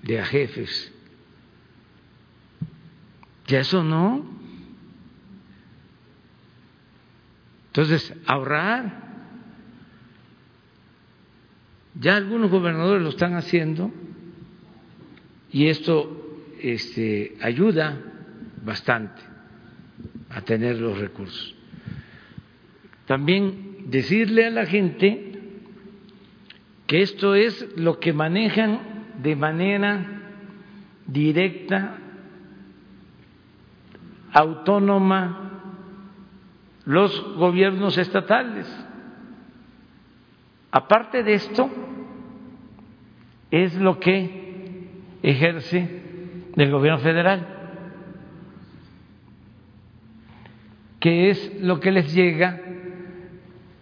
de a jefes. Ya eso no. Entonces, ahorrar. Ya algunos gobernadores lo están haciendo y esto este, ayuda bastante a tener los recursos. También decirle a la gente que esto es lo que manejan de manera directa, autónoma, los gobiernos estatales. Aparte de esto, es lo que ejerce el gobierno federal. Que es lo que les llega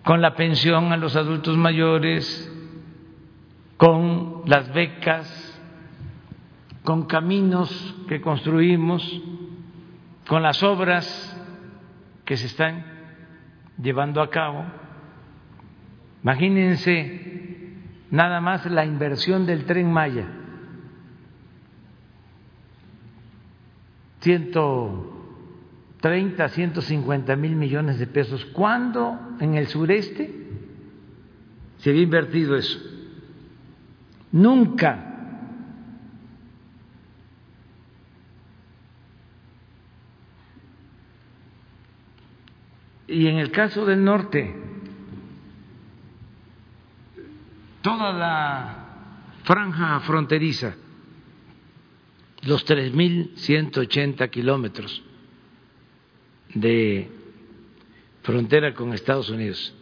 con la pensión a los adultos mayores, con las becas, con caminos que construimos, con las obras que se están llevando a cabo. Imagínense nada más la inversión del tren Maya. Ciento 30 150 mil millones de pesos. ¿Cuándo en el sureste se había invertido eso? Nunca. Y en el caso del norte, toda la franja fronteriza, los 3.180 kilómetros, de frontera con Estados Unidos.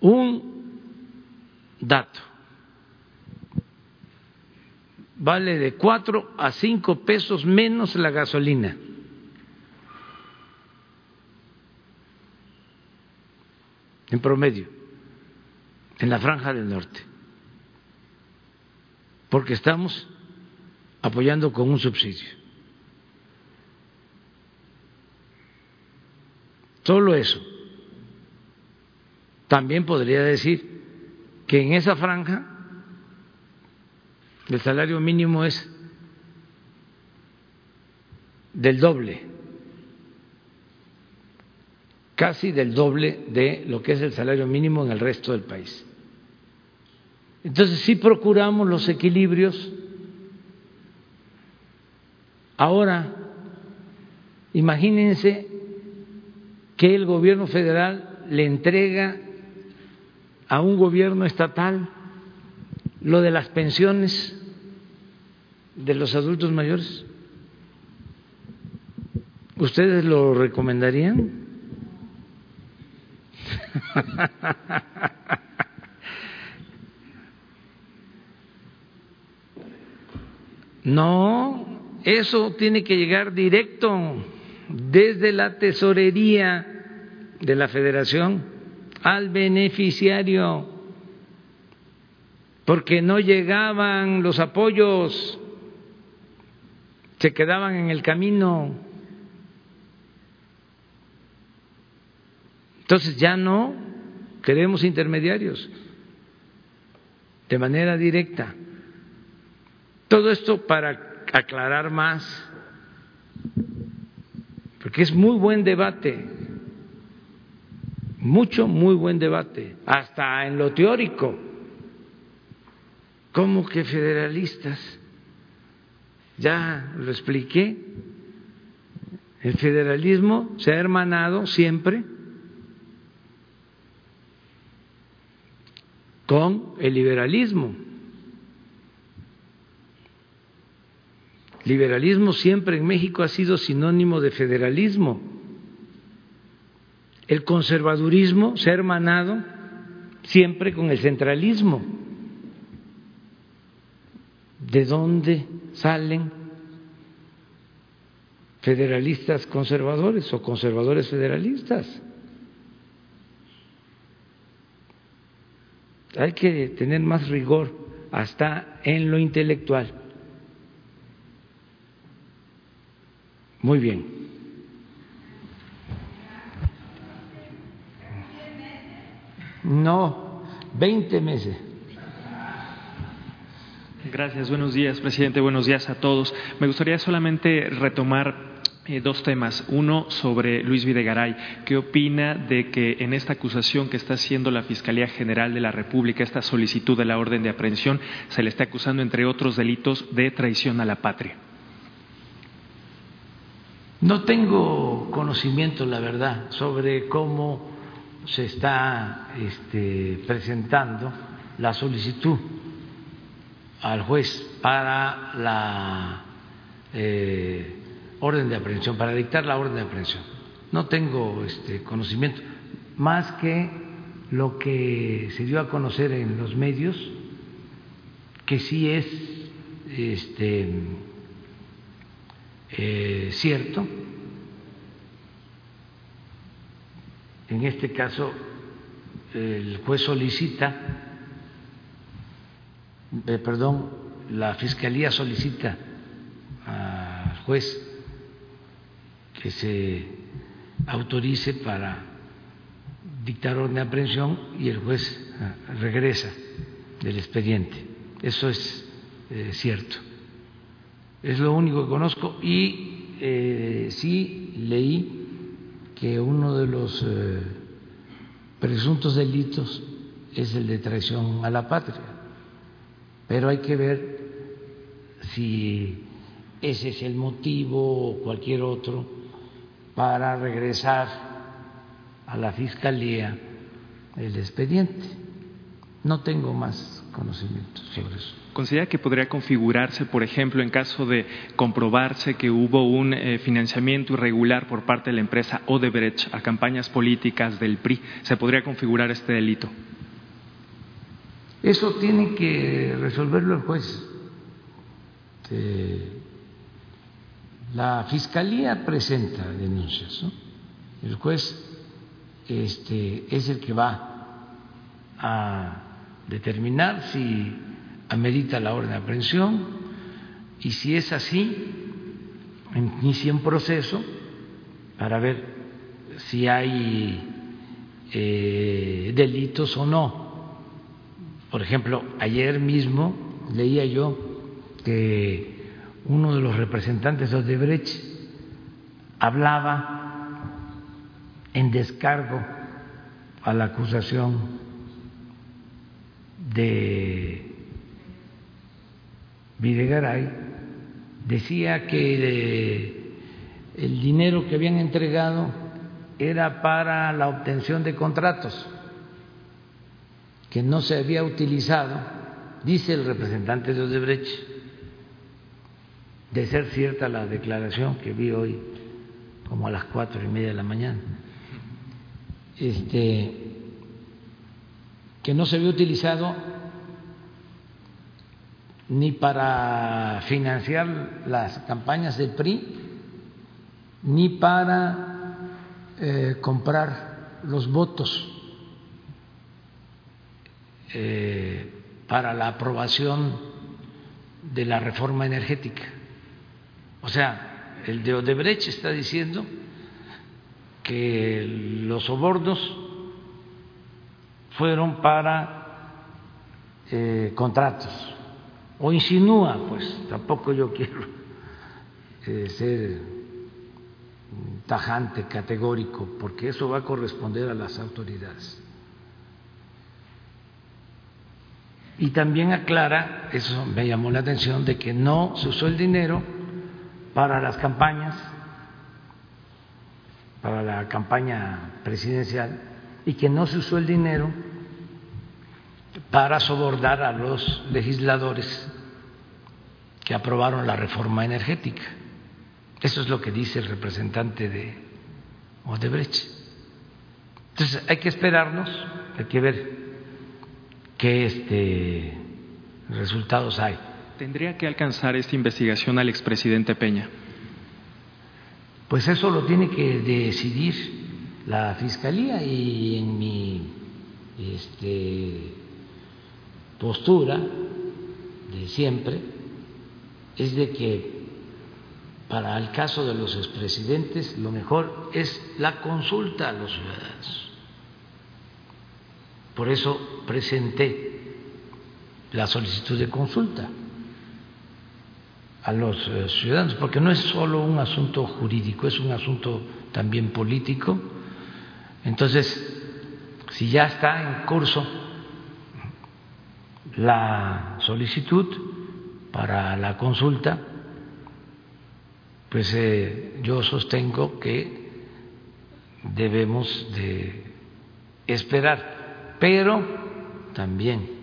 Un dato vale de cuatro a cinco pesos menos la gasolina. En promedio, en la franja del norte. Porque estamos apoyando con un subsidio. Solo eso. También podría decir que en esa franja el salario mínimo es del doble, casi del doble de lo que es el salario mínimo en el resto del país. Entonces, si procuramos los equilibrios, ahora, imagínense que el gobierno federal le entrega a un gobierno estatal lo de las pensiones de los adultos mayores? ¿Ustedes lo recomendarían? No, eso tiene que llegar directo desde la tesorería de la federación al beneficiario, porque no llegaban los apoyos, se quedaban en el camino. Entonces ya no queremos intermediarios de manera directa. Todo esto para aclarar más porque es muy buen debate, mucho, muy buen debate, hasta en lo teórico. ¿Cómo que federalistas? Ya lo expliqué. El federalismo se ha hermanado siempre con el liberalismo. Liberalismo siempre en México ha sido sinónimo de federalismo. El conservadurismo se ha hermanado siempre con el centralismo. ¿De dónde salen federalistas conservadores o conservadores federalistas? Hay que tener más rigor hasta en lo intelectual. Muy bien. No, 20 meses. Gracias, buenos días, presidente, buenos días a todos. Me gustaría solamente retomar eh, dos temas. Uno sobre Luis Videgaray. ¿Qué opina de que en esta acusación que está haciendo la Fiscalía General de la República, esta solicitud de la orden de aprehensión, se le está acusando, entre otros delitos, de traición a la patria? No tengo conocimiento, la verdad, sobre cómo se está este, presentando la solicitud al juez para la eh, orden de aprehensión, para dictar la orden de aprehensión. No tengo este conocimiento, más que lo que se dio a conocer en los medios, que sí es este, eh, cierto. En este caso, el juez solicita, eh, perdón, la fiscalía solicita al juez que se autorice para dictar orden de aprehensión y el juez ah, regresa del expediente. Eso es eh, cierto. Es lo único que conozco y eh, sí leí que uno de los eh, presuntos delitos es el de traición a la patria, pero hay que ver si ese es el motivo o cualquier otro para regresar a la Fiscalía el expediente. No tengo más conocimiento sobre eso. ¿Considera que podría configurarse, por ejemplo, en caso de comprobarse que hubo un eh, financiamiento irregular por parte de la empresa Odebrecht a campañas políticas del PRI? ¿Se podría configurar este delito? Eso tiene que resolverlo el juez. Eh, la fiscalía presenta denuncias, el juez este, es el que va a determinar si amerita la orden de aprehensión y si es así, inicia un proceso para ver si hay eh, delitos o no. Por ejemplo, ayer mismo leía yo que uno de los representantes de Odebrecht hablaba en descargo a la acusación de Videgaray, decía que el dinero que habían entregado era para la obtención de contratos, que no se había utilizado, dice el representante de Odebrecht, de ser cierta la declaración que vi hoy como a las cuatro y media de la mañana, este, que no se había utilizado ni para financiar las campañas del PRI, ni para eh, comprar los votos eh, para la aprobación de la reforma energética. O sea, el de Odebrecht está diciendo que los sobornos fueron para eh, contratos, o insinúa, pues tampoco yo quiero eh, ser tajante, categórico, porque eso va a corresponder a las autoridades. Y también aclara, eso me llamó la atención, de que no se usó el dinero para las campañas, para la campaña presidencial, y que no se usó el dinero para sobordar a los legisladores que aprobaron la reforma energética. Eso es lo que dice el representante de Odebrecht. Entonces hay que esperarnos, hay que ver qué este, resultados hay. ¿Tendría que alcanzar esta investigación al expresidente Peña? Pues eso lo tiene que decidir la Fiscalía y en mi este, postura de siempre es de que para el caso de los expresidentes lo mejor es la consulta a los ciudadanos. Por eso presenté la solicitud de consulta a los eh, ciudadanos, porque no es solo un asunto jurídico, es un asunto también político. Entonces, si ya está en curso la solicitud para la consulta, pues eh, yo sostengo que debemos de esperar, pero también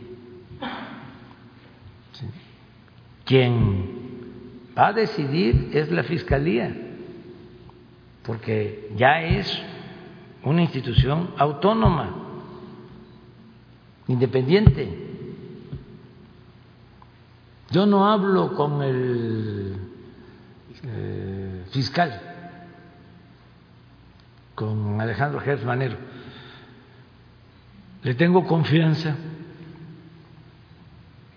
quien va a decidir es la Fiscalía, porque ya es una institución autónoma, independiente. Yo no hablo con el eh, fiscal, con Alejandro Gertz Manero. Le tengo confianza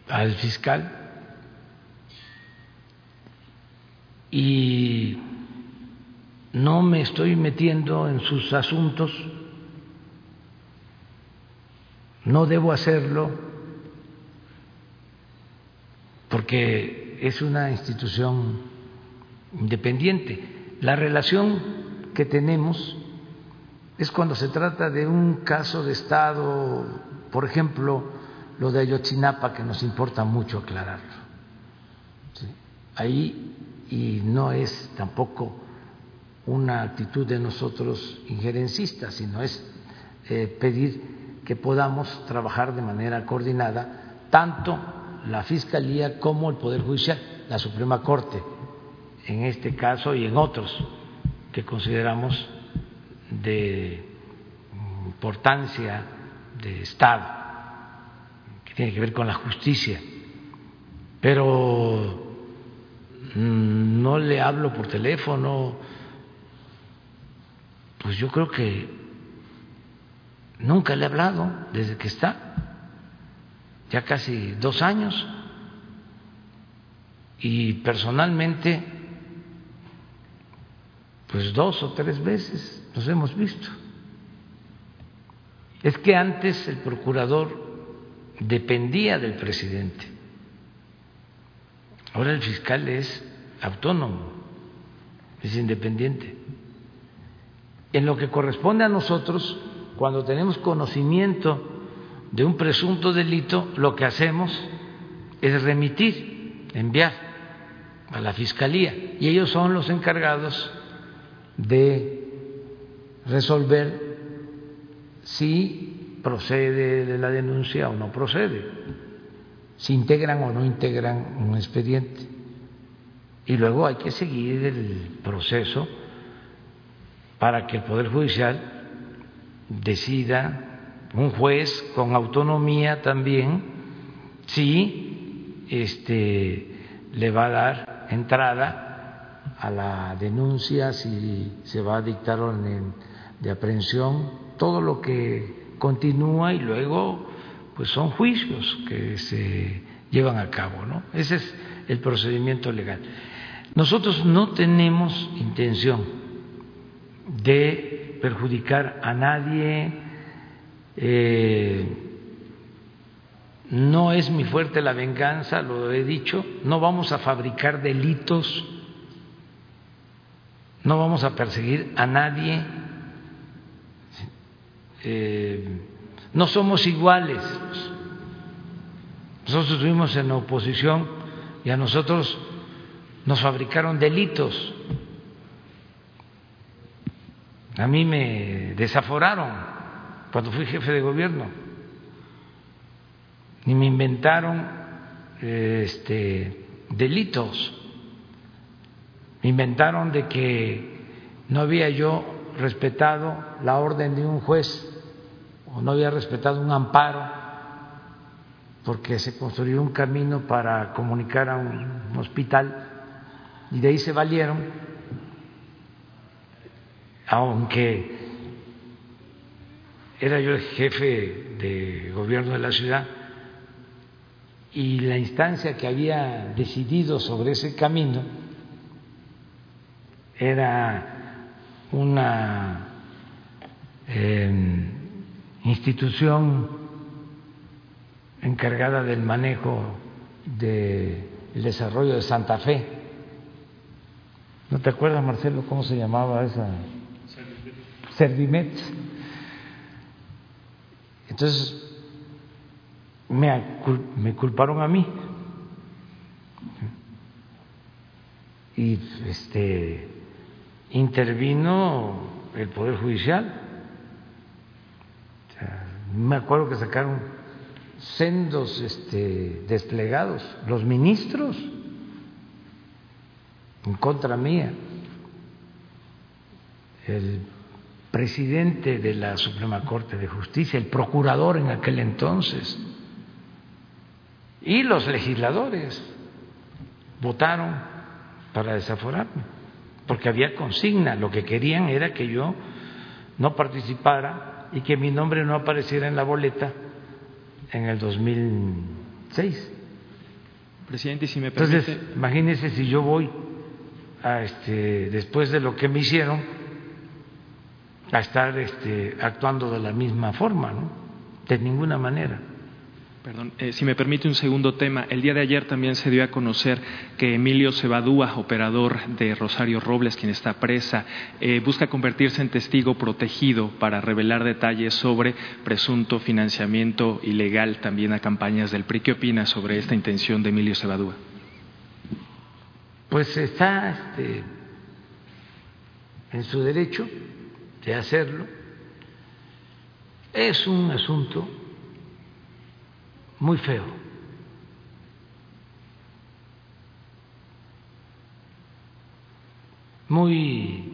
al fiscal y no me estoy metiendo en sus asuntos, no debo hacerlo porque es una institución independiente. La relación que tenemos es cuando se trata de un caso de Estado, por ejemplo, lo de Ayotzinapa, que nos importa mucho aclararlo. Ahí y no es tampoco una actitud de nosotros injerencista, sino es eh, pedir que podamos trabajar de manera coordinada tanto la Fiscalía como el Poder Judicial, la Suprema Corte, en este caso y en otros que consideramos de importancia de Estado, que tiene que ver con la justicia. Pero Mm, no le hablo por teléfono, pues yo creo que nunca le he hablado desde que está, ya casi dos años, y personalmente, pues dos o tres veces nos hemos visto. Es que antes el procurador dependía del presidente Ahora el fiscal es autónomo, es independiente. En lo que corresponde a nosotros, cuando tenemos conocimiento de un presunto delito, lo que hacemos es remitir, enviar a la Fiscalía y ellos son los encargados de resolver si procede de la denuncia o no procede si integran o no integran un expediente. Y luego hay que seguir el proceso para que el Poder Judicial decida, un juez con autonomía también, si este, le va a dar entrada a la denuncia, si se va a dictar orden de aprehensión, todo lo que continúa y luego pues son juicios que se llevan a cabo, ¿no? Ese es el procedimiento legal. Nosotros no tenemos intención de perjudicar a nadie, eh, no es mi fuerte la venganza, lo he dicho, no vamos a fabricar delitos, no vamos a perseguir a nadie. Eh, no somos iguales. Nosotros estuvimos en oposición y a nosotros nos fabricaron delitos. A mí me desaforaron cuando fui jefe de gobierno y me inventaron este, delitos. Me inventaron de que no había yo respetado la orden de un juez o no había respetado un amparo porque se construyó un camino para comunicar a un hospital y de ahí se valieron, aunque era yo el jefe de gobierno de la ciudad y la instancia que había decidido sobre ese camino era una em, institución encargada del manejo del desarrollo de Santa Fe. ¿No te acuerdas, Marcelo, cómo se llamaba esa? Servimet. Entonces, me, culparon a mí. Y este intervino el Poder Judicial. me acuerdo que sacaron sendos este, desplegados, los ministros en contra mía, el presidente de la Suprema Corte de Justicia, el procurador en aquel entonces, y los legisladores votaron para desaforarme, porque había consigna, lo que querían era que yo no participara y que mi nombre no apareciera en la boleta en el 2006. Presidente, si me permite. Entonces, imagínese si yo voy a este, después de lo que me hicieron, a estar este, actuando de la misma forma, ¿no? De ninguna manera. Perdón, eh, si me permite un segundo tema. El día de ayer también se dio a conocer que Emilio Cebadúa, operador de Rosario Robles, quien está presa, eh, busca convertirse en testigo protegido para revelar detalles sobre presunto financiamiento ilegal también a campañas del PRI. ¿Qué opina sobre esta intención de Emilio Cebadúa? Pues está este, en su derecho de hacerlo. Es un asunto muy feo. Muy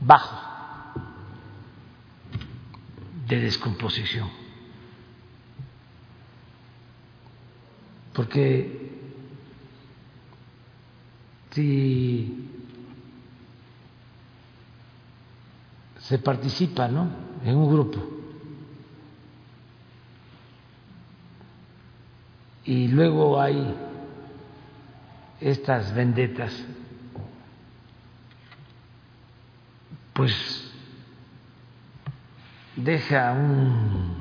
bajo de descomposición. Porque si se participa ¿no? en un grupo y luego hay estas vendetas, pues deja un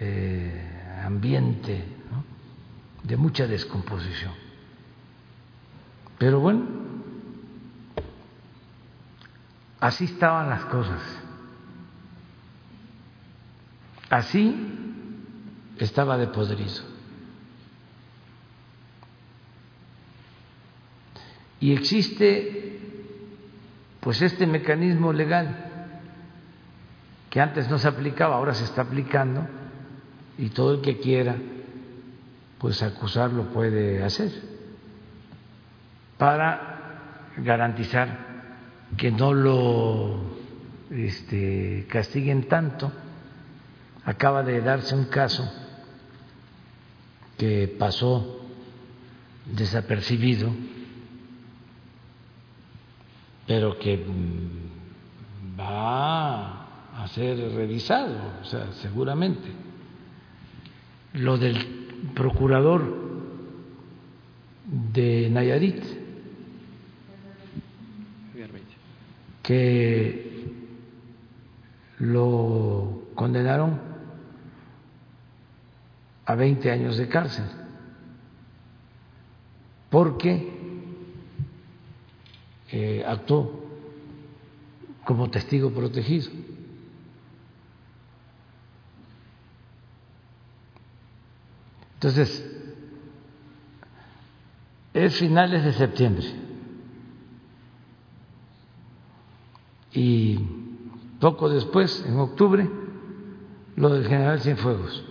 eh, ambiente de mucha descomposición. Pero bueno, así estaban las cosas. Así estaba de podrido. Y existe pues este mecanismo legal que antes no se aplicaba, ahora se está aplicando y todo el que quiera pues acusarlo puede hacer para garantizar que no lo este, castiguen tanto. Acaba de darse un caso que pasó desapercibido, pero que mm, va a ser revisado, o sea, seguramente. Lo del procurador de Nayarit, que lo condenaron a 20 años de cárcel, porque eh, actuó como testigo protegido. Entonces, es finales de septiembre y poco después, en octubre, lo del general Cienfuegos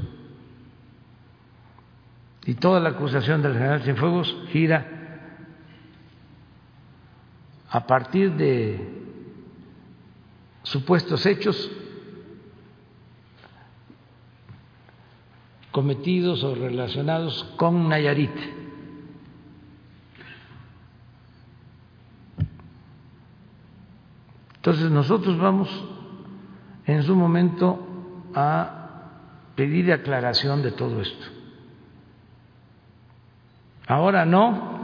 y toda la acusación del general Cienfuegos gira a partir de supuestos hechos cometidos o relacionados con Nayarit. Entonces nosotros vamos en su momento a pedir aclaración de todo esto. Ahora no,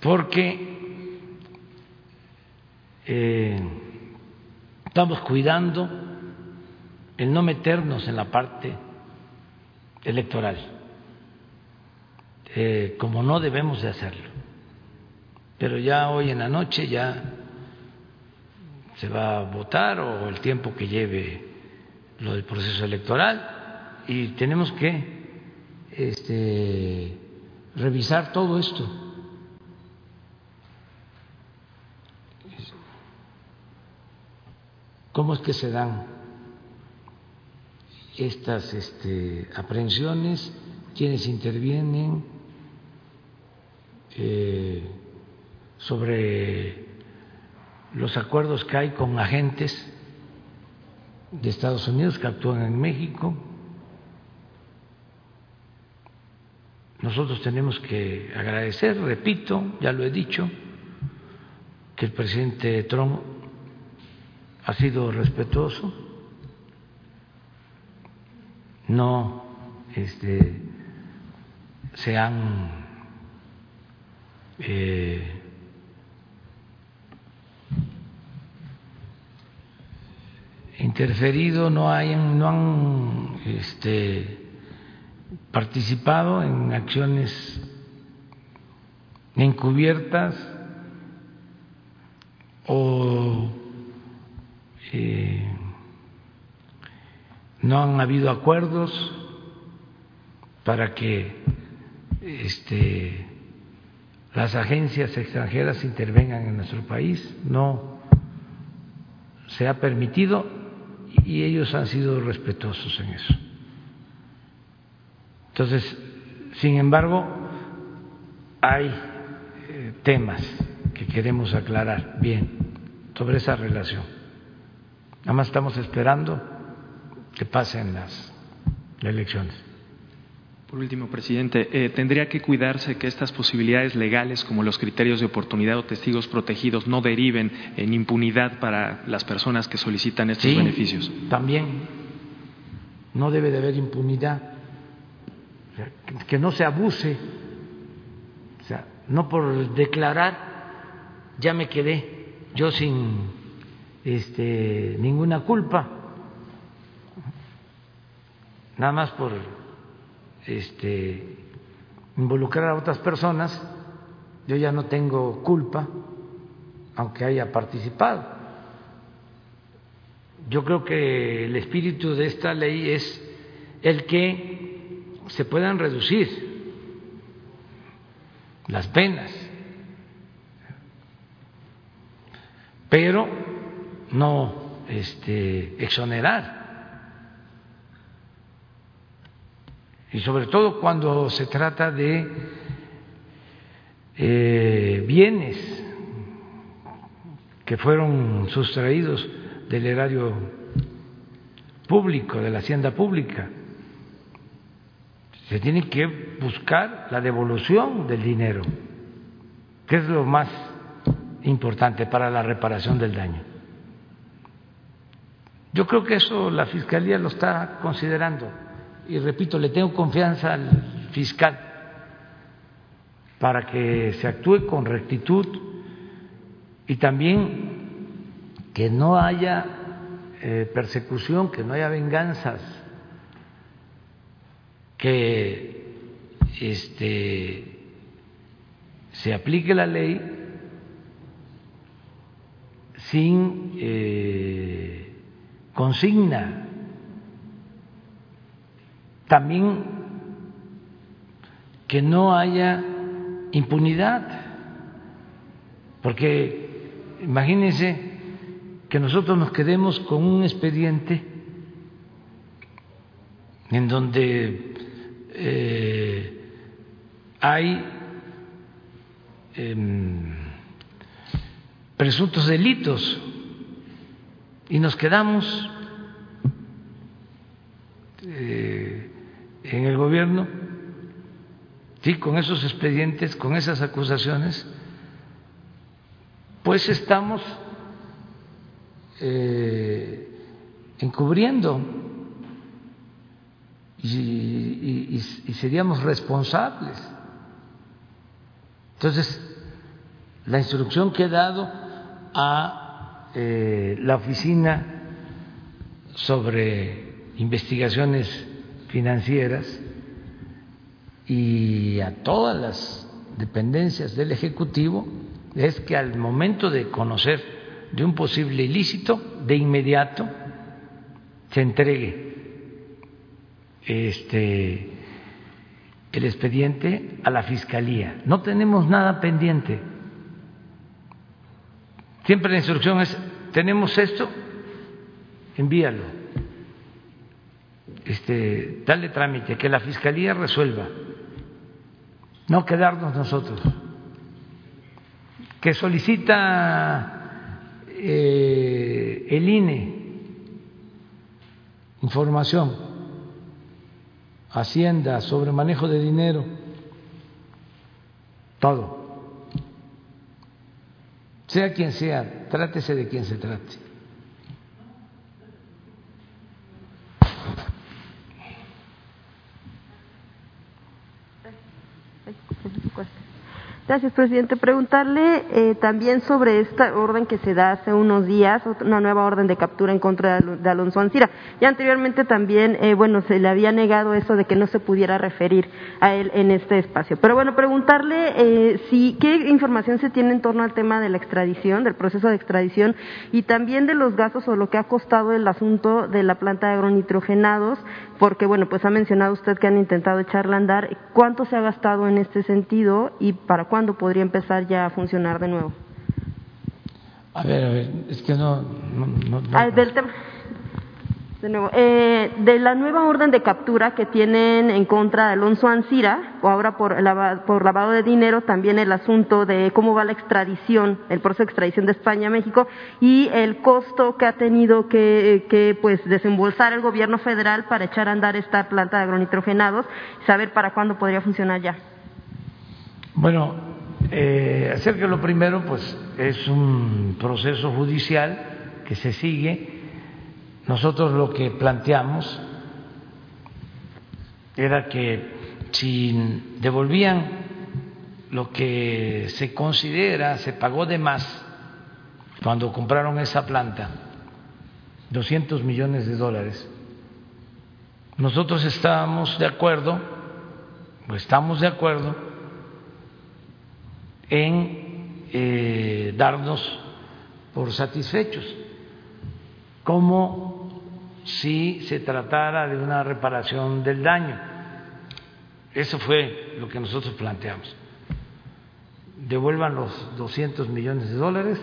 porque eh, estamos cuidando el no meternos en la parte electoral, eh, como no debemos de hacerlo. Pero ya hoy en la noche ya se va a votar o el tiempo que lleve lo del proceso electoral y tenemos que este, revisar todo esto. ¿Cómo es que se dan estas este, aprehensiones? ¿Quiénes intervienen? Eh, sobre los acuerdos que hay con agentes de Estados Unidos que actúan en México. Nosotros tenemos que agradecer, repito, ya lo he dicho, que el presidente Trump ha sido respetuoso, no este, se han eh, interferido, no, hay, no han este, participado en acciones encubiertas o eh, no han habido acuerdos para que este, las agencias extranjeras intervengan en nuestro país, no se ha permitido y ellos han sido respetuosos en eso. Entonces, sin embargo, hay eh, temas que queremos aclarar bien sobre esa relación. Nada más estamos esperando que pasen las elecciones. Por último, presidente, eh, ¿tendría que cuidarse que estas posibilidades legales, como los criterios de oportunidad o testigos protegidos, no deriven en impunidad para las personas que solicitan estos beneficios? También. No debe de haber impunidad, que no se abuse, o sea, no por declarar ya me quedé yo sin este, ninguna culpa, nada más por este, involucrar a otras personas, yo ya no tengo culpa, aunque haya participado. Yo creo que el espíritu de esta ley es el que se puedan reducir las penas, pero no este, exonerar. Y sobre todo cuando se trata de eh, bienes que fueron sustraídos del erario público, de la hacienda pública. Se tiene que buscar la devolución del dinero, que es lo más importante para la reparación del daño. Yo creo que eso la Fiscalía lo está considerando y repito, le tengo confianza al fiscal para que se actúe con rectitud y también que no haya eh, persecución, que no haya venganzas, que este, se aplique la ley sin eh, consigna también que no haya impunidad, porque imagínense que nosotros nos quedemos con un expediente en donde eh, hay em, presuntos delitos y nos quedamos eh, en el gobierno, sí, con esos expedientes, con esas acusaciones, pues estamos eh, encubriendo y, seríamos responsables. Entonces, la instrucción que he dado a eh, la oficina sobre investigaciones financieras y a todas las dependencias del Ejecutivo es que al momento de conocer de un posible ilícito, de inmediato se entregue este el expediente a la fiscalía. No tenemos nada pendiente. Siempre la instrucción es tenemos esto, envíalo. Este, dale trámite, que la fiscalía resuelva. No quedarnos nosotros. Que solicita eh, el INE información Hacienda, sobre manejo de dinero, todo. Sea quien sea, trátese de quien se trate. Gracias, presidente. Preguntarle eh, también sobre esta orden que se da hace unos días, una nueva orden de captura en contra de Alonso Ancira. Ya anteriormente también, eh, bueno, se le había negado eso de que no se pudiera referir a él en este espacio. Pero bueno, preguntarle eh, si qué información se tiene en torno al tema de la extradición, del proceso de extradición y también de los gastos o lo que ha costado el asunto de la planta de agronitrogenados, porque bueno, pues ha mencionado usted que han intentado echarla a andar. ¿Cuánto se ha gastado en este sentido y para cuándo? ¿cuándo podría empezar ya a funcionar de nuevo? A ver, a ver, es que no... no, ah, del tema. De nuevo, eh, de la nueva orden de captura que tienen en contra de Alonso Ancira, o ahora por, lavado de dinero, también el asunto de cómo va la extradición, el proceso de extradición de España a México y el costo que ha tenido que, que pues desembolsar el gobierno federal para echar a andar esta planta de agronitrogenados, saber para cuándo podría funcionar ya. Bueno, eh, acerca lo primero, pues es un proceso judicial que se sigue. Nosotros lo que planteamos era que si devolvían lo que se considera se pagó de más cuando compraron esa planta, 200 millones de dólares, nosotros estábamos de acuerdo, o estamos de acuerdo, en eh, darnos por satisfechos, como si se tratara de una reparación del daño. Eso fue lo que nosotros planteamos. Devuelvan los 200 millones de dólares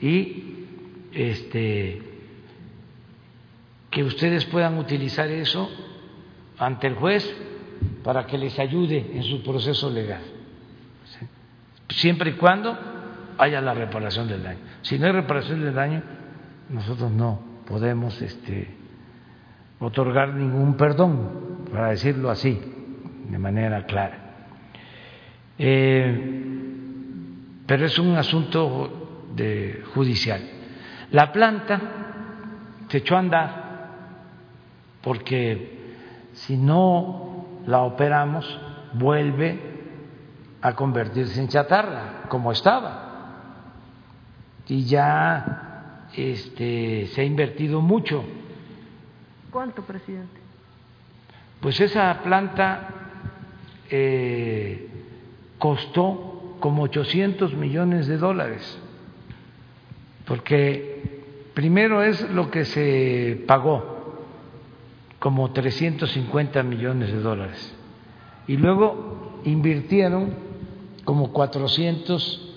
y este que ustedes puedan utilizar eso ante el juez para que les ayude en su proceso legal siempre y cuando haya la reparación del daño. Si no hay reparación del daño, nosotros no podemos este, otorgar ningún perdón, para decirlo así, de manera clara. Eh, pero es un asunto judicial. La planta se echó a andar porque si no la operamos, vuelve a convertirse en chatarra, como estaba. Y ya este, se ha invertido mucho. ¿Cuánto, presidente? Pues esa planta eh, costó como 800 millones de dólares, porque primero es lo que se pagó, como 350 millones de dólares, y luego invirtieron como 400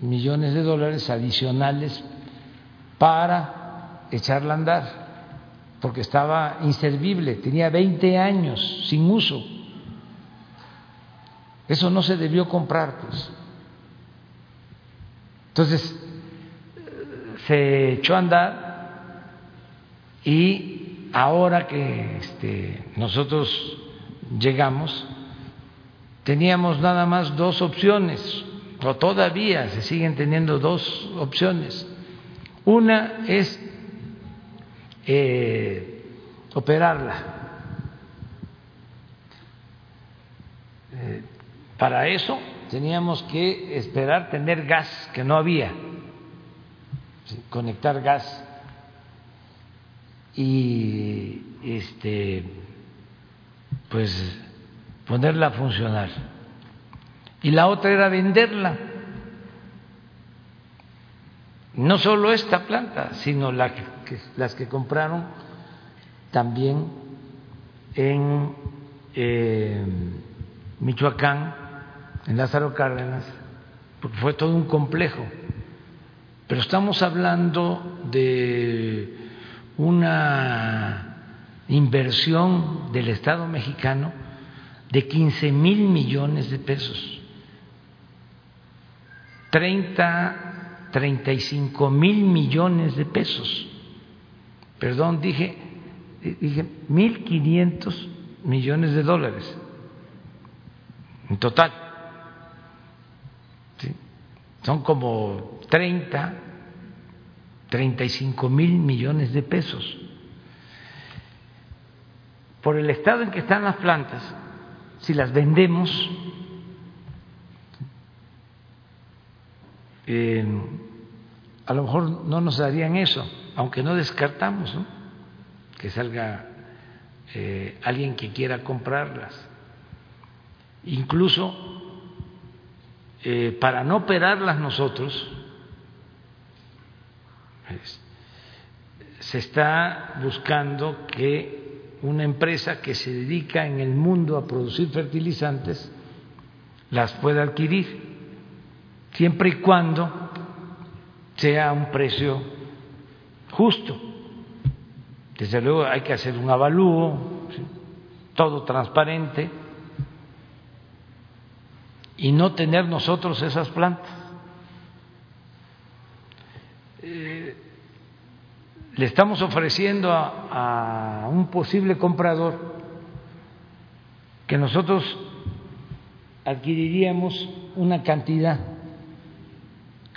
millones de dólares adicionales para echarla a andar, porque estaba inservible, tenía 20 años sin uso. Eso no se debió comprar, pues. Entonces, se echó a andar y ahora que este, nosotros llegamos, teníamos nada más dos opciones, o todavía se siguen teniendo dos opciones. Una es eh, operarla. Eh, para eso teníamos que esperar tener gas, que no había, conectar gas y este pues ponerla a funcionar. Y la otra era venderla. No solo esta planta, sino que, las que compraron también en eh, Michoacán, en Lázaro Cárdenas, porque fue todo un complejo. Pero estamos hablando de una inversión del Estado mexicano de 15 mil millones de pesos, 30, 35 mil millones de pesos. Perdón, dije, dije 1.500 millones de dólares en total. Son como 30, 35 mil millones de pesos. Por el estado en que están las plantas, si las vendemos, eh, a lo mejor no nos darían eso, aunque no descartamos que salga eh, alguien que quiera comprarlas. Incluso eh, para no operarlas nosotros, se está buscando que una empresa que se dedica en el mundo a producir fertilizantes las pueda adquirir, siempre y cuando sea un precio justo. Desde luego hay que hacer un avalúo, todo transparente, y no tener nosotros esas plantas. Eh, le estamos ofreciendo a, a un posible comprador que nosotros adquiriríamos una cantidad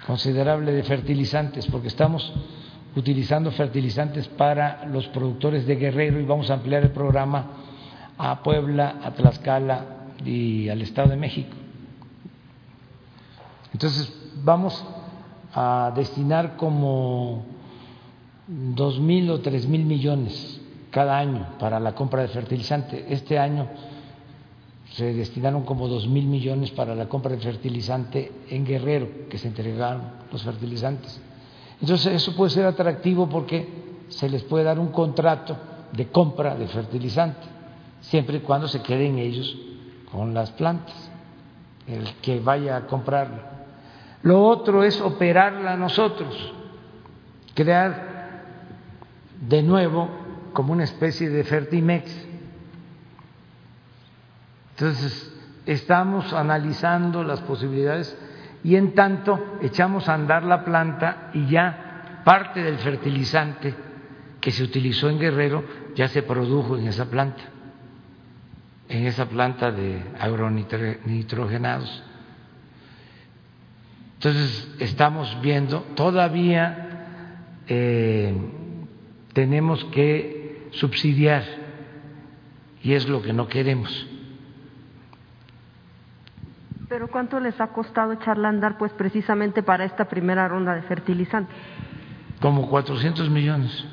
considerable de fertilizantes, porque estamos utilizando fertilizantes para los productores de Guerrero y vamos a ampliar el programa a Puebla, a Tlaxcala y al Estado de México. Entonces vamos a destinar como dos mil o tres mil millones cada año para la compra de fertilizante. Este año se destinaron como dos mil millones para la compra de fertilizante en Guerrero, que se entregaron los fertilizantes. Entonces eso puede ser atractivo porque se les puede dar un contrato de compra de fertilizante, siempre y cuando se queden ellos con las plantas, el que vaya a comprarla. Lo otro es operarla nosotros, crear de nuevo como una especie de Fertimex. Entonces, estamos analizando las posibilidades y en tanto echamos a andar la planta y ya parte del fertilizante que se utilizó en Guerrero ya se produjo en esa planta, en esa planta de agronitrogenados. Entonces, estamos viendo todavía eh, tenemos que subsidiar y es lo que no queremos. Pero ¿cuánto les ha costado echarla a andar pues precisamente para esta primera ronda de fertilizante? Como 400 millones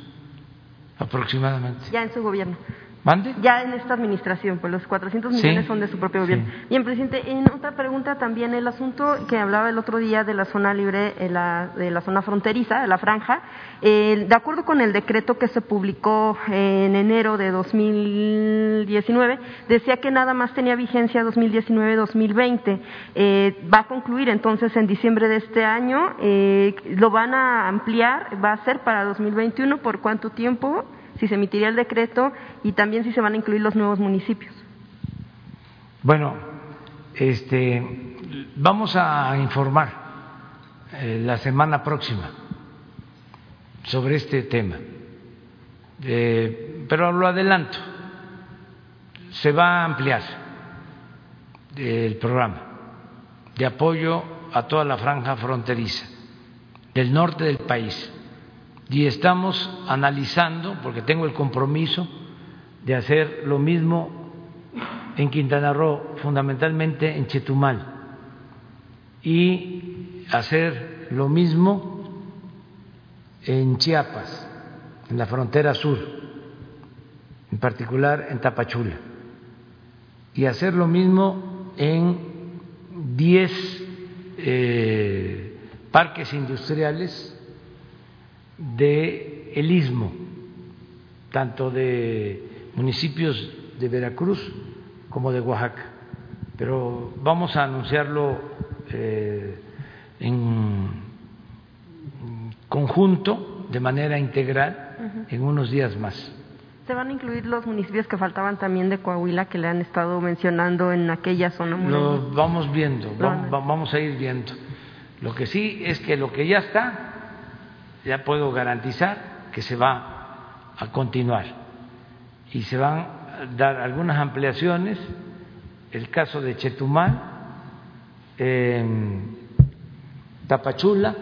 aproximadamente. Ya en su gobierno. ¿Mande? Ya en esta administración, pues los 400 millones son de su propio gobierno. Y Bien, presidente, en otra pregunta también el asunto que hablaba el otro día de la zona libre, de la zona fronteriza, de la franja, eh, de acuerdo con el decreto que se publicó en enero de 2019, decía que nada más tenía vigencia 2019-2020. Eh, va a concluir entonces en diciembre de este año. Eh, ¿Lo van a ampliar? ¿Va a ser para 2021? ¿Por cuánto tiempo? Si se emitiría el decreto y también si se van a incluir los nuevos municipios. Bueno, este, vamos a informar eh, la semana próxima sobre este tema, eh, pero lo adelanto, se va a ampliar el programa de apoyo a toda la franja fronteriza del norte del país y estamos analizando, porque tengo el compromiso de hacer lo mismo en Quintana Roo, fundamentalmente en Chetumal, y hacer lo mismo en Chiapas, en la frontera sur, en particular en Tapachula, y hacer lo mismo en 10 eh, parques industriales de el istmo, tanto de municipios de Veracruz como de Oaxaca. Pero vamos a anunciarlo eh, en conjunto, de manera integral, en unos días más. ¿Se van a incluir los municipios que faltaban también de Coahuila que le han estado mencionando en aquella zona? Lo vamos viendo, vamos, vamos a ir viendo. Lo que sí es que lo que ya está, ya puedo garantizar que se va a continuar y se van a dar algunas ampliaciones. El caso de Chetumal, Tapachula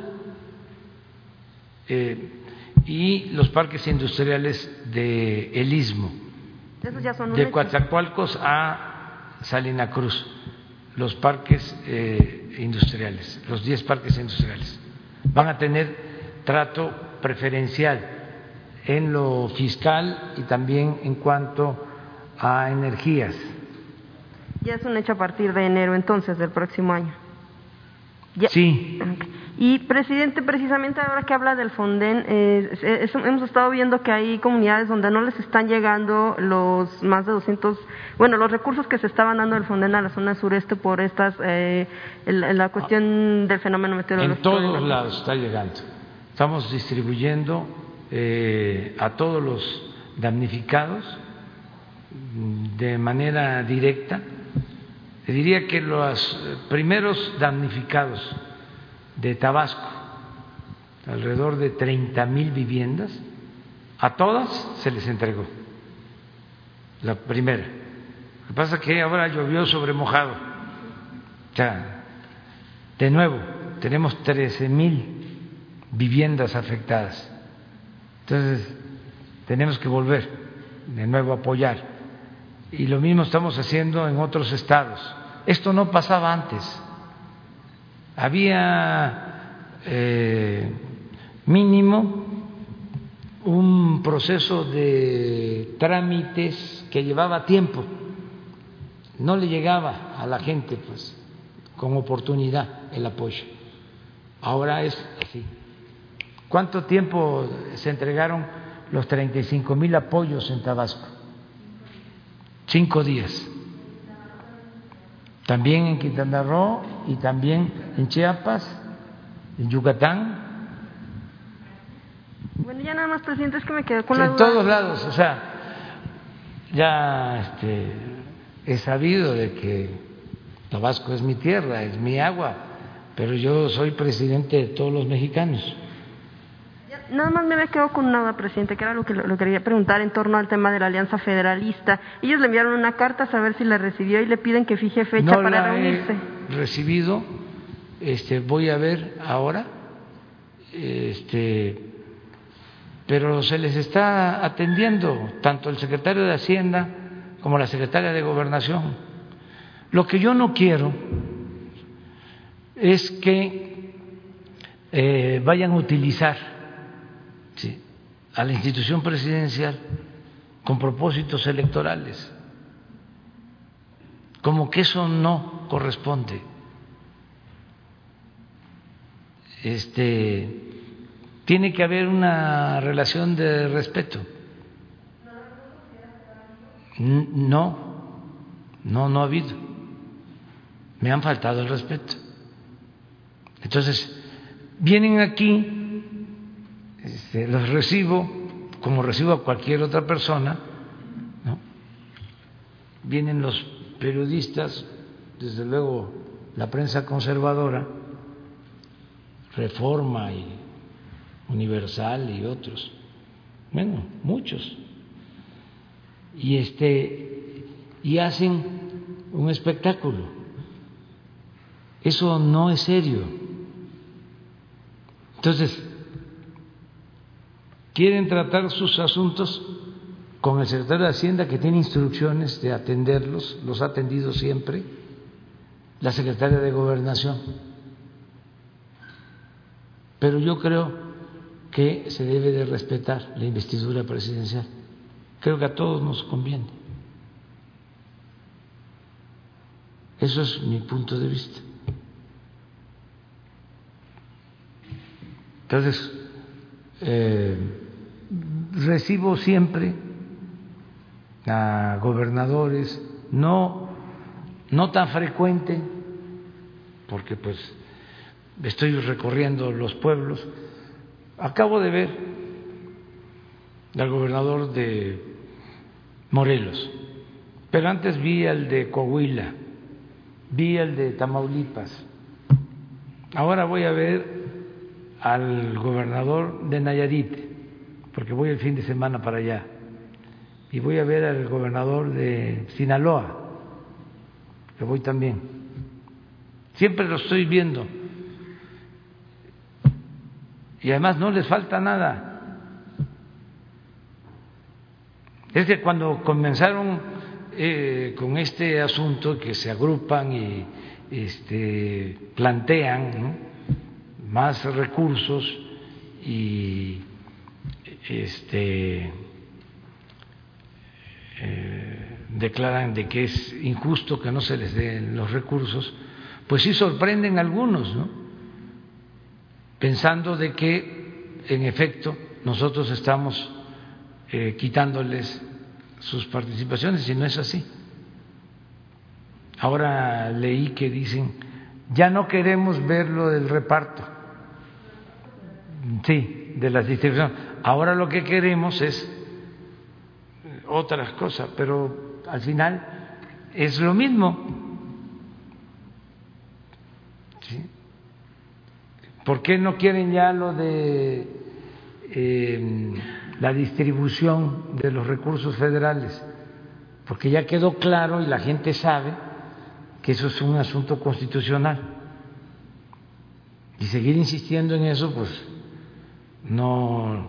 eh, y los parques industriales de El Istmo, de Coatzacoalcos a Salina Cruz, los parques eh, industriales, los 10 parques industriales. Van a tener trato preferencial en lo fiscal y también en cuanto a energías. Ya es un hecho a partir de enero entonces del próximo año. Sí. Y presidente, precisamente ahora que habla del Fonden, eh, hemos estado viendo que hay comunidades donde no les están llegando los más de 200, bueno, los recursos que se estaban dando del Fonden a la zona sureste por estas, eh, la cuestión del fenómeno meteorológico. En todos lados está llegando. Estamos distribuyendo eh, a todos los damnificados de manera directa diría que los primeros damnificados de Tabasco, alrededor de 30 mil viviendas, a todas se les entregó. La primera. Lo que pasa es que ahora llovió sobre mojado. O sea, de nuevo, tenemos 13 mil viviendas afectadas. Entonces, tenemos que volver de nuevo a apoyar. Y lo mismo estamos haciendo en otros estados esto no pasaba antes. Había eh, mínimo un proceso de trámites que llevaba tiempo, no le llegaba a la gente pues con oportunidad el apoyo. Ahora es así. ¿Cuánto tiempo se entregaron los 35 mil apoyos en Tabasco? Cinco días también en Quintana Roo y también en Chiapas, en Yucatán. Bueno, ya nada más, presidente, es que me quedé con la En todos lados, o sea, ya este, he sabido de que Tabasco es mi tierra, es mi agua, pero yo soy presidente de todos los mexicanos. Nada más me había quedado con nada, presidente, que era lo que lo, quería preguntar en torno al tema de la Alianza Federalista. Ellos le enviaron una carta a saber si la recibió y le piden que fije fecha no para la reunirse. He recibido, este, voy a ver ahora, este, pero se les está atendiendo tanto el secretario de Hacienda como la secretaria de Gobernación. Lo que yo no quiero es que eh, vayan a utilizar a la institución presidencial con propósitos electorales, como que eso no corresponde. Este tiene que haber una relación de respeto. No, no, no ha habido. Me han faltado el respeto. Entonces, vienen aquí este, los recibo como recibo a cualquier otra persona, vienen los periodistas, desde luego la prensa conservadora, Reforma y Universal y otros, bueno, muchos, y este y hacen un espectáculo. Eso no es serio. Entonces, quieren tratar sus asuntos con el secretario de Hacienda que tiene instrucciones de atenderlos, los ha atendido siempre, la secretaria de Gobernación pero yo creo que se debe de respetar la investidura presidencial. Creo que a todos nos conviene. Eso es mi punto de vista. Entonces, eh, recibo siempre a gobernadores, no, no tan frecuente, porque pues estoy recorriendo los pueblos. Acabo de ver al gobernador de Morelos, pero antes vi al de Coahuila, vi al de Tamaulipas. Ahora voy a ver al gobernador de Nayarit, porque voy el fin de semana para allá, y voy a ver al gobernador de Sinaloa, que voy también. Siempre lo estoy viendo. Y además no les falta nada. Es que cuando comenzaron eh, con este asunto que se agrupan y este, plantean más recursos y este, eh, declaran de que es injusto que no se les den los recursos, pues sí sorprenden algunos, ¿no? Pensando de que en efecto nosotros estamos eh, quitándoles sus participaciones y no es así. Ahora leí que dicen, ya no queremos ver lo del reparto, sí, de las distribuciones. Ahora lo que queremos es otras cosas, pero al final es lo mismo. ¿Por qué no quieren ya lo de eh, la distribución de los recursos federales? Porque ya quedó claro y la gente sabe que eso es un asunto constitucional. Y seguir insistiendo en eso, pues no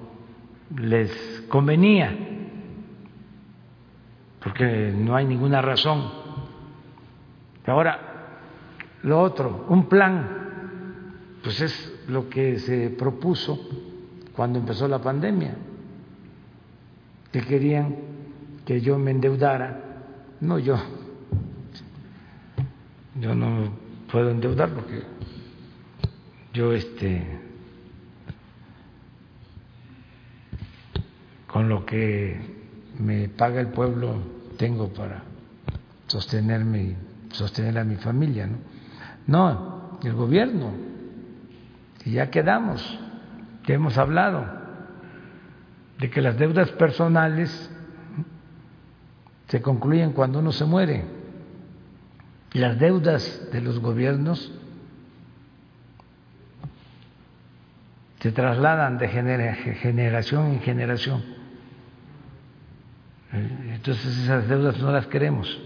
les convenía, porque no hay ninguna razón. Ahora, lo otro, un plan pues es lo que se propuso cuando empezó la pandemia, que querían que yo me endeudara, no yo, yo no puedo endeudar porque yo este con lo que me paga el pueblo tengo para sostenerme y sostener a mi familia, ¿no? No, el gobierno y ya quedamos, ya hemos hablado de que las deudas personales se concluyen cuando uno se muere. Las deudas de los gobiernos se trasladan de generación en generación. Entonces esas deudas no las queremos.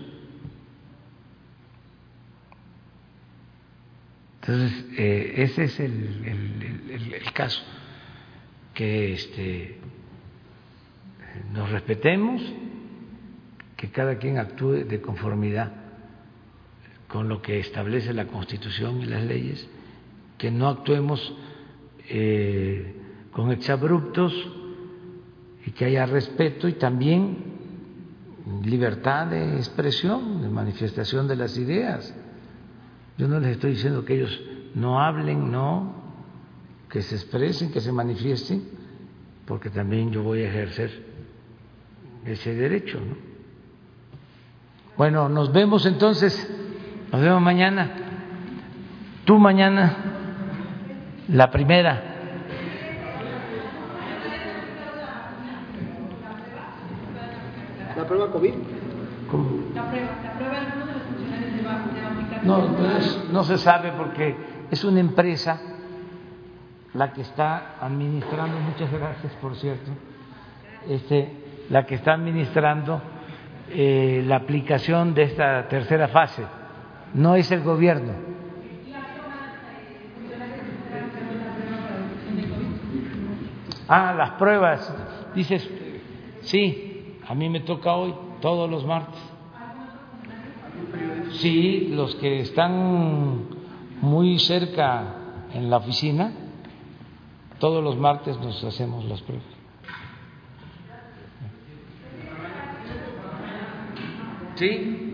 Entonces, eh, ese es el, caso, que este, nos respetemos, que cada quien actúe de conformidad con lo que establece la Constitución y las leyes, que no actuemos eh, con exabruptos y que haya respeto y también libertad de expresión, de manifestación de las ideas. Yo no les estoy diciendo que ellos no hablen, no, que se expresen, que se manifiesten, porque también yo voy a ejercer ese derecho. ¿no? Bueno, nos vemos entonces, nos vemos mañana. Tú mañana, la primera. ¿La prueba COVID? La prueba, la prueba no, no se sabe porque es una empresa la que está administrando, muchas gracias por cierto, este, la que está administrando eh, la aplicación de esta tercera fase, no es el gobierno. Ah, las pruebas, dices, sí, a mí me toca hoy, todos los martes. Sí, los que están muy cerca en la oficina, Todos los martes nos hacemos las pruebas. ¿Sí?